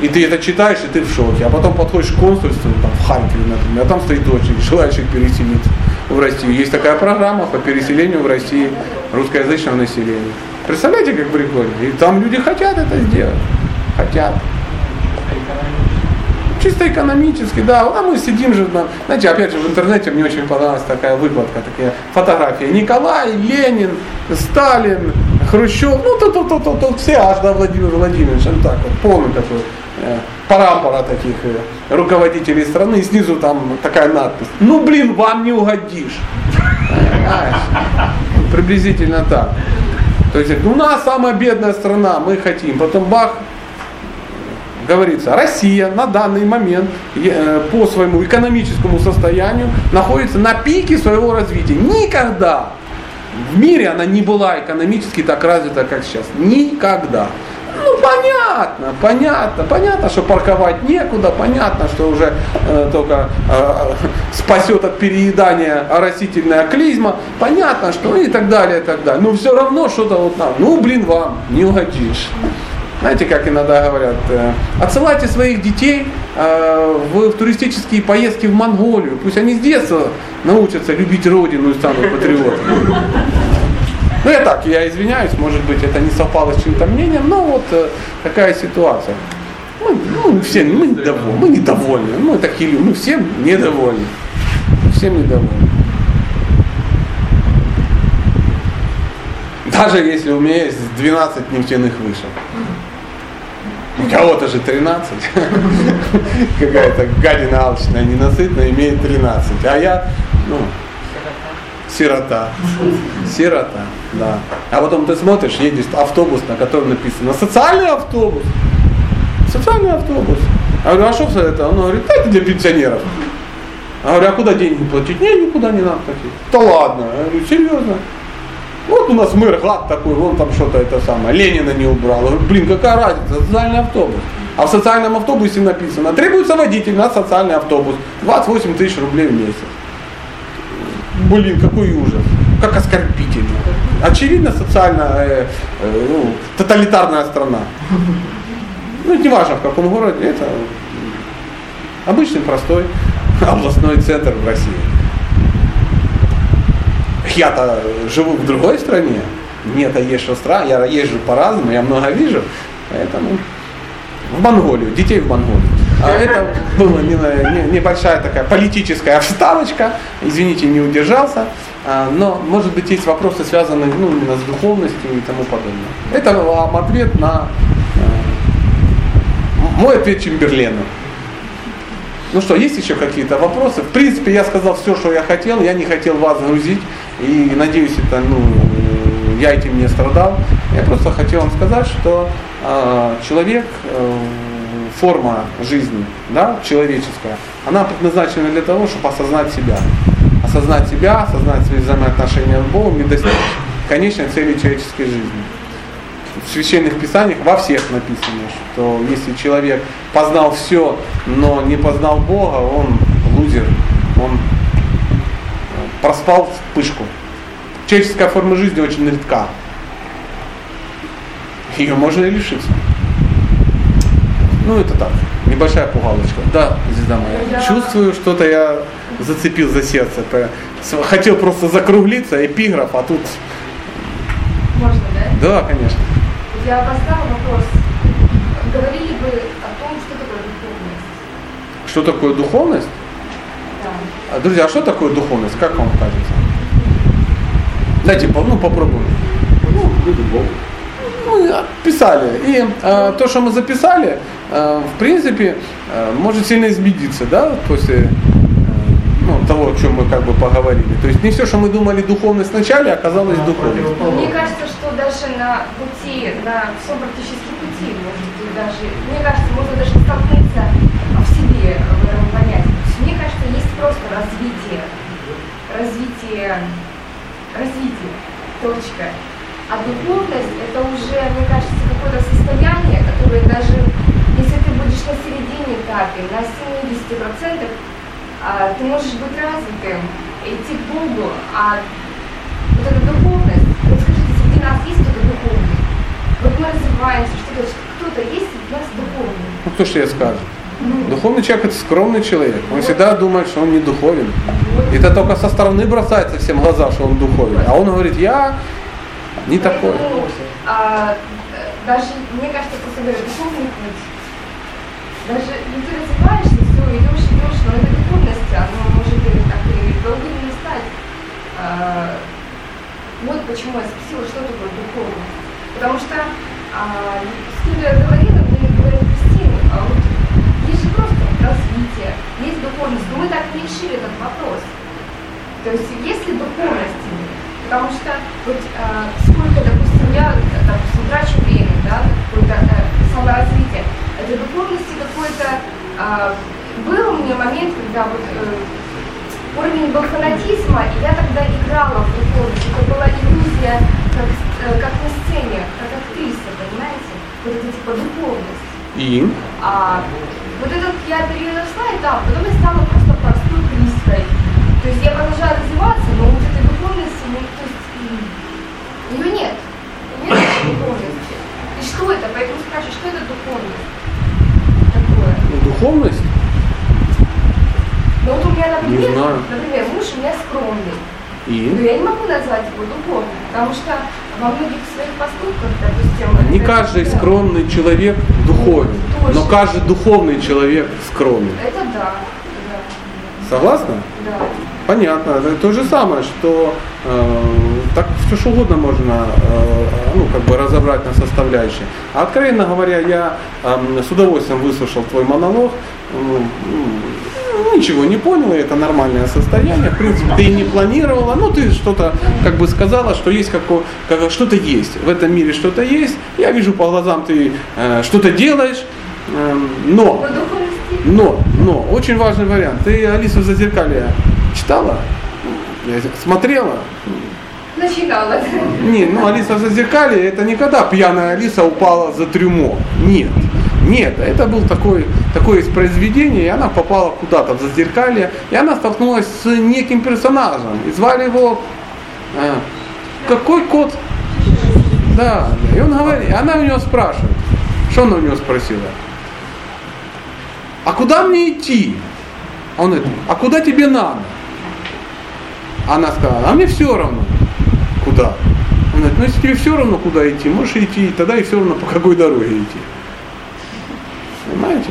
И ты это читаешь, и ты в шоке. А потом подходишь к консульству, там, в Харькове, например, а там стоит очередь, (laughs) желающих переселиться. в Россию. Есть такая программа по переселению в России русскоязычного населения. Представляете, как прикольно? И там люди хотят это сделать. Хотят. Чисто экономически, да. А мы сидим же, на, знаете, опять же в интернете мне очень понравилась такая выкладка, такая фотография. Николай, Ленин, Сталин, Хрущев, ну то, то, то, то, то все аж до Владимира Владимировича, ну так вот, полный такой э, парампора таких э, руководителей страны, и снизу там такая надпись. Ну блин, вам не угодишь. Приблизительно так. То есть у нас самая бедная страна, мы хотим. Потом бах, говорится, Россия на данный момент э, по своему экономическому состоянию находится на пике своего развития. Никогда в мире она не была экономически так развита, как сейчас. Никогда. Ну понятно, понятно, понятно, что парковать некуда, понятно, что уже э, только э, спасет от переедания растительная клизма, понятно, что и так далее, и так далее. Но все равно что-то вот нам, ну блин вам, не угодишь. Знаете, как иногда говорят, э, отсылайте своих детей э, в, туристические поездки в Монголию. Пусть они с детства научатся любить родину и станут патриотами. Ну я так, я извиняюсь, может быть это не совпало с чьим-то мнением, но вот э, такая ситуация. Мы, ну, все мы недовольны, мы недовольны, мы такие люди, мы всем недовольны. Всем недовольны. Даже если у меня есть 12 нефтяных вышек. Кого-то же 13. (laughs) Какая-то гадина алчная, ненасытная, имеет 13. А я, ну, сирота. Сирота, да. А потом ты смотришь, едешь автобус, на котором написано социальный автобус. Социальный автобус. А говорю, а что это? Он говорит, это для пенсионеров. А говорю, а куда деньги платить? Не, никуда не надо платить. Да ладно. Я говорю, серьезно. Вот у нас мэр гад такой, вон там что-то это самое, Ленина не убрал. Блин, какая разница, социальный автобус. А в социальном автобусе написано, требуется водитель на социальный автобус, 28 тысяч рублей в месяц. Блин, какой ужас, как оскорбительно. Очевидно, социально, э, э, ну, тоталитарная страна. Ну, не важно в каком городе, это обычный простой (laughs) областной центр в России я-то живу в другой стране, мне-то есть что стран, я езжу по-разному, я много вижу, поэтому в Монголию, детей в Монголию. А это была небольшая такая политическая вставочка, извините, не удержался, а, но, может быть, есть вопросы, связанные ну, именно с духовностью и тому подобное. Это вам ответ на э, мой ответ Чемберлену. Ну что, есть еще какие-то вопросы? В принципе, я сказал все, что я хотел, я не хотел вас грузить. И надеюсь, это, ну, я этим не страдал. Я просто хотел вам сказать, что э, человек, э, форма жизни, да, человеческая, она предназначена для того, чтобы осознать себя. Осознать себя, осознать свои взаимоотношения с Богом и достичь конечной цели человеческой жизни. В священных писаниях во всех написано, что если человек познал все, но не познал Бога, он лузер, он проспал вспышку. Человеческая форма жизни очень редка. Ее можно и лишиться. Ну, это так, небольшая пугалочка. Да, звезда моя. Я... Чувствую, что-то я зацепил за сердце. Хотел просто закруглиться, эпиграф, а тут... Можно, да? Да, конечно. Я поставила вопрос. Говорили бы о том, что такое духовность? Что такое духовность? А, друзья, а что такое духовность? Как вам кажется? Дайте, ну попробуем. Ну, мы писали. И э, то, что мы записали, э, в принципе, э, может сильно измениться, да, после э, ну, того, о чем мы как бы поговорили. То есть не все, что мы думали духовность вначале, оказалось духовность. Мне кажется, что даже на пути, на всем практически пути, может быть, даже, мне кажется, можно даже столкнуться в себе в этом понятии мне кажется, есть просто развитие, развитие, развитие, точка. А духовность это уже, мне кажется, какое-то состояние, которое даже, если ты будешь на середине этапе, на 70%, а, ты можешь быть развитым, идти к Богу, а вот эта духовность, вот скажите, среди нас есть кто-то духовный? Вот мы развиваемся, что-то, кто-то есть у нас духовный? Ну кто что я скажу? Духовный человек это скромный человек. Он всегда думает, что он не духовен. Это только со стороны бросается всем глаза, что он духовный. А он говорит, я не такой. А, даже, мне кажется, просто говорю, духовный путь. Даже ну, ты развиваешься, все, идешь, идешь, но эта духовность, она может и так и долго не стать. А, вот почему я спросила, что такое духовность. Потому что а, с кем я говорила, мне говорят, Кристина, а вот развитие, есть духовность, но мы так не решили этот вопрос. То есть есть ли духовность Потому что вот э, сколько, допустим, я, допустим, трачу время, да, какое-то э, саморазвитие, это духовности какой-то... Э, был у меня момент, когда вот э, уровень был фанатизма, и я тогда играла в духовность. Это была иллюзия, как, э, как на сцене, как актриса, понимаете? Вот это типа духовность. И? А, вот этот я переросла этап, потом я стала просто простой кристой. То есть я продолжаю развиваться, но вот этой духовности, ну, то есть, ее нет. Нет этой духовности. И что это? Поэтому спрашиваю, что это духовность? Такое. Ну, Духовность? Ну вот у меня, например, например, муж у меня скромный. Но И? я не могу назвать его духовным, потому что во многих своих поступках, допустим... Не это- каждый да, скромный человек духовен, но каждый духовный человек скромный. Это да, Согласна? да, да. Понятно. Это то же самое, что э, так все что угодно можно э, ну, как бы разобрать на составляющие. А откровенно говоря, я э, с удовольствием выслушал твой монолог. Ну, ну, ничего не понял, и это нормальное состояние. В принципе, ты и не планировала, но ты что-то как бы сказала, что есть какое, как, что-то есть. В этом мире что-то есть. Я вижу по глазам, ты э, что-то делаешь. Э, но но, но, очень важный вариант. Ты Алису Зазеркалье читала? Я смотрела? начинала. Не, ну Алиса в Зазеркалье это не когда пьяная Алиса упала за трюмо. Нет. Нет, это был такой, такое из произведения, и она попала куда-то в Зазеркалье, и она столкнулась с неким персонажем. И звали его э, какой кот? Да. И он говорит, она у него спрашивает. Что она у него спросила? А куда мне идти? Он говорит, а куда тебе надо? Она сказала, а мне все равно. Куда? Он говорит, ну если тебе все равно, куда идти, можешь идти, тогда и все равно, по какой дороге идти. Понимаете?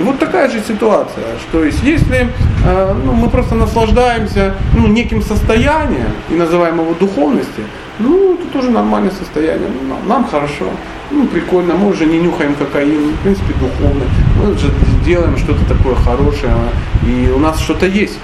Вот такая же ситуация, что есть, если э, ну, мы просто наслаждаемся ну, неким состоянием и называем его духовностью, ну, это тоже нормальное состояние, ну, нам, нам хорошо, ну, прикольно, мы уже не нюхаем кокаин, в принципе, духовно, мы уже делаем что-то такое хорошее, и у нас что-то есть.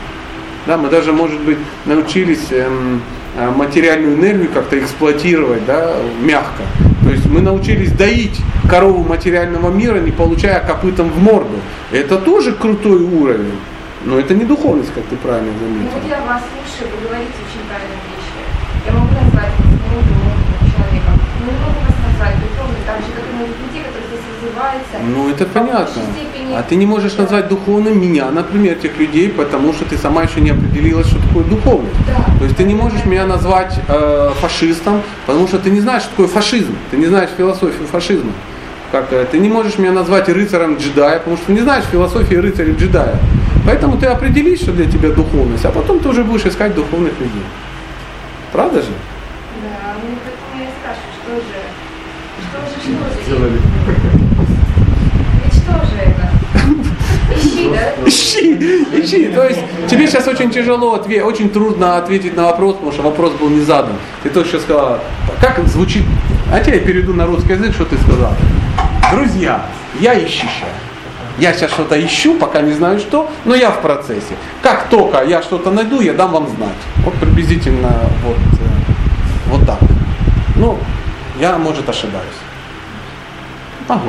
Да, мы даже, может быть, научились эм, э, материальную энергию как-то эксплуатировать, да, мягко. То есть мы научились доить корову материального мира, не получая копытом в морду. Это тоже крутой уровень. Но это не духовность, как ты правильно Ну заметил. вот я вас слушаю, вы говорите очень правильные вещи. Я могу назвать вас ну, духовным человеком. Но не могу вас назвать духовным, так же, как и многих людей, которые здесь развиваются. Ну это понятно. степени. А ты не можешь назвать духовным меня, например, тех людей, потому что ты сама еще не определилась, что такое духовность. Да. То есть ты не можешь меня назвать э, фашистом, потому что ты не знаешь, что такое фашизм. Ты не знаешь философию фашизма. Как, э, ты не можешь меня назвать рыцарем джедая, потому что ты не знаешь философии рыцаря джедая. Поэтому ты определишь, что для тебя духовность, а потом ты уже будешь искать духовных людей. Правда же? Да, ну поэтому я спрашиваю, что же, что же, что же? Сделали. Ведь что же это? Ищи? Ищи. То есть тебе сейчас очень тяжело, отве- очень трудно ответить на вопрос, потому что вопрос был не задан. Ты только что сказала, как звучит, а я перейду на русский язык, что ты сказал. Друзья, я ищущая. Я сейчас что-то ищу, пока не знаю что, но я в процессе. Как только я что-то найду, я дам вам знать. Вот приблизительно вот, вот так. Ну, я, может, ошибаюсь. Могу.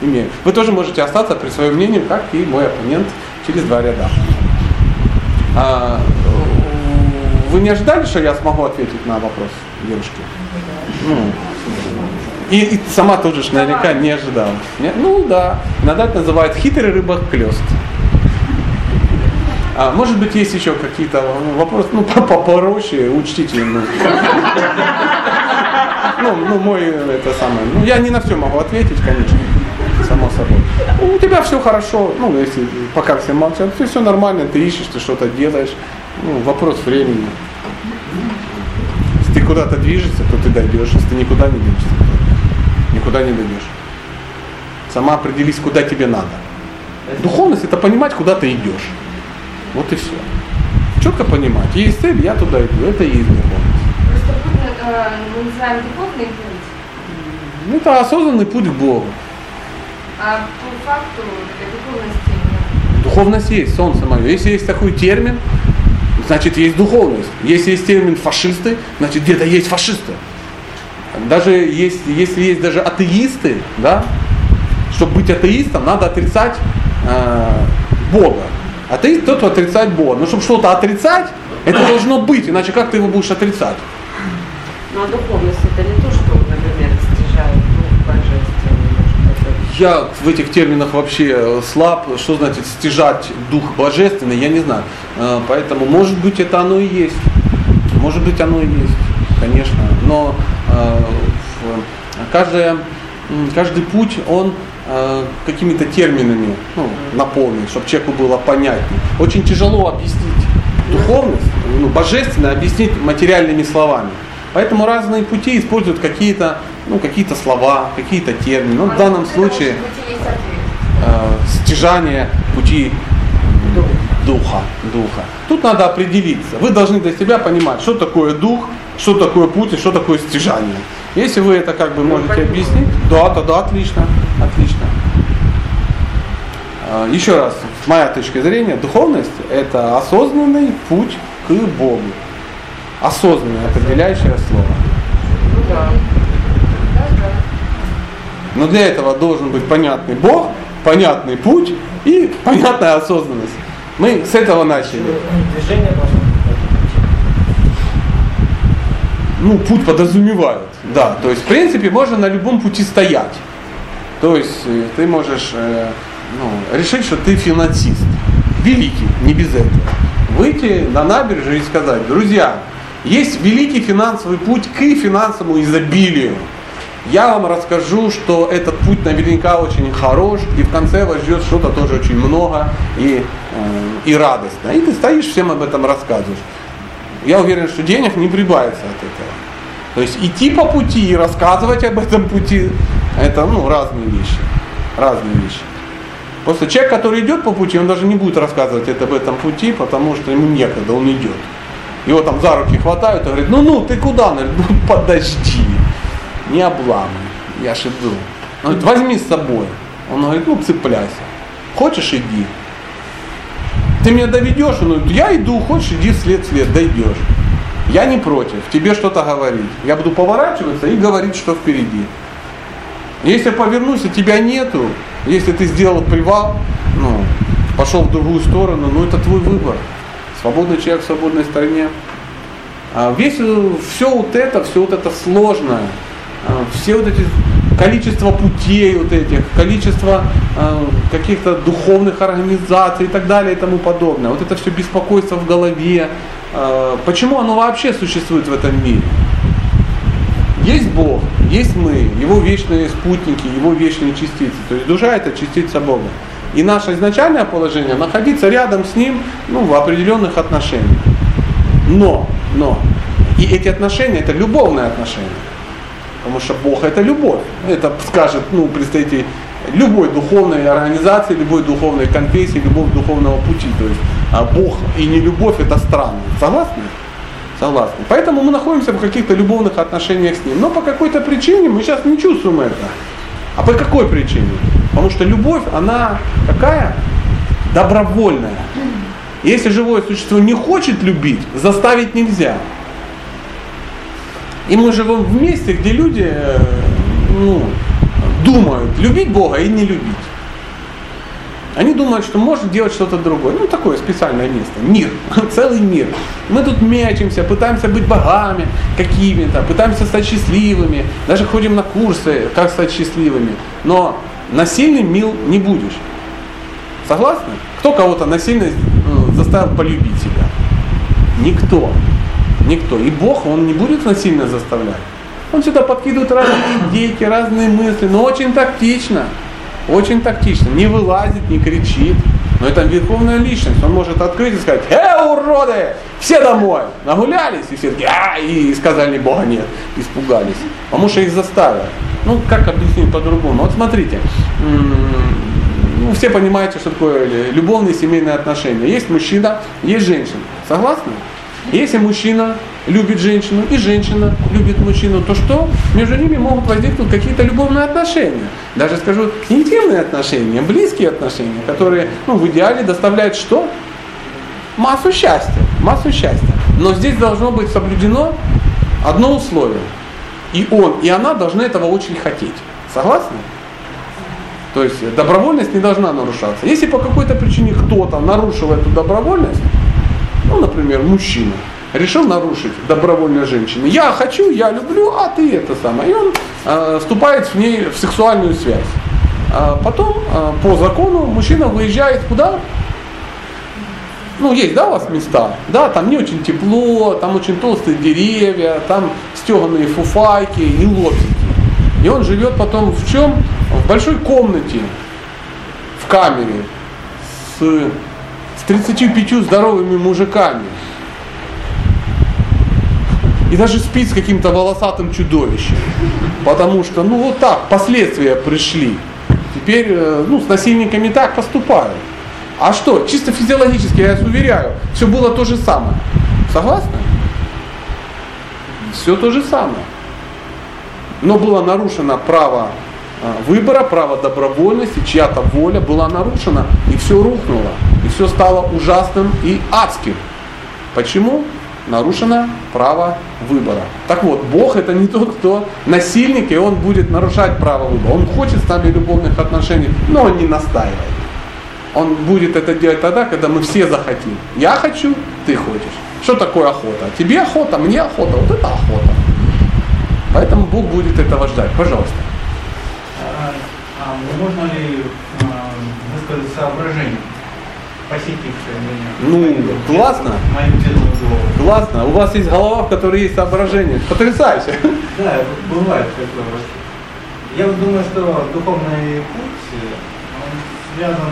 Имею. Вы тоже можете остаться при своем мнении, как и мой оппонент через два ряда. А, вы не ожидали, что я смогу ответить на вопрос девушки? Ну, и, и сама тоже ж наверняка не ожидала. Не? Ну да, иногда это называют хитрый клест. А, может быть, есть еще какие-то вопросы, ну, по- попроще, учтите. Ну. Ну, ну, мой, это самое, ну, я не на все могу ответить, конечно. Само собой. У тебя все хорошо, ну, если пока все молчат, все, все нормально, ты ищешь, ты что-то делаешь. Ну, вопрос времени. Если ты куда-то движешься, то ты дойдешь. Если ты никуда не движешься, то никуда не дойдешь. Сама определись, куда тебе надо. Духовность это понимать, куда ты идешь. Вот и все. Четко понимать. Есть цель, я туда иду. Это и есть духовность. Просто путь, э, мы называем духовный путь, Ну, это осознанный путь к Богу. А по факту для духовности нет. Духовность есть, солнце мое. Если есть такой термин, значит есть духовность. Если есть термин фашисты, значит где-то есть фашисты. Даже есть, если есть даже атеисты, да, чтобы быть атеистом, надо отрицать э, Бога. Атеист тот, кто отрицает Бога. Но чтобы что-то отрицать, это должно быть, иначе как ты его будешь отрицать? Ну а духовность это не то, что, например, стяжает дух божественный, может, это Я в этих терминах вообще э, слаб. Что значит стяжать дух божественный, я не знаю. Э, Поэтому, может быть, это оно и есть. Может быть, оно и есть, конечно. Но э, м, каждый путь, он какими-то терминами ну, наполнен, чтобы человеку было понятнее. Очень тяжело объяснить духовность, ну, божественное объяснить материальными словами. Поэтому разные пути используют какие-то ну, какие слова, какие-то термины. Ну, в данном случае э, стяжание пути духа, духа. Тут надо определиться. Вы должны для себя понимать, что такое дух, что такое путь и что такое стяжание. Если вы это как бы можете объяснить, да, тогда отлично, отлично. Э, Еще раз, с моей точки зрения, духовность это осознанный путь к Богу. Осознанное определяющее слово. Но для этого должен быть понятный Бог, понятный путь и понятная осознанность. Мы с этого начали. Движение должно Ну, путь подразумевает, да. То есть, в принципе, можно на любом пути стоять. То есть, э, ты можешь э, ну, решить, что ты финансист. Великий, не без этого. Выйти на набережную и сказать, друзья, есть великий финансовый путь к финансовому изобилию. Я вам расскажу, что этот путь наверняка очень хорош, и в конце вас ждет что-то тоже очень много и, э, и радостно. И ты стоишь, всем об этом рассказываешь. Я уверен, что денег не прибавится от этого. То есть идти по пути и рассказывать об этом пути, это ну, разные вещи. Разные вещи. Просто человек, который идет по пути, он даже не будет рассказывать это об этом пути, потому что ему некогда, он идет. Его там за руки хватают и говорят, ну ну, ты куда? Он говорит, ну подожди, не обламывай, я ж иду. Он говорит, возьми с собой. Он говорит, ну цепляйся. Хочешь, иди. Ты меня доведешь? Он говорит, я иду, хочешь, иди вслед вслед, дойдешь. Я не против, тебе что-то говорить. Я буду поворачиваться и говорить, что впереди. Если повернусь, и тебя нету, если ты сделал привал, ну, пошел в другую сторону, ну это твой выбор. Свободный человек в свободной стране. А весь, все вот это, все вот это сложное, а, все вот эти количество путей вот этих, количество э, каких-то духовных организаций и так далее и тому подобное. Вот это все беспокойство в голове. Э, почему оно вообще существует в этом мире? Есть Бог, есть мы, Его вечные спутники, Его вечные частицы. То есть душа это частица Бога. И наше изначальное положение находиться рядом с Ним ну, в определенных отношениях. Но, но, и эти отношения это любовные отношения. Потому что Бог это любовь. Это скажет ну, представитель любой духовной организации, любой духовной конфессии, любого духовного пути. То есть а Бог и не любовь это странно. Согласны? Согласны. Поэтому мы находимся в каких-то любовных отношениях с Ним. Но по какой-то причине мы сейчас не чувствуем это. А по какой причине? Потому что любовь, она какая? Добровольная. Если живое существо не хочет любить, заставить нельзя. И мы живем в месте, где люди ну, думают, любить Бога и не любить. Они думают, что можно делать что-то другое. Ну, такое специальное место. Мир. (laughs) Целый мир. Мы тут мячимся, пытаемся быть богами какими-то, пытаемся стать счастливыми. Даже ходим на курсы, как стать счастливыми. Но насильным мил не будешь. Согласны? Кто кого-то насильно э, заставил полюбить себя? Никто. Никто. И Бог, Он не будет насильно заставлять. Он сюда подкидывает разные (coughs) идейки, разные мысли, но очень тактично. очень тактично, не вылазит, не кричит. Но это верховная личность, он может открыть и сказать, «Э, уроды, все домой!» Нагулялись, и все такие, а, и сказали, Бога нет, испугались. Потому что их заставили. Ну, как объяснить по-другому? Вот смотрите, ну, все понимаете, что такое любовные семейные отношения. Есть мужчина, есть женщина. Согласны? Если мужчина любит женщину и женщина любит мужчину, то что? Между ними могут возникнуть какие-то любовные отношения. Даже скажу, интимные отношения, близкие отношения, которые ну, в идеале доставляют что? Массу счастья. Массу счастья. Но здесь должно быть соблюдено одно условие. И он, и она должны этого очень хотеть. Согласны? То есть добровольность не должна нарушаться. Если по какой-то причине кто-то нарушил эту добровольность, ну, например, мужчина, решил нарушить добровольно женщины. Я хочу, я люблю, а ты это самое. И он э, вступает в ней в сексуальную связь. А потом э, по закону мужчина выезжает куда? Ну, есть, да, у вас места? Да, там не очень тепло, там очень толстые деревья, там стеганые фуфайки и лодки. И он живет потом в чем? В большой комнате, в камере, с, с 35 здоровыми мужиками. И даже спит с каким-то волосатым чудовищем. Потому что, ну вот так, последствия пришли. Теперь, э, ну, с насильниками так поступают. А что, чисто физиологически, я вас уверяю, все было то же самое. Согласны? Все то же самое. Но было нарушено право а, выбора, право добровольности, чья-то воля была нарушена, и все рухнуло, и все стало ужасным и адским. Почему? Нарушено право выбора. Так вот, Бог это не тот, кто насильник, и он будет нарушать право выбора. Он хочет с нами любовных отношений, но он не настаивает. Он будет это делать тогда, когда мы все захотим. Я хочу, ты хочешь. Что такое охота? Тебе охота, мне охота, вот это охота. Поэтому Бог будет этого ждать. Пожалуйста. А, а можно ли а, высказать соображение, посетившее меня? Ну, классно. Мою голову. Классно. У вас есть голова, в которой есть соображение. Потрясающе. Да, бывает такое. Я вот думаю, что духовный путь, он связан,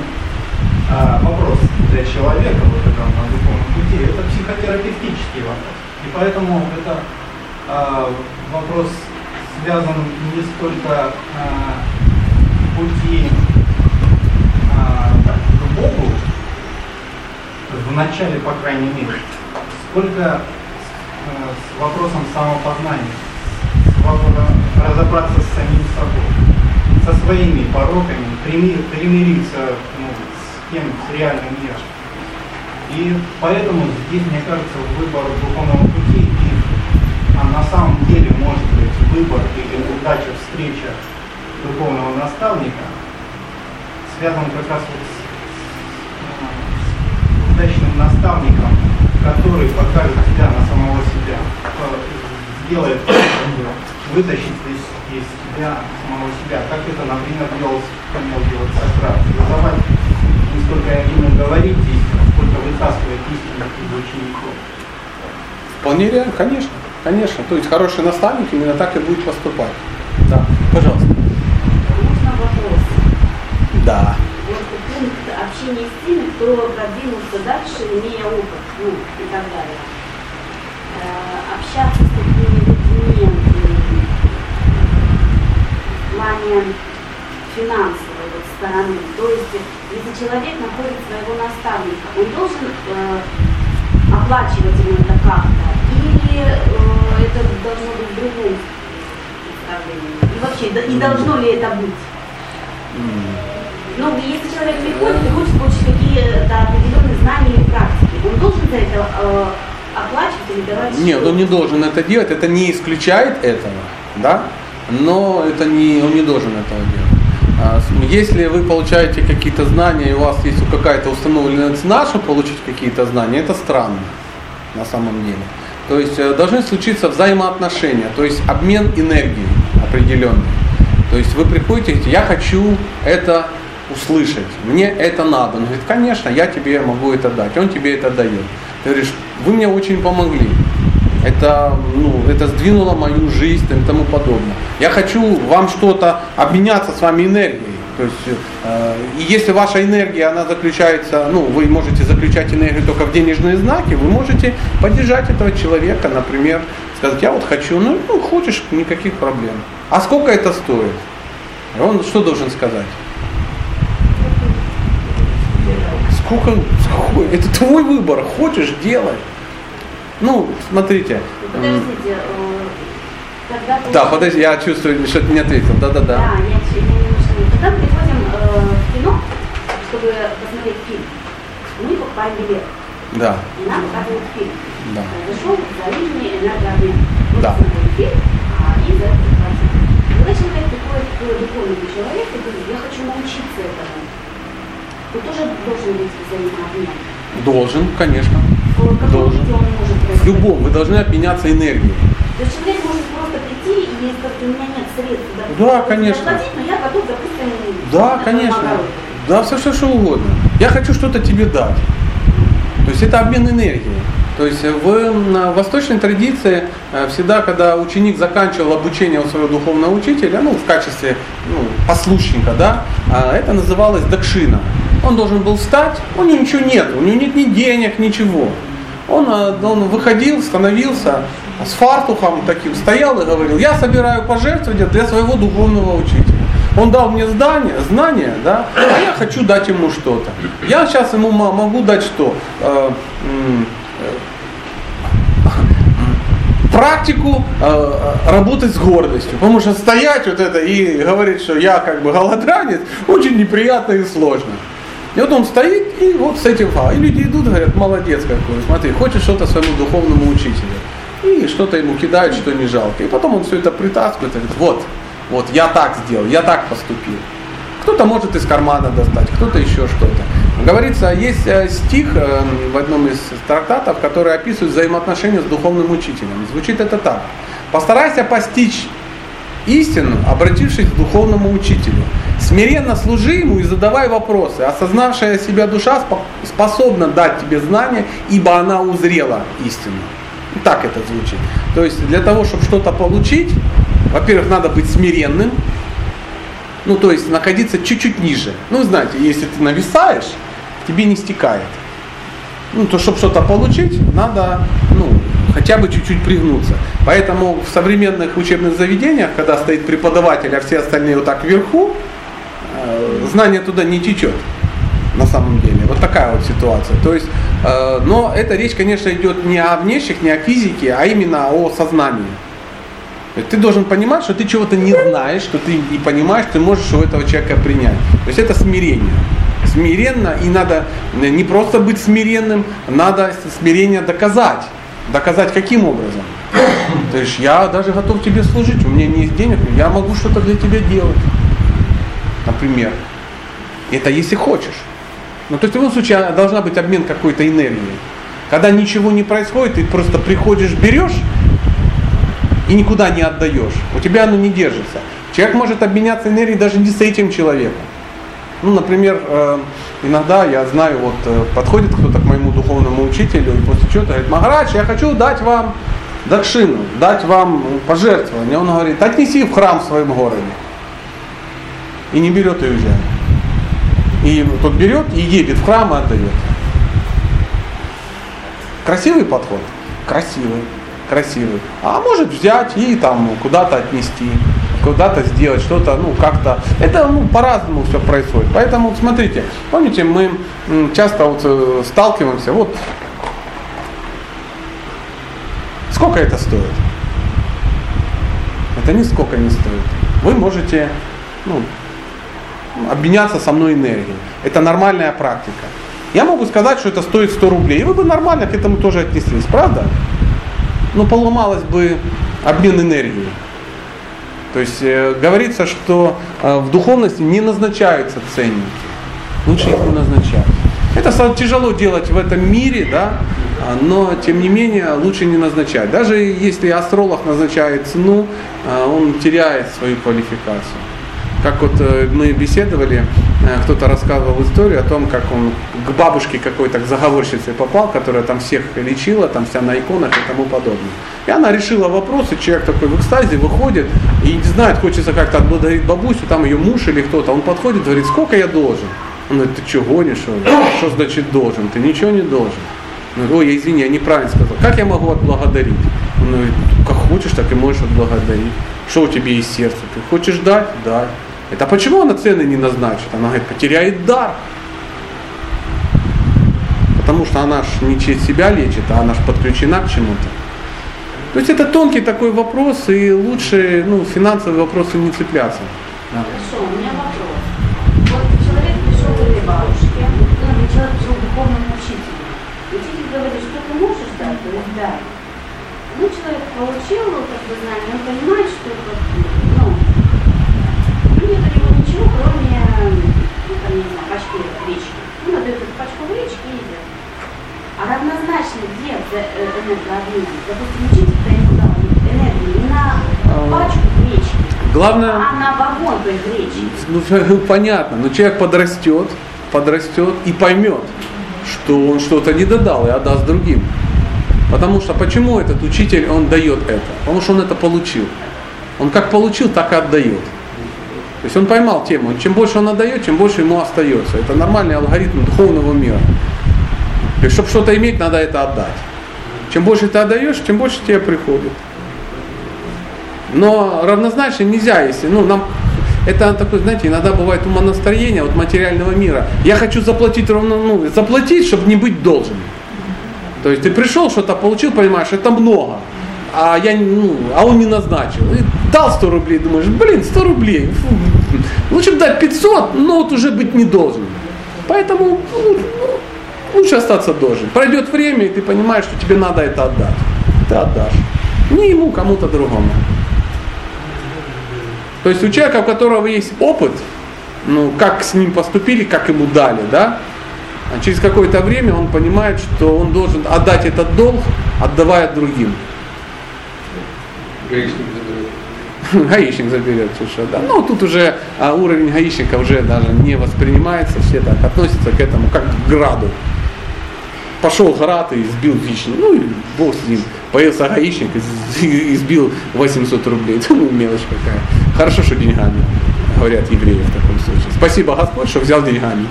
а, вопрос для человека, вот это на духовном пути, это психотерапевтический вопрос. И поэтому это а, вопрос связан не столько а, пути а, так, к Богу, в начале, по крайней мере, сколько а, с вопросом самопознания, с вопросом разобраться с самим собой, со своими пороками, примир, примириться ну, с кем, с реальным миром. И поэтому здесь, мне кажется, выбор духовного пути а на самом деле может быть выбор или удача встреча духовного наставника связан как раз вот с удачным наставником, который покажет тебя на самого себя, сделает, вытащит из, из тебя самого себя. Как это, например, делал, умел делать Сократ. Вызывать не столько ему говорить истину, сколько вытаскивать истину из учеников. Вполне реально, конечно. Конечно, то есть хороший наставник именно так и будет поступать. Да, пожалуйста. Можно вопрос? Да. Общения с теми, кто продвинулся дальше, имея опыт, ну и так далее. Э, общаться с такими людьми в плане финансовой вот стороны. То есть, если человек находит своего наставника, он должен э, оплачивать ему это как-то, или э, это должно быть в другом представлении? И вообще, и должно ли это быть? Ну, если человек приходит и хочет получить какие-то определенные знания или практики, он должен за это э, оплачивать или давать Нет, он не должен это делать, это не исключает этого, да, но это не, он не должен этого делать. А, если вы получаете какие-то знания, и у вас есть какая-то установленная цена, чтобы получить какие-то знания, это странно на самом деле. То есть э, должны случиться взаимоотношения, то есть обмен энергией определенный. То есть вы приходите и говорите, я хочу это услышать, мне это надо. Он говорит, конечно, я тебе могу это дать. Он тебе это дает. Ты говоришь, вы мне очень помогли. Это, ну, это сдвинуло мою жизнь и тому подобное. Я хочу вам что-то обменяться с вами энергией. То есть, э, и если ваша энергия, она заключается, ну, вы можете заключать энергию только в денежные знаки, вы можете поддержать этого человека, например, сказать, я вот хочу, ну, ну хочешь, никаких проблем. А сколько это стоит? Он что должен сказать? Сколько, это твой выбор, хочешь, делай. Ну, смотрите. Подождите, э, когда Да, подожди, я чувствую, что ты не ответил. Да, да, я не- Когда мы приходим э, в кино, чтобы посмотреть фильм, мы покупаем билет. Да, И нам показывают фильм. да. Произошел взаимный энергообмен. Мы Да. посмотрели фильм, а и за это заплатили. Когда человек приходит к духовному человеку и говорит, я хочу научиться этому, то тоже должен быть взаимообмен. Должен, конечно. В каком Должен. он может любом, вы должны обменяться энергией. То есть человек может просто прийти и есть, у меня нет средств, допустим, Да, конечно. заплатить, но я готов, допустим, Да, конечно. Да, все, все, что угодно. Я хочу что-то тебе дать. То есть это обмен энергией. То есть в восточной традиции э, всегда, когда ученик заканчивал обучение у своего духовного учителя, ну, в качестве ну, послушника, да, а это называлось дакшина. Он должен был встать, у него ничего нет, у него нет ни денег, ничего. Он, э, он выходил, становился с фартухом таким, стоял и говорил, я собираю пожертвования для своего духовного учителя. Он дал мне здание, знания, да, а я хочу дать ему что-то. Я сейчас ему мо- могу дать что? Э, э, практику э, работать с гордостью. Потому что стоять вот это и говорить, что я как бы голодранец, очень неприятно и сложно. И вот он стоит и вот с этим, а, и люди идут, говорят, молодец какой, смотри, хочешь что-то своему духовному учителю. И что-то ему кидают, что не жалко. И потом он все это притаскивает и говорит, вот, вот, я так сделал, я так поступил. Кто-то может из кармана достать, кто-то еще что-то. Говорится, есть э, стих э, в одном из трактатов, который описывает взаимоотношения с духовным учителем. Звучит это так. Постарайся постичь истину, обратившись к духовному учителю. Смиренно служи ему и задавай вопросы. Осознавшая себя душа спо- способна дать тебе знания, ибо она узрела истину. Так это звучит. То есть для того, чтобы что-то получить, во-первых, надо быть смиренным, ну, то есть находиться чуть-чуть ниже. Ну, знаете, если ты нависаешь, тебе не стекает. Ну, то, чтобы что-то получить, надо, ну, хотя бы чуть-чуть пригнуться. Поэтому в современных учебных заведениях, когда стоит преподаватель, а все остальные вот так вверху, знание туда не течет на самом деле. Вот такая вот ситуация. То есть, э, но эта речь, конечно, идет не о внешних, не о физике, а именно о сознании. Есть Ты должен понимать, что ты чего-то не знаешь, что ты не понимаешь, ты можешь у этого человека принять. То есть это смирение. Смиренно, и надо не просто быть смиренным, надо смирение доказать. Доказать каким образом? То есть я даже готов тебе служить, у меня нет денег, но я могу что-то для тебя делать. Например. Это если хочешь. Ну, то есть в любом случае должна быть обмен какой-то энергией. Когда ничего не происходит, ты просто приходишь, берешь, и никуда не отдаешь. У тебя оно не держится. Человек может обменяться энергией даже не с этим человеком. Ну, например, э, иногда я знаю, вот э, подходит кто-то к моему духовному учителю и после чего-то говорит, Магарадж, я хочу дать вам дакшину, дать вам пожертвование. Он говорит, отнеси в храм в своем городе. И не берет и уезжает. И тот берет и едет в храм и отдает. Красивый подход? Красивый красивый. А может взять и там куда-то отнести, куда-то сделать что-то, ну как-то. Это ну, по-разному все происходит. Поэтому смотрите, помните, мы часто вот э, сталкиваемся, вот сколько это стоит? Это нисколько не стоит. Вы можете ну, обменяться со мной энергией. Это нормальная практика. Я могу сказать, что это стоит 100 рублей, и вы бы нормально к этому тоже отнеслись, правда? ну, поломалось бы обмен энергией. То есть э, говорится, что э, в духовности не назначаются ценники. Лучше их не назначать. Это тяжело делать в этом мире, да, а, но тем не менее лучше не назначать. Даже если астролог назначает цену, а, он теряет свою квалификацию. Как вот э, мы беседовали, э, кто-то рассказывал историю о том, как он к бабушке какой-то, к заговорщице попал, которая там всех лечила, там вся на иконах и тому подобное. И она решила вопрос, и человек такой в экстазе выходит и не знает, хочется как-то отблагодарить бабусю, там ее муж или кто-то, он подходит, говорит, сколько я должен? Он говорит, ты что гонишь? Что значит должен? Ты ничего не должен. Он говорит, ой, извини, я неправильно сказал. Как я могу отблагодарить? Он говорит, как хочешь, так и можешь отблагодарить. Что у тебя есть сердце? Ты хочешь дать? Дай. Это почему она цены не назначит? Она говорит, потеряет дар. Потому что она ж не через себя лечит, а она ж подключена к чему-то. То есть это тонкий такой вопрос, и лучше ну, финансовые вопросы не цепляться. Да. Хорошо, у меня вопрос. Вот человек пришел к этой бабушке, ну, человек пришел к духовному учителю. Учитель говорит, что ты можешь дать, то есть дай. Ну, человек получил, ну, как знание, он понимает, что это, нет у него ничего, кроме, ну, там, не знаю, пачки гречки. Ну, отдает эту пачку гречки и идет. А равнозначно где энергообмен? Допустим, учитель дал энергию не на пачку гречки, Главное, а на вагон той гречки. ну, понятно, но человек подрастет, подрастет и поймет, что он что-то не додал и отдаст другим. Потому что почему этот учитель, он дает это? Потому что он это получил. Он как получил, так и отдает. То есть он поймал тему. Чем больше он отдает, чем больше ему остается. Это нормальный алгоритм духовного мира. То есть, чтобы что-то иметь, надо это отдать. Чем больше ты отдаешь, тем больше тебе приходит. Но равнозначно нельзя, если, ну, нам, это такое, знаете, иногда бывает умонастроение от материального мира. Я хочу заплатить ровно, ну, заплатить, чтобы не быть должен. То есть ты пришел, что-то получил, понимаешь, это много. А, я, ну, а он не назначил. И дал 100 рублей, думаешь, блин, 100 рублей. Фу. Лучше бы дать 500, но вот уже быть не должен. Поэтому ну, лучше остаться должен. Пройдет время, и ты понимаешь, что тебе надо это отдать. Ты отдашь. Не ему, кому-то другому. То есть у человека, у которого есть опыт, ну, как с ним поступили, как ему дали, да, а через какое-то время он понимает, что он должен отдать этот долг, отдавая другим. Гаишник заберет. (laughs) Гаишник заберет, слушай, да. Ну, тут уже а, уровень гаишника уже даже не воспринимается, все так относятся к этому, как к граду. Пошел град и сбил хищник, ну и бог с ним. Появился гаишник и сбил 800 рублей. (laughs) Ну, мелочь какая. Хорошо, что деньгами, говорят евреи в таком случае. Спасибо Господь, что взял деньгами.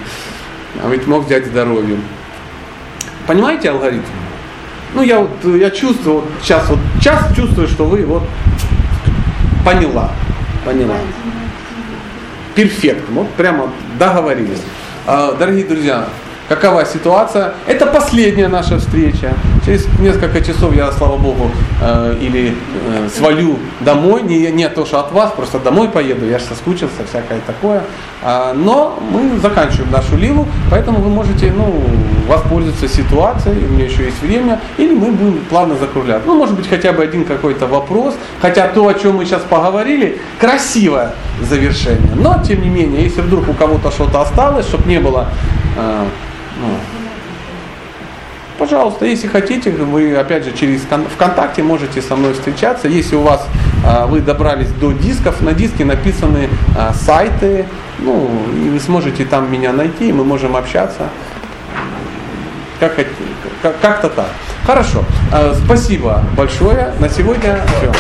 А ведь мог взять здоровьем. Понимаете алгоритм? Ну, я вот, я чувствую, вот сейчас вот, сейчас чувствую, что вы вот поняла, поняла. Перфект, вот прямо договорились. А, Дорогие друзья, какова ситуация? Это последняя наша встреча. Через несколько часов я, слава богу, э, или э, свалю домой, не, не то, что от вас, просто домой поеду, я же соскучился, всякое такое. А, Но мы заканчиваем нашу ливу, поэтому вы можете ну, воспользоваться ситуацией, у меня еще есть время, или мы будем плавно закруглять. Ну, может быть, хотя бы один какой-то вопрос, хотя то, о чем мы сейчас поговорили, красивое завершение. Но, тем не менее, если вдруг у кого-то что-то осталось, чтобы не было э, ну, Пожалуйста, если хотите, вы опять же через кон- ВКонтакте можете со мной встречаться. Если у вас а, вы добрались до дисков, на диске написаны а, сайты, ну и вы сможете там меня найти, мы можем общаться. Как- как-то так. Хорошо. А, спасибо большое. На сегодня все.